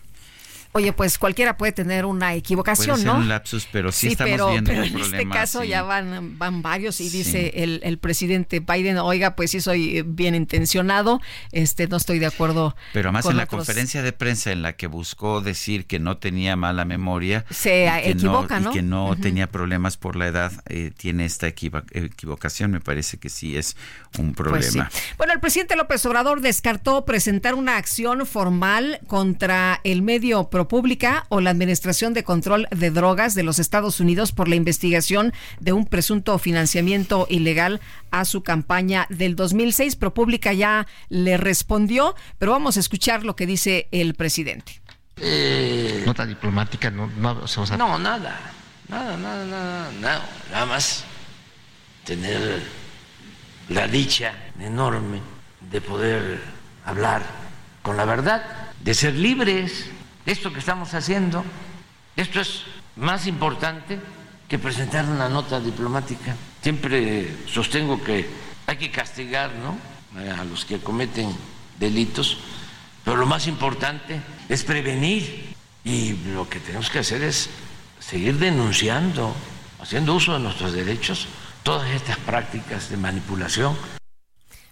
Oye, pues cualquiera puede tener una equivocación, puede ser un lapsus, pero sí, estamos pero, viendo pero en este caso ya van, van varios y dice el, el, presidente Biden, oiga, pues sí soy bien intencionado, este no estoy de acuerdo. Pero además en la conferencia de prensa en la que buscó decir que no tenía mala memoria, se equivoca, no, Y que no tenía problemas por la edad, eh, tiene esta equivocación, me parece que sí es un pues problema. Bueno, el presidente López Obrador descartó presentar una acción formal contra el medio Pública o la Administración de Control de Drogas de los Estados Unidos por la investigación de un presunto financiamiento ilegal a su campaña del 2006. ProPública ya le respondió, pero vamos a escuchar lo que dice el presidente. Eh, Nota diplomática, no, no, o sea, no, nada, nada, nada, nada, nada, nada más tener la dicha enorme de poder hablar con la verdad, de ser libres. Esto que estamos haciendo, esto es más importante que presentar una nota diplomática. Siempre sostengo que hay que castigar ¿no? a los que cometen delitos, pero lo más importante es prevenir y lo que tenemos que hacer es seguir denunciando, haciendo uso de nuestros derechos, todas estas prácticas de manipulación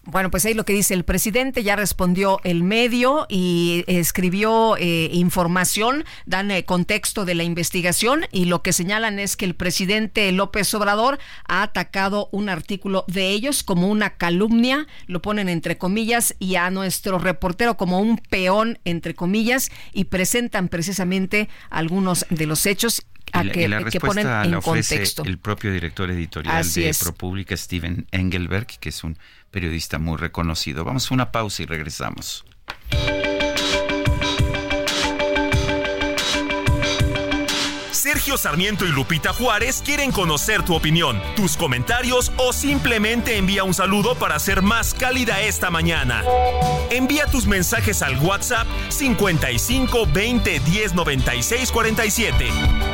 bueno, pues ahí lo que dice el presidente, ya respondió el medio y escribió eh, información, dan eh, contexto de la investigación y lo que señalan es que el presidente López Obrador ha atacado un artículo de ellos como una calumnia, lo ponen entre comillas, y a nuestro reportero como un peón entre comillas y presentan precisamente algunos de los hechos a que, la que ponen respuesta en la ofrece contexto. el propio director editorial Así de es. ProPublica, Steven Engelberg, que es un periodista muy reconocido. Vamos a una pausa y regresamos. Sergio Sarmiento y Lupita Juárez quieren conocer tu opinión, tus comentarios o simplemente envía un saludo para ser más cálida esta mañana. Envía tus mensajes al WhatsApp 55 20 10 96 47.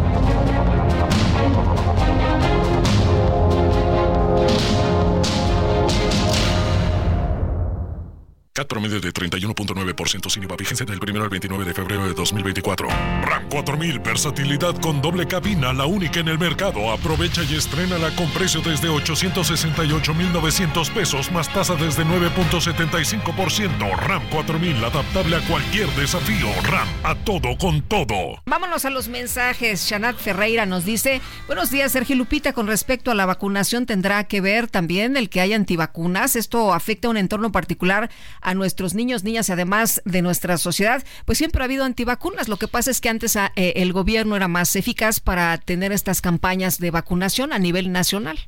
CAT promedio de 31.9% sin IVA vigencia del 1 al 29 de febrero de 2024. RAM 4000, versatilidad con doble cabina, la única en el mercado. Aprovecha y estrénala con precio desde 868,900 pesos más tasa desde 9.75%. RAM 4000, adaptable a cualquier desafío. RAM, a todo con todo. Vámonos a los mensajes. Shanat Ferreira nos dice, buenos días Sergio Lupita, con respecto a la vacunación tendrá que ver también el que hay antivacunas. Esto afecta a un entorno particular a nuestros niños, niñas y además de nuestra sociedad. Pues siempre ha habido antivacunas. Lo que pasa es que antes ah, eh, el gobierno era más eficaz para tener estas campañas de vacunación a nivel nacional.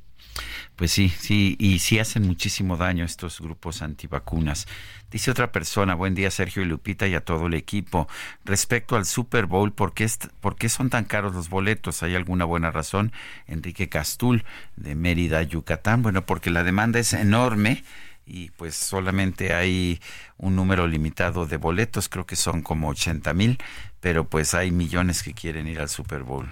Pues sí, sí, y sí hacen muchísimo daño estos grupos antivacunas. Dice otra persona, buen día Sergio y Lupita y a todo el equipo. Respecto al Super Bowl, ¿por qué, ¿por qué son tan caros los boletos? ¿Hay alguna buena razón? Enrique Castul, de Mérida, Yucatán. Bueno, porque la demanda es enorme y pues solamente hay un número limitado de boletos, creo que son como 80 mil, pero pues hay millones que quieren ir al Super Bowl.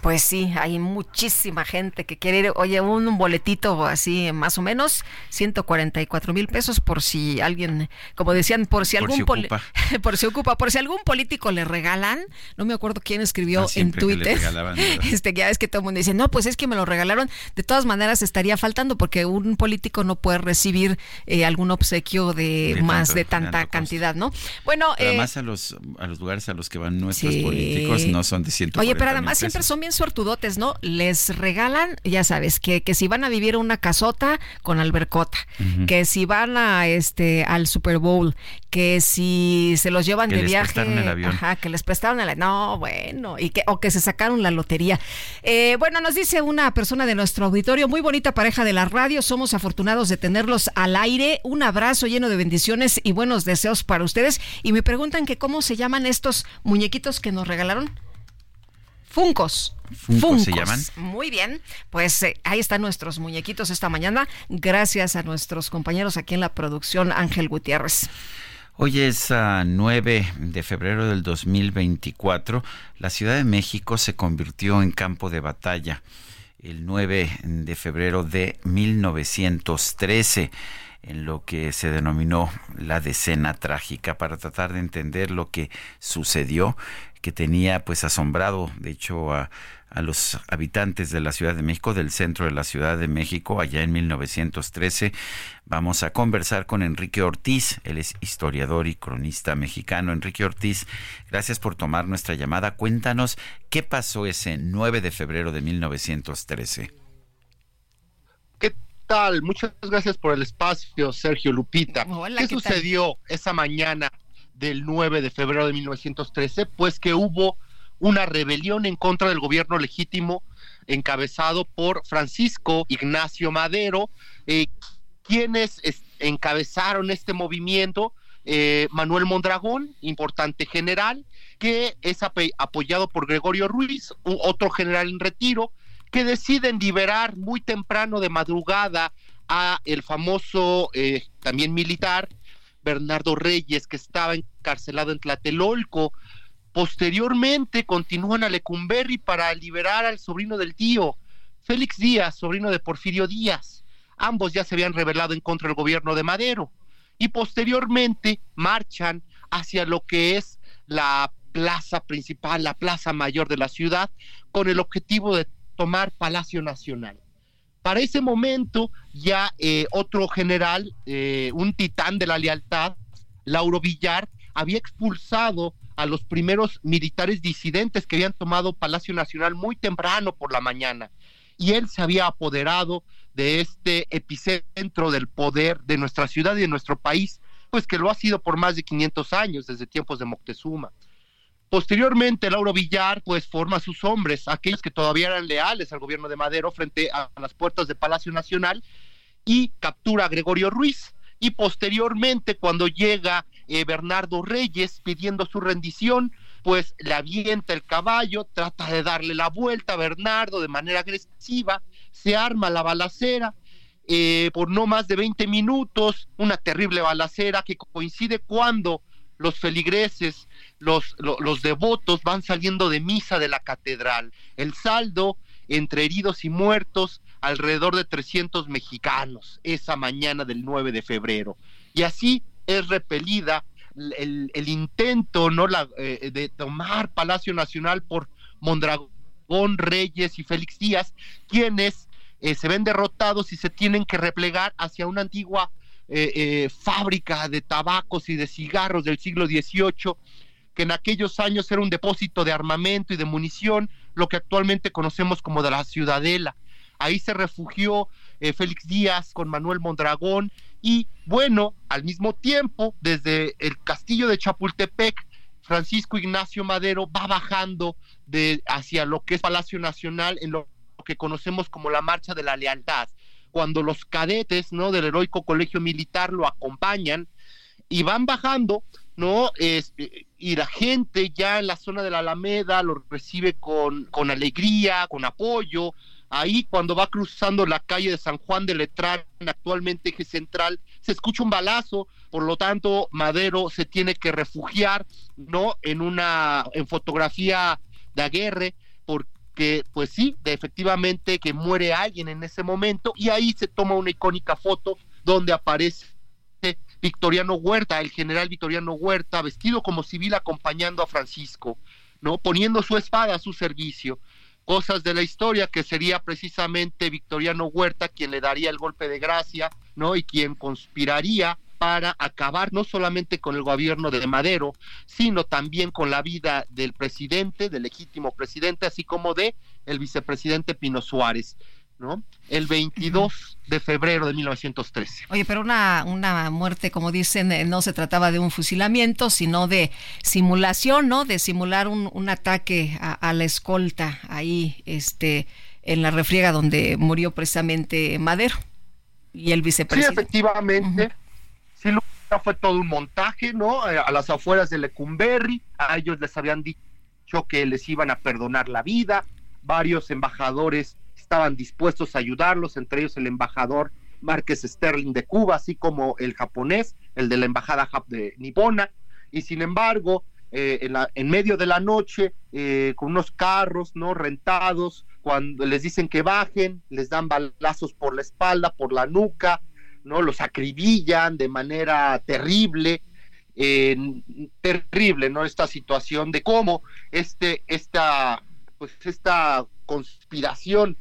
Pues sí, hay muchísima gente que quiere ir. Oye, un boletito así más o menos, 144 mil pesos por si alguien, como decían, por si Por algún si por si ocupa, por si algún político le regalan. No me acuerdo quién escribió Ah, en Twitter. Este, ya es que todo el mundo dice, no, pues es que me lo regalaron. De todas maneras, estaría faltando porque un político no puede recibir eh, algún obsequio de, De más tanto- de tanta costo. cantidad, ¿no? Bueno, eh, Además a los a los lugares a los que van nuestros Sí. políticos no son de 140 Oye, pero además siempre pesos. Son bien suertudotes, ¿no? Les regalan, ya sabes, que, que si van a vivir una casota con albercota, que si van a este al Super Bowl, que si se los llevan Que de les viaje, prestaron el avión. ajá, que les prestaron el no, bueno, y que o que se sacaron la lotería. Eh, bueno, nos dice una persona de nuestro auditorio, muy bonita pareja de la radio, somos afortunados de tenerlos al aire. Un abrazo lleno de bendiciones y buenos deseos para ustedes. Y me preguntan que cómo se llaman estos muñequitos que nos regalaron. Funcos. Funcos se llaman. Muy bien, pues eh, ahí están nuestros muñequitos esta mañana, gracias a nuestros compañeros aquí en la producción Ángel Gutiérrez. Hoy es ah, 9 de febrero del 2024. La Ciudad de México se convirtió en campo de batalla el 9 de febrero de 1913 en lo que se denominó la decena trágica para tratar de entender lo que sucedió que tenía pues asombrado de hecho a, a los habitantes de la Ciudad de México, del centro de la Ciudad de México, allá en 1913. Vamos a conversar con Enrique Ortiz, él es historiador y cronista mexicano. Enrique Ortiz, gracias por tomar nuestra llamada. Cuéntanos qué pasó ese 9 de febrero de 1913. ¿Qué tal? Muchas gracias por el espacio, Sergio Lupita. Hola, ¿Qué, ¿qué tal? sucedió esa mañana del 9 de febrero de 1913, pues que hubo una rebelión en contra del gobierno legítimo encabezado por Francisco Ignacio Madero, eh, quienes encabezaron este movimiento, eh, Manuel Mondragón, importante general, que es apoyado por Gregorio Ruiz, otro general en retiro, que deciden liberar muy temprano de madrugada a el famoso eh, también militar Bernardo Reyes, que estaba encarcelado en Tlatelolco. Posteriormente continúan a Lecumberri para liberar al sobrino del tío, Félix Díaz, sobrino de Porfirio Díaz. Ambos ya se habían rebelado en contra del gobierno de Madero. Y posteriormente marchan hacia lo que es la plaza principal, la plaza mayor de la ciudad, con el objetivo de tomar Palacio Nacional. Para ese momento ya eh, otro general, eh, un titán de la lealtad, Lauro Villar, había expulsado a los primeros militares disidentes que habían tomado Palacio Nacional muy temprano por la mañana. Y él se había apoderado de este epicentro del poder de nuestra ciudad y de nuestro país, pues que lo ha sido por más de 500 años, desde tiempos de Moctezuma. Posteriormente, Lauro Villar, pues forma a sus hombres, aquellos que todavía eran leales al gobierno de Madero frente a las puertas de Palacio Nacional, y captura a Gregorio Ruiz. Y posteriormente, cuando llega eh, Bernardo Reyes pidiendo su rendición, pues le avienta el caballo, trata de darle la vuelta a Bernardo de manera agresiva, se arma la balacera, eh, por no más de 20 minutos, una terrible balacera que coincide cuando los feligreses, los, los, devotos van saliendo de misa de la catedral. El saldo entre heridos y muertos, alrededor de 300 mexicanos, esa mañana del 9 de febrero. Y así es repelida el, intento ¿no? La, eh, de tomar Palacio Nacional por Mondragón, Reyes y Félix Díaz, quienes eh, se ven derrotados y se tienen que replegar hacia una antigua eh, fábrica de tabacos y de cigarros del siglo XVIII, que en aquellos años era un depósito de armamento y de munición, lo que actualmente conocemos como de la Ciudadela. Ahí se refugió eh, Félix Díaz con Manuel Mondragón y bueno, al mismo tiempo, desde el castillo de Chapultepec, Francisco Ignacio Madero va bajando de, hacia lo que es Palacio Nacional en lo que conocemos como la Marcha de la Lealtad cuando los cadetes, ¿no? Del heroico colegio militar lo acompañan y van bajando, ¿no? Este, y la gente ya en la zona de la Alameda lo recibe con, con alegría, con apoyo. Ahí cuando va cruzando la calle de San Juan de Letrán, actualmente eje central, se escucha un balazo, por lo tanto Madero se tiene que refugiar, ¿no? En una, en fotografía de aguerre, porque que pues sí, de efectivamente que muere alguien en ese momento y ahí se toma una icónica foto donde aparece Victoriano Huerta, el general Victoriano Huerta, vestido como civil acompañando a Francisco, ¿no? Poniendo su espada a su servicio. Cosas de la historia que sería precisamente Victoriano Huerta quien le daría el golpe de gracia, ¿no? Y quien conspiraría para acabar no solamente con el gobierno de Madero, sino también con la vida del presidente, del legítimo presidente, así como de el vicepresidente Pino Suárez. ¿No? El 22 de febrero de 1913. Oye, pero una, una muerte, como dicen, eh, no se trataba de un fusilamiento, sino de simulación, ¿no? De simular un, un ataque a, la escolta ahí, este, en la refriega donde murió precisamente Madero y el vicepresidente. Sí, efectivamente fue todo un montaje, ¿no? Eh, a las afueras de Lecumberri, a ellos les habían dicho que les iban a perdonar la vida, varios embajadores estaban dispuestos a ayudarlos, entre ellos el embajador Márquez Sterling de Cuba, así como el japonés, el de la embajada de Nipona, y sin embargo, eh, en, en, medio de la noche, eh, con unos carros no rentados, cuando les dicen que bajen, les dan balazos por la espalda, por la nuca, ¿no? Los acribillan de manera terrible, terrible, ¿no? Esta situación de cómo este, esta, pues esta conspiración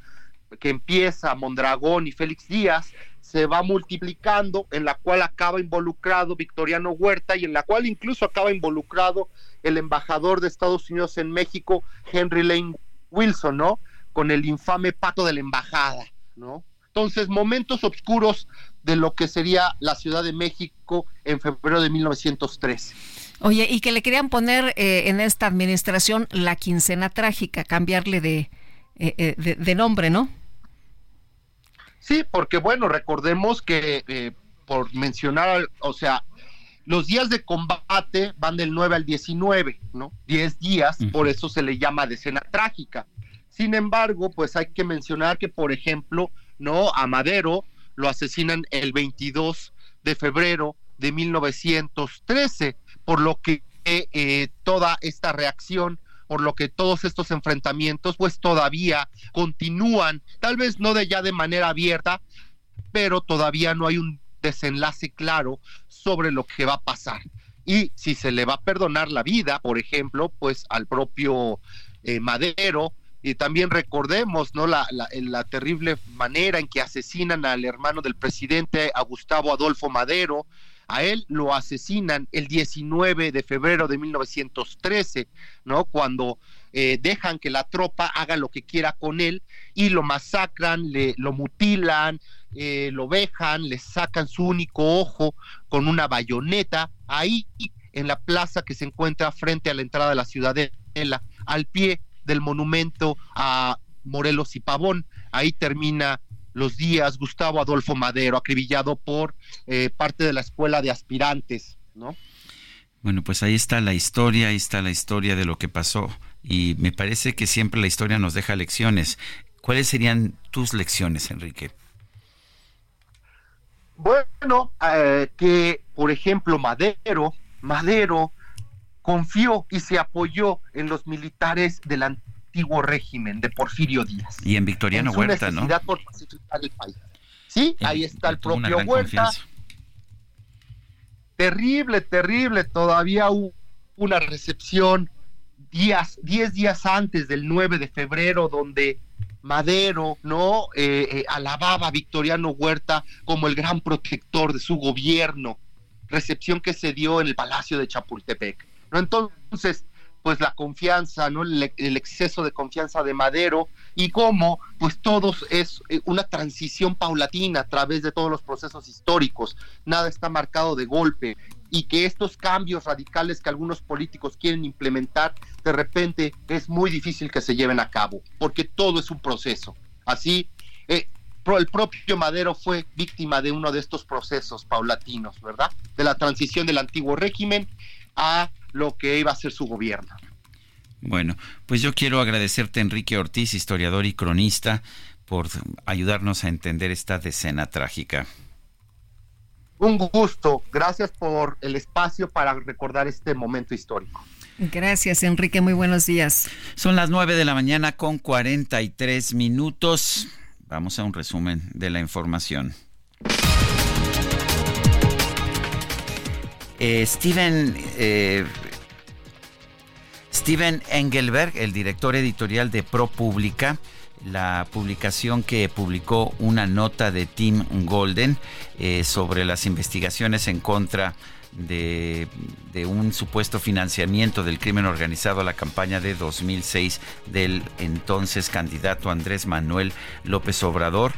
que empieza Mondragón y Félix Díaz se va multiplicando, en la cual acaba involucrado Victoriano Huerta y en la cual incluso acaba involucrado el embajador de Estados Unidos en México, Henry Lane Wilson, ¿no? Con el infame pato de la embajada, ¿no? Entonces, momentos oscuros de lo que sería la Ciudad de México en febrero de 1913. Oye, y que le querían poner eh, en esta administración la quincena trágica, cambiarle de, eh, eh, de, nombre, ¿no? Sí, porque bueno, recordemos que por mencionar, o sea, los días de combate van del 9 al 19, ¿no? 10 días, por eso se le llama decena trágica. Sin embargo, pues hay que mencionar que, por ejemplo, ¿no? A Madero lo asesinan el 22 de febrero de 1913, por lo que eh, toda esta reacción por lo que todos estos enfrentamientos pues todavía continúan, tal vez no de ya de manera abierta, pero todavía no hay un desenlace claro sobre lo que va a pasar. Y si se le va a perdonar la vida, por ejemplo, pues al propio eh, Madero, y también recordemos no la, la, terrible manera en que asesinan al hermano del presidente a Gustavo Adolfo Madero a él lo asesinan el 19 de febrero de 1913 no cuando eh, dejan que la tropa haga lo que quiera con él y lo masacran le lo mutilan eh, lo vejan le sacan su único ojo con una bayoneta ahí en la plaza que se encuentra frente a la entrada de la ciudadela al pie del monumento a Morelos y Pavón. Ahí termina los días Gustavo Adolfo Madero, acribillado por eh, parte de la escuela de aspirantes, ¿no? Bueno, pues ahí está la historia, ahí está la historia de lo que pasó y me parece que siempre la historia nos deja lecciones. ¿Cuáles serían tus lecciones, Enrique? Bueno, eh, que por ejemplo Madero, Madero confió y se apoyó en los militares del antiguo régimen de Porfirio Díaz. Y en Victoriano en Huerta, ¿no? por pacificar el país. Sí, ahí está el propio Huerta. Terrible, terrible. Todavía hubo una recepción días, 10 días antes del 9 de febrero, donde Madero, ¿no? Eh, eh, alababa a Victoriano Huerta como el gran protector de su gobierno. Recepción que se dio en el Palacio de Chapultepec. Entonces, pues la confianza, ¿no? El, exceso de confianza de Madero y cómo, pues todos es eh, una transición paulatina a través de todos los procesos históricos. Nada está marcado de golpe y que estos cambios radicales que algunos políticos quieren implementar, de repente es muy difícil que se lleven a cabo, porque todo es un proceso. Así, eh, el propio Madero fue víctima de uno de estos procesos paulatinos, ¿verdad? De la transición del antiguo régimen a lo que iba a ser su gobierno. Bueno, pues yo quiero agradecerte, Enrique Ortiz, historiador y cronista, por ayudarnos a entender esta decena trágica. Un gusto. Gracias por el espacio para recordar este momento histórico. Gracias, Enrique. Muy buenos días. Son las 9 de la mañana con 43 minutos. Vamos a un resumen de la información. Eh, Steven, eh, Steven Engelberg, el director editorial de ProPublica, la publicación que publicó una nota de Tim Golden eh, sobre las investigaciones en contra de, de, un supuesto financiamiento del crimen organizado a la campaña de 2006 del entonces candidato Andrés Manuel López Obrador,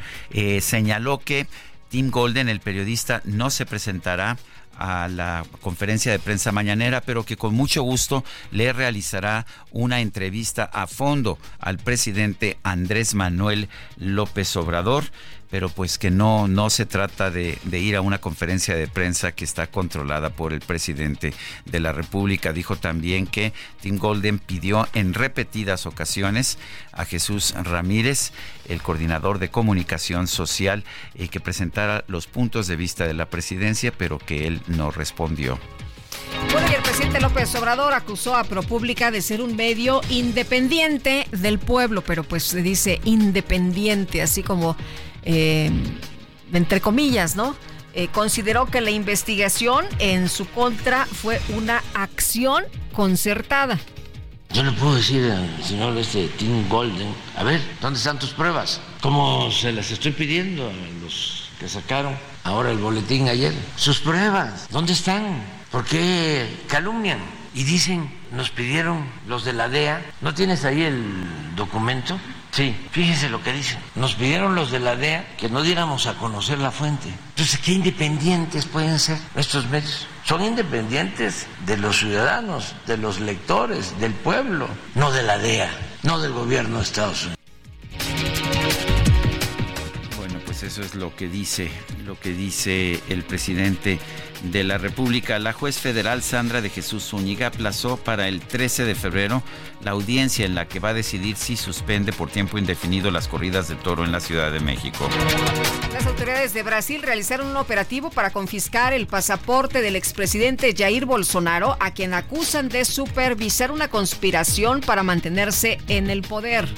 señaló que Tim Golden, el periodista, no se presentará a la conferencia de prensa mañanera, pero que con mucho gusto le realizará una entrevista a fondo al presidente Andrés Manuel López Obrador pero pues que no, no se trata de, ir a una conferencia de prensa que está controlada por el presidente de la República. Dijo también que Tim Golden pidió en repetidas ocasiones a Jesús Ramírez, el coordinador de comunicación social, eh, que presentara los puntos de vista de la presidencia, pero que él no respondió. Bueno, y el presidente López Obrador acusó a ProPública de ser un medio independiente del pueblo, pero pues se dice independiente, así como eh, entre comillas, ¿no? Eh, consideró que la investigación en su contra fue una acción concertada. Yo le puedo decir al señor este Tim Golden, a ver, ¿dónde están tus pruebas? Como se las estoy pidiendo a los que sacaron ahora el boletín ayer. Sus pruebas, ¿dónde están? ¿Por qué calumnian? Y dicen, nos pidieron los de la DEA, ¿no tienes ahí el documento? Sí, fíjense lo que dicen. Nos pidieron los de la DEA que no diéramos a conocer la fuente. Entonces, ¿qué independientes pueden ser estos medios? Son independientes de los ciudadanos, de los lectores, del pueblo, no de la DEA, no del gobierno de Estados Unidos. Bueno, pues eso es lo que dice, lo que dice el presidente de la República. La juez federal Sandra de Jesús Zúñiga aplazó para el 13 de febrero la audiencia en la que va a decidir si suspende por tiempo indefinido las corridas de toro en la Ciudad de México. Las autoridades de Brasil realizaron un operativo para confiscar el pasaporte del expresidente Jair Bolsonaro, a quien acusan de supervisar una conspiración para mantenerse en el poder.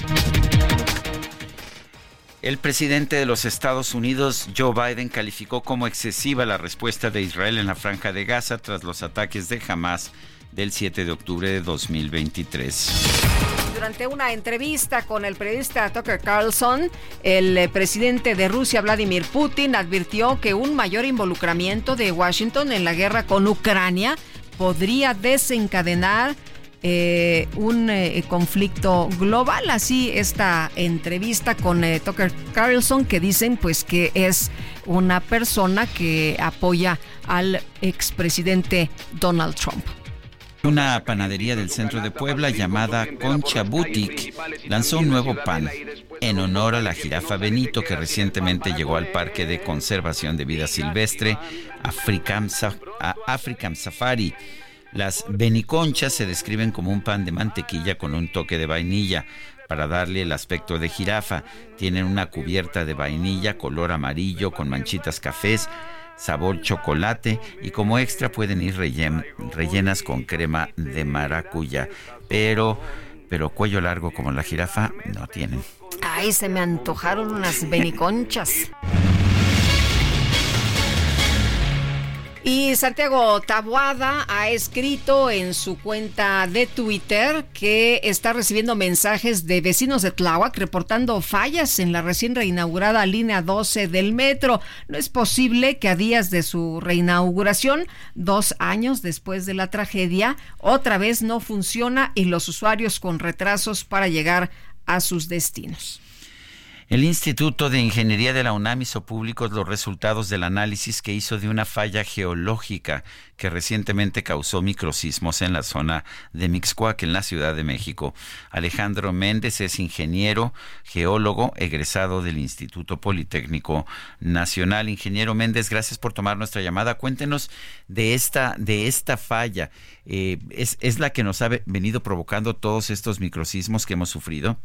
El presidente de los Estados Unidos, Joe Biden, calificó como excesiva la respuesta de Israel en la franja de Gaza tras los ataques de Hamas del 7 de octubre de 2023. Durante una entrevista con el periodista Tucker Carlson, el eh, presidente de Rusia, Vladimir Putin, advirtió que un mayor involucramiento de Washington en la guerra con Ucrania podría desencadenar eh, un eh, conflicto global. Así esta entrevista con eh, Tucker Carlson que dicen pues que es una persona que apoya al expresidente Donald Trump. Una panadería del centro de Puebla llamada Concha Boutique lanzó un nuevo pan en honor a la jirafa Benito que recientemente llegó al Parque de Conservación de Vida Silvestre African, African Safari. Las beniconchas se describen como un pan de mantequilla con un toque de vainilla. Para darle el aspecto de jirafa, tienen una cubierta de vainilla color amarillo con manchitas cafés, sabor chocolate y como extra pueden ir rellenas con crema de maracuyá. Pero, pero cuello largo como la jirafa no tienen. Ay, se me antojaron unas beniconchas. Y Santiago Tabuada ha escrito en su cuenta de Twitter que está recibiendo mensajes de vecinos de Tláhuac reportando fallas en la recién reinaugurada línea 12 del metro. No es posible que a días de su reinauguración, dos años después de la tragedia, otra vez no funciona y los usuarios con retrasos para llegar a sus destinos. El Instituto de Ingeniería de la UNAM hizo públicos los resultados del análisis que hizo de una falla geológica que recientemente causó microsismos en la zona de Mixcoac, en la Ciudad de México. Alejandro Méndez es ingeniero, geólogo, egresado del Instituto Politécnico Nacional. Ingeniero Méndez, gracias por tomar nuestra llamada. Cuéntenos de esta, de esta falla. Eh, ¿es, ¿Es la que nos ha venido provocando todos estos microsismos que hemos sufrido?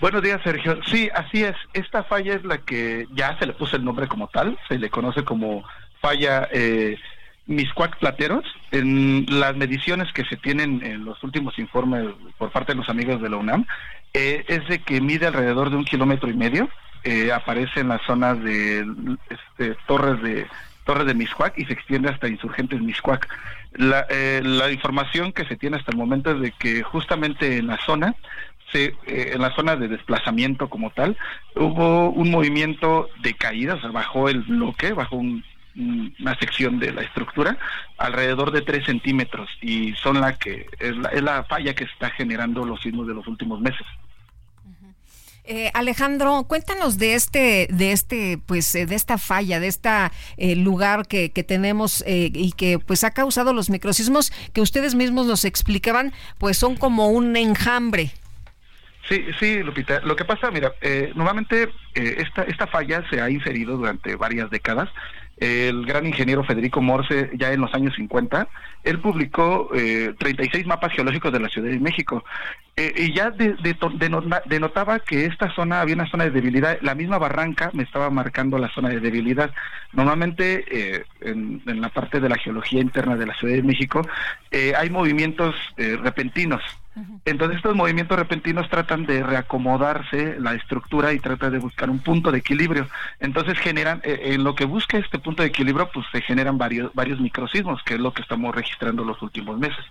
Buenos días, Sergio. Sí, así es. Esta falla es la que ya se le puso el nombre como tal, se le conoce como falla eh, Miscuac Plateros. En las mediciones que se tienen en los últimos informes por parte de los amigos de la UNAM, eh, es de que mide alrededor de un kilómetro y medio. Eh, aparece en las zonas de este, torres de Torres de Miscuac y se extiende hasta Insurgentes Miscuac. La, eh, la información que se tiene hasta el momento es de que justamente en la zona se, eh, en la zona de desplazamiento como tal, hubo un movimiento de caída, o bajó el bloque, bajó una sección de la estructura alrededor de 3 centímetros y son la que es la, es la falla que está generando los sismos de los últimos meses. Eh, Alejandro, cuéntanos de este, de este, pues, eh, de esta falla, de este lugar que, que tenemos y que, pues, ha causado los microsismos que ustedes mismos nos explicaban, pues, son como un enjambre. Sí, sí, Lupita. Lo que pasa, mira, eh, normalmente eh, esta, esta falla se ha inferido durante varias décadas. El gran ingeniero Federico Morse, ya en los años 50, él publicó eh, 36 mapas geológicos de la Ciudad de México. Eh, y ya de, denotaba que esta zona había una zona de debilidad. La misma barranca me estaba marcando la zona de debilidad. Normalmente eh, en, en, la parte de la geología interna de la Ciudad de México hay movimientos repentinos entonces estos movimientos repentinos tratan de reacomodarse la estructura y tratan de buscar un punto de equilibrio. Entonces generan, eh, en lo que busca este punto de equilibrio, pues se generan varios, varios microsismos, que es lo que estamos registrando los últimos meses.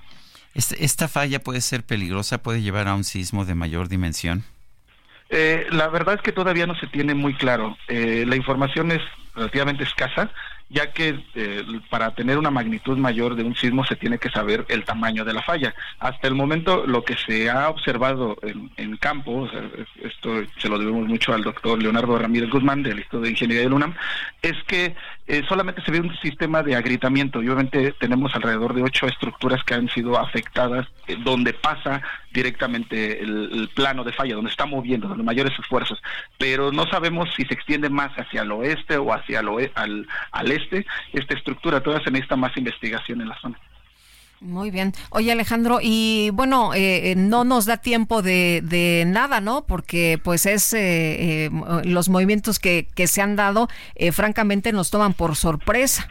¿Esta falla puede ser peligrosa? ¿Puede llevar a un sismo de mayor dimensión? Eh, la verdad es que todavía no se tiene muy claro. Eh, la información es relativamente escasa ya que eh, para tener una magnitud mayor de un sismo se tiene que saber el tamaño de la falla. Hasta el momento lo que se ha observado en, campo, esto se lo debemos mucho al doctor Leonardo Ramírez Guzmán del Instituto de Ingeniería de UNAM, es que eh, solamente se ve un sistema de agrietamiento y obviamente tenemos alrededor de ocho estructuras que han sido afectadas eh, donde pasa directamente el, plano de falla, donde está moviendo, donde mayores esfuerzos, pero no sabemos si se extiende más hacia el oeste o hacia el al, al este esta estructura, todavía se necesita más investigación en la zona. Muy bien. Oye Alejandro, y bueno, eh, eh, no nos da tiempo de, de, nada, ¿no? Porque pues es eh, los movimientos que, que se han dado, francamente nos toman por sorpresa.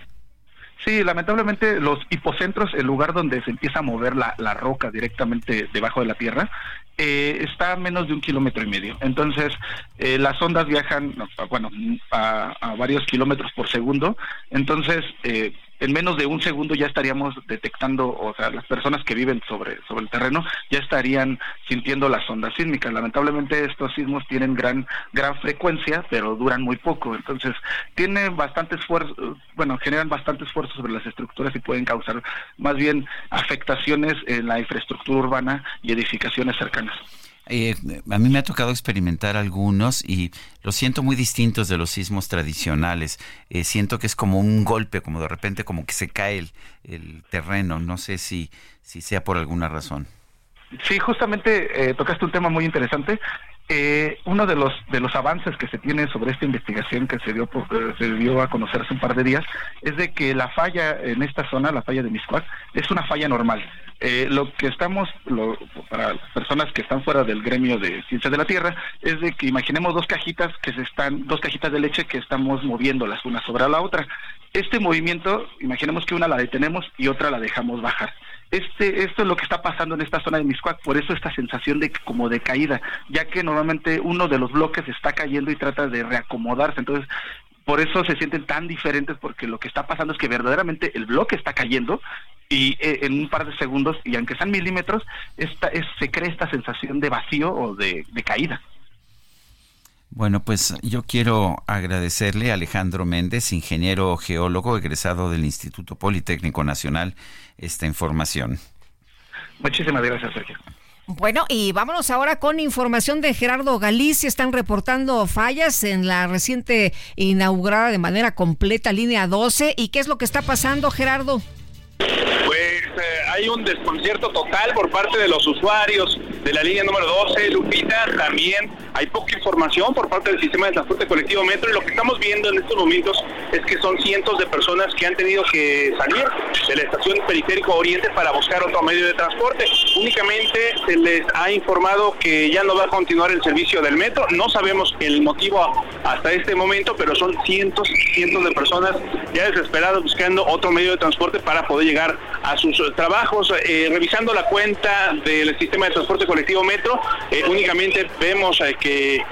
Sí, lamentablemente los hipocentros, el lugar donde se empieza a mover la, la roca directamente debajo de la tierra, está a menos de un kilómetro y medio. Entonces, las ondas viajan, bueno, a, a, varios kilómetros por segundo. Entonces, eh, en menos de un segundo ya estaríamos detectando, o sea, las personas que viven sobre, sobre el terreno ya estarían sintiendo las ondas sísmicas. Lamentablemente estos sismos tienen gran, gran frecuencia, pero duran muy poco. Entonces, tiene bastante esfuerzo, bueno, generan bastante esfuerzo sobre las estructuras y pueden causar más bien afectaciones en la infraestructura urbana y edificaciones cercanas. Eh, a mí me ha tocado experimentar algunos y los siento muy distintos de los sismos tradicionales. Eh, siento que es como un golpe, como de repente como que se cae el, terreno. No sé si, si sea por alguna razón. Sí, justamente eh, tocaste un tema muy interesante. Eh, uno de los de los avances que se tiene sobre esta investigación que se dio se dio a conocer hace un par de días es de que la falla en esta zona, la falla de Miscuac, es una falla normal. Eh, lo que estamos, lo, para las personas que están fuera del gremio de ciencia de la Tierra, es de que imaginemos dos cajitas que se están, dos cajitas de leche que estamos moviéndolas una sobre la otra. Este movimiento, imaginemos que una la detenemos y otra la dejamos bajar. Este, esto es lo que está pasando en esta zona de Miscuac, por eso esta sensación de como de caída, ya que normalmente uno de los bloques está cayendo y trata de reacomodarse. Entonces, por eso se sienten tan diferentes porque lo que está pasando es que verdaderamente el bloque está cayendo y eh, en un par de segundos, y aunque sean milímetros, esta, es, se crea esta sensación de vacío o de, caída. Bueno, pues yo quiero agradecerle a Alejandro Méndez, ingeniero geólogo egresado del Instituto Politécnico Nacional, esta información. Muchísimas gracias, Sergio. Bueno, y vámonos ahora con información de Gerardo Galicia. Están reportando fallas en la reciente inaugurada de manera completa línea 12. ¿Y qué es lo que está pasando, Gerardo? Pues eh, hay un desconcierto total por parte de los usuarios de la línea número 12, Lupita. También hay poca información por parte del sistema de transporte colectivo Metro y lo que estamos viendo en estos momentos es que son cientos de personas que han tenido que salir de la estación Periférico Oriente para buscar otro medio de transporte. Únicamente se les ha informado que ya no va a continuar el servicio del metro. No sabemos el motivo hasta este momento, pero son cientos, cientos de personas ya desesperadas buscando otro medio de transporte para poder llegar a sus trabajos. Eh, revisando la cuenta del sistema de transporte colectivo Metro, eh, únicamente vemos eh, que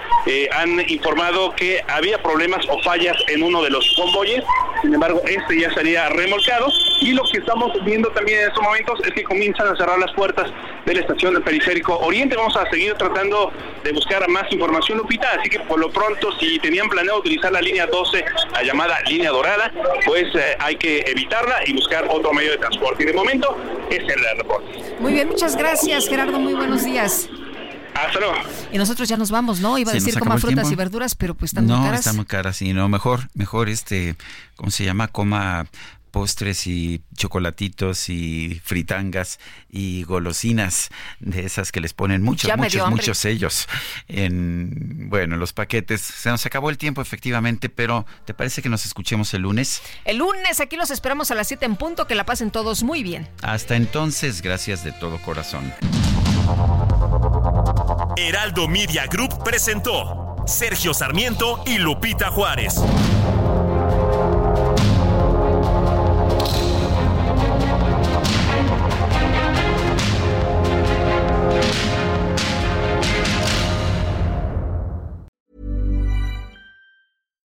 han informado que había problemas o fallas en uno de los convoyes, sin embargo este ya sería remolcado y lo que estamos viendo también en estos momentos es que comienzan a cerrar las puertas de la estación del periférico Oriente. Vamos a seguir tratando de buscar más información, Lupita, así que por lo pronto si tenían planeado utilizar la línea 12, la llamada línea dorada, pues hay que evitarla y buscar otro medio de transporte. Y de momento es el reporte. Muy bien, muchas gracias Gerardo, muy buenos días. Hasta luego. Y nosotros ya nos vamos, ¿no? Iba a decir coma frutas y verduras, pero pues están muy caras. No, están muy caras, sí, no, mejor, mejor este, ¿cómo se llama? Coma postres y chocolatitos y fritangas y golosinas de esas que les ponen muchos, muchos, muchos sellos en, bueno, los paquetes. Se nos acabó el tiempo efectivamente, pero ¿te parece que nos escuchemos el lunes? El lunes aquí los esperamos a las 7 en punto, que la pasen todos muy bien. Hasta entonces, gracias de todo corazón. Heraldo Media Group presentó Sergio Sarmiento y Lupita Juárez.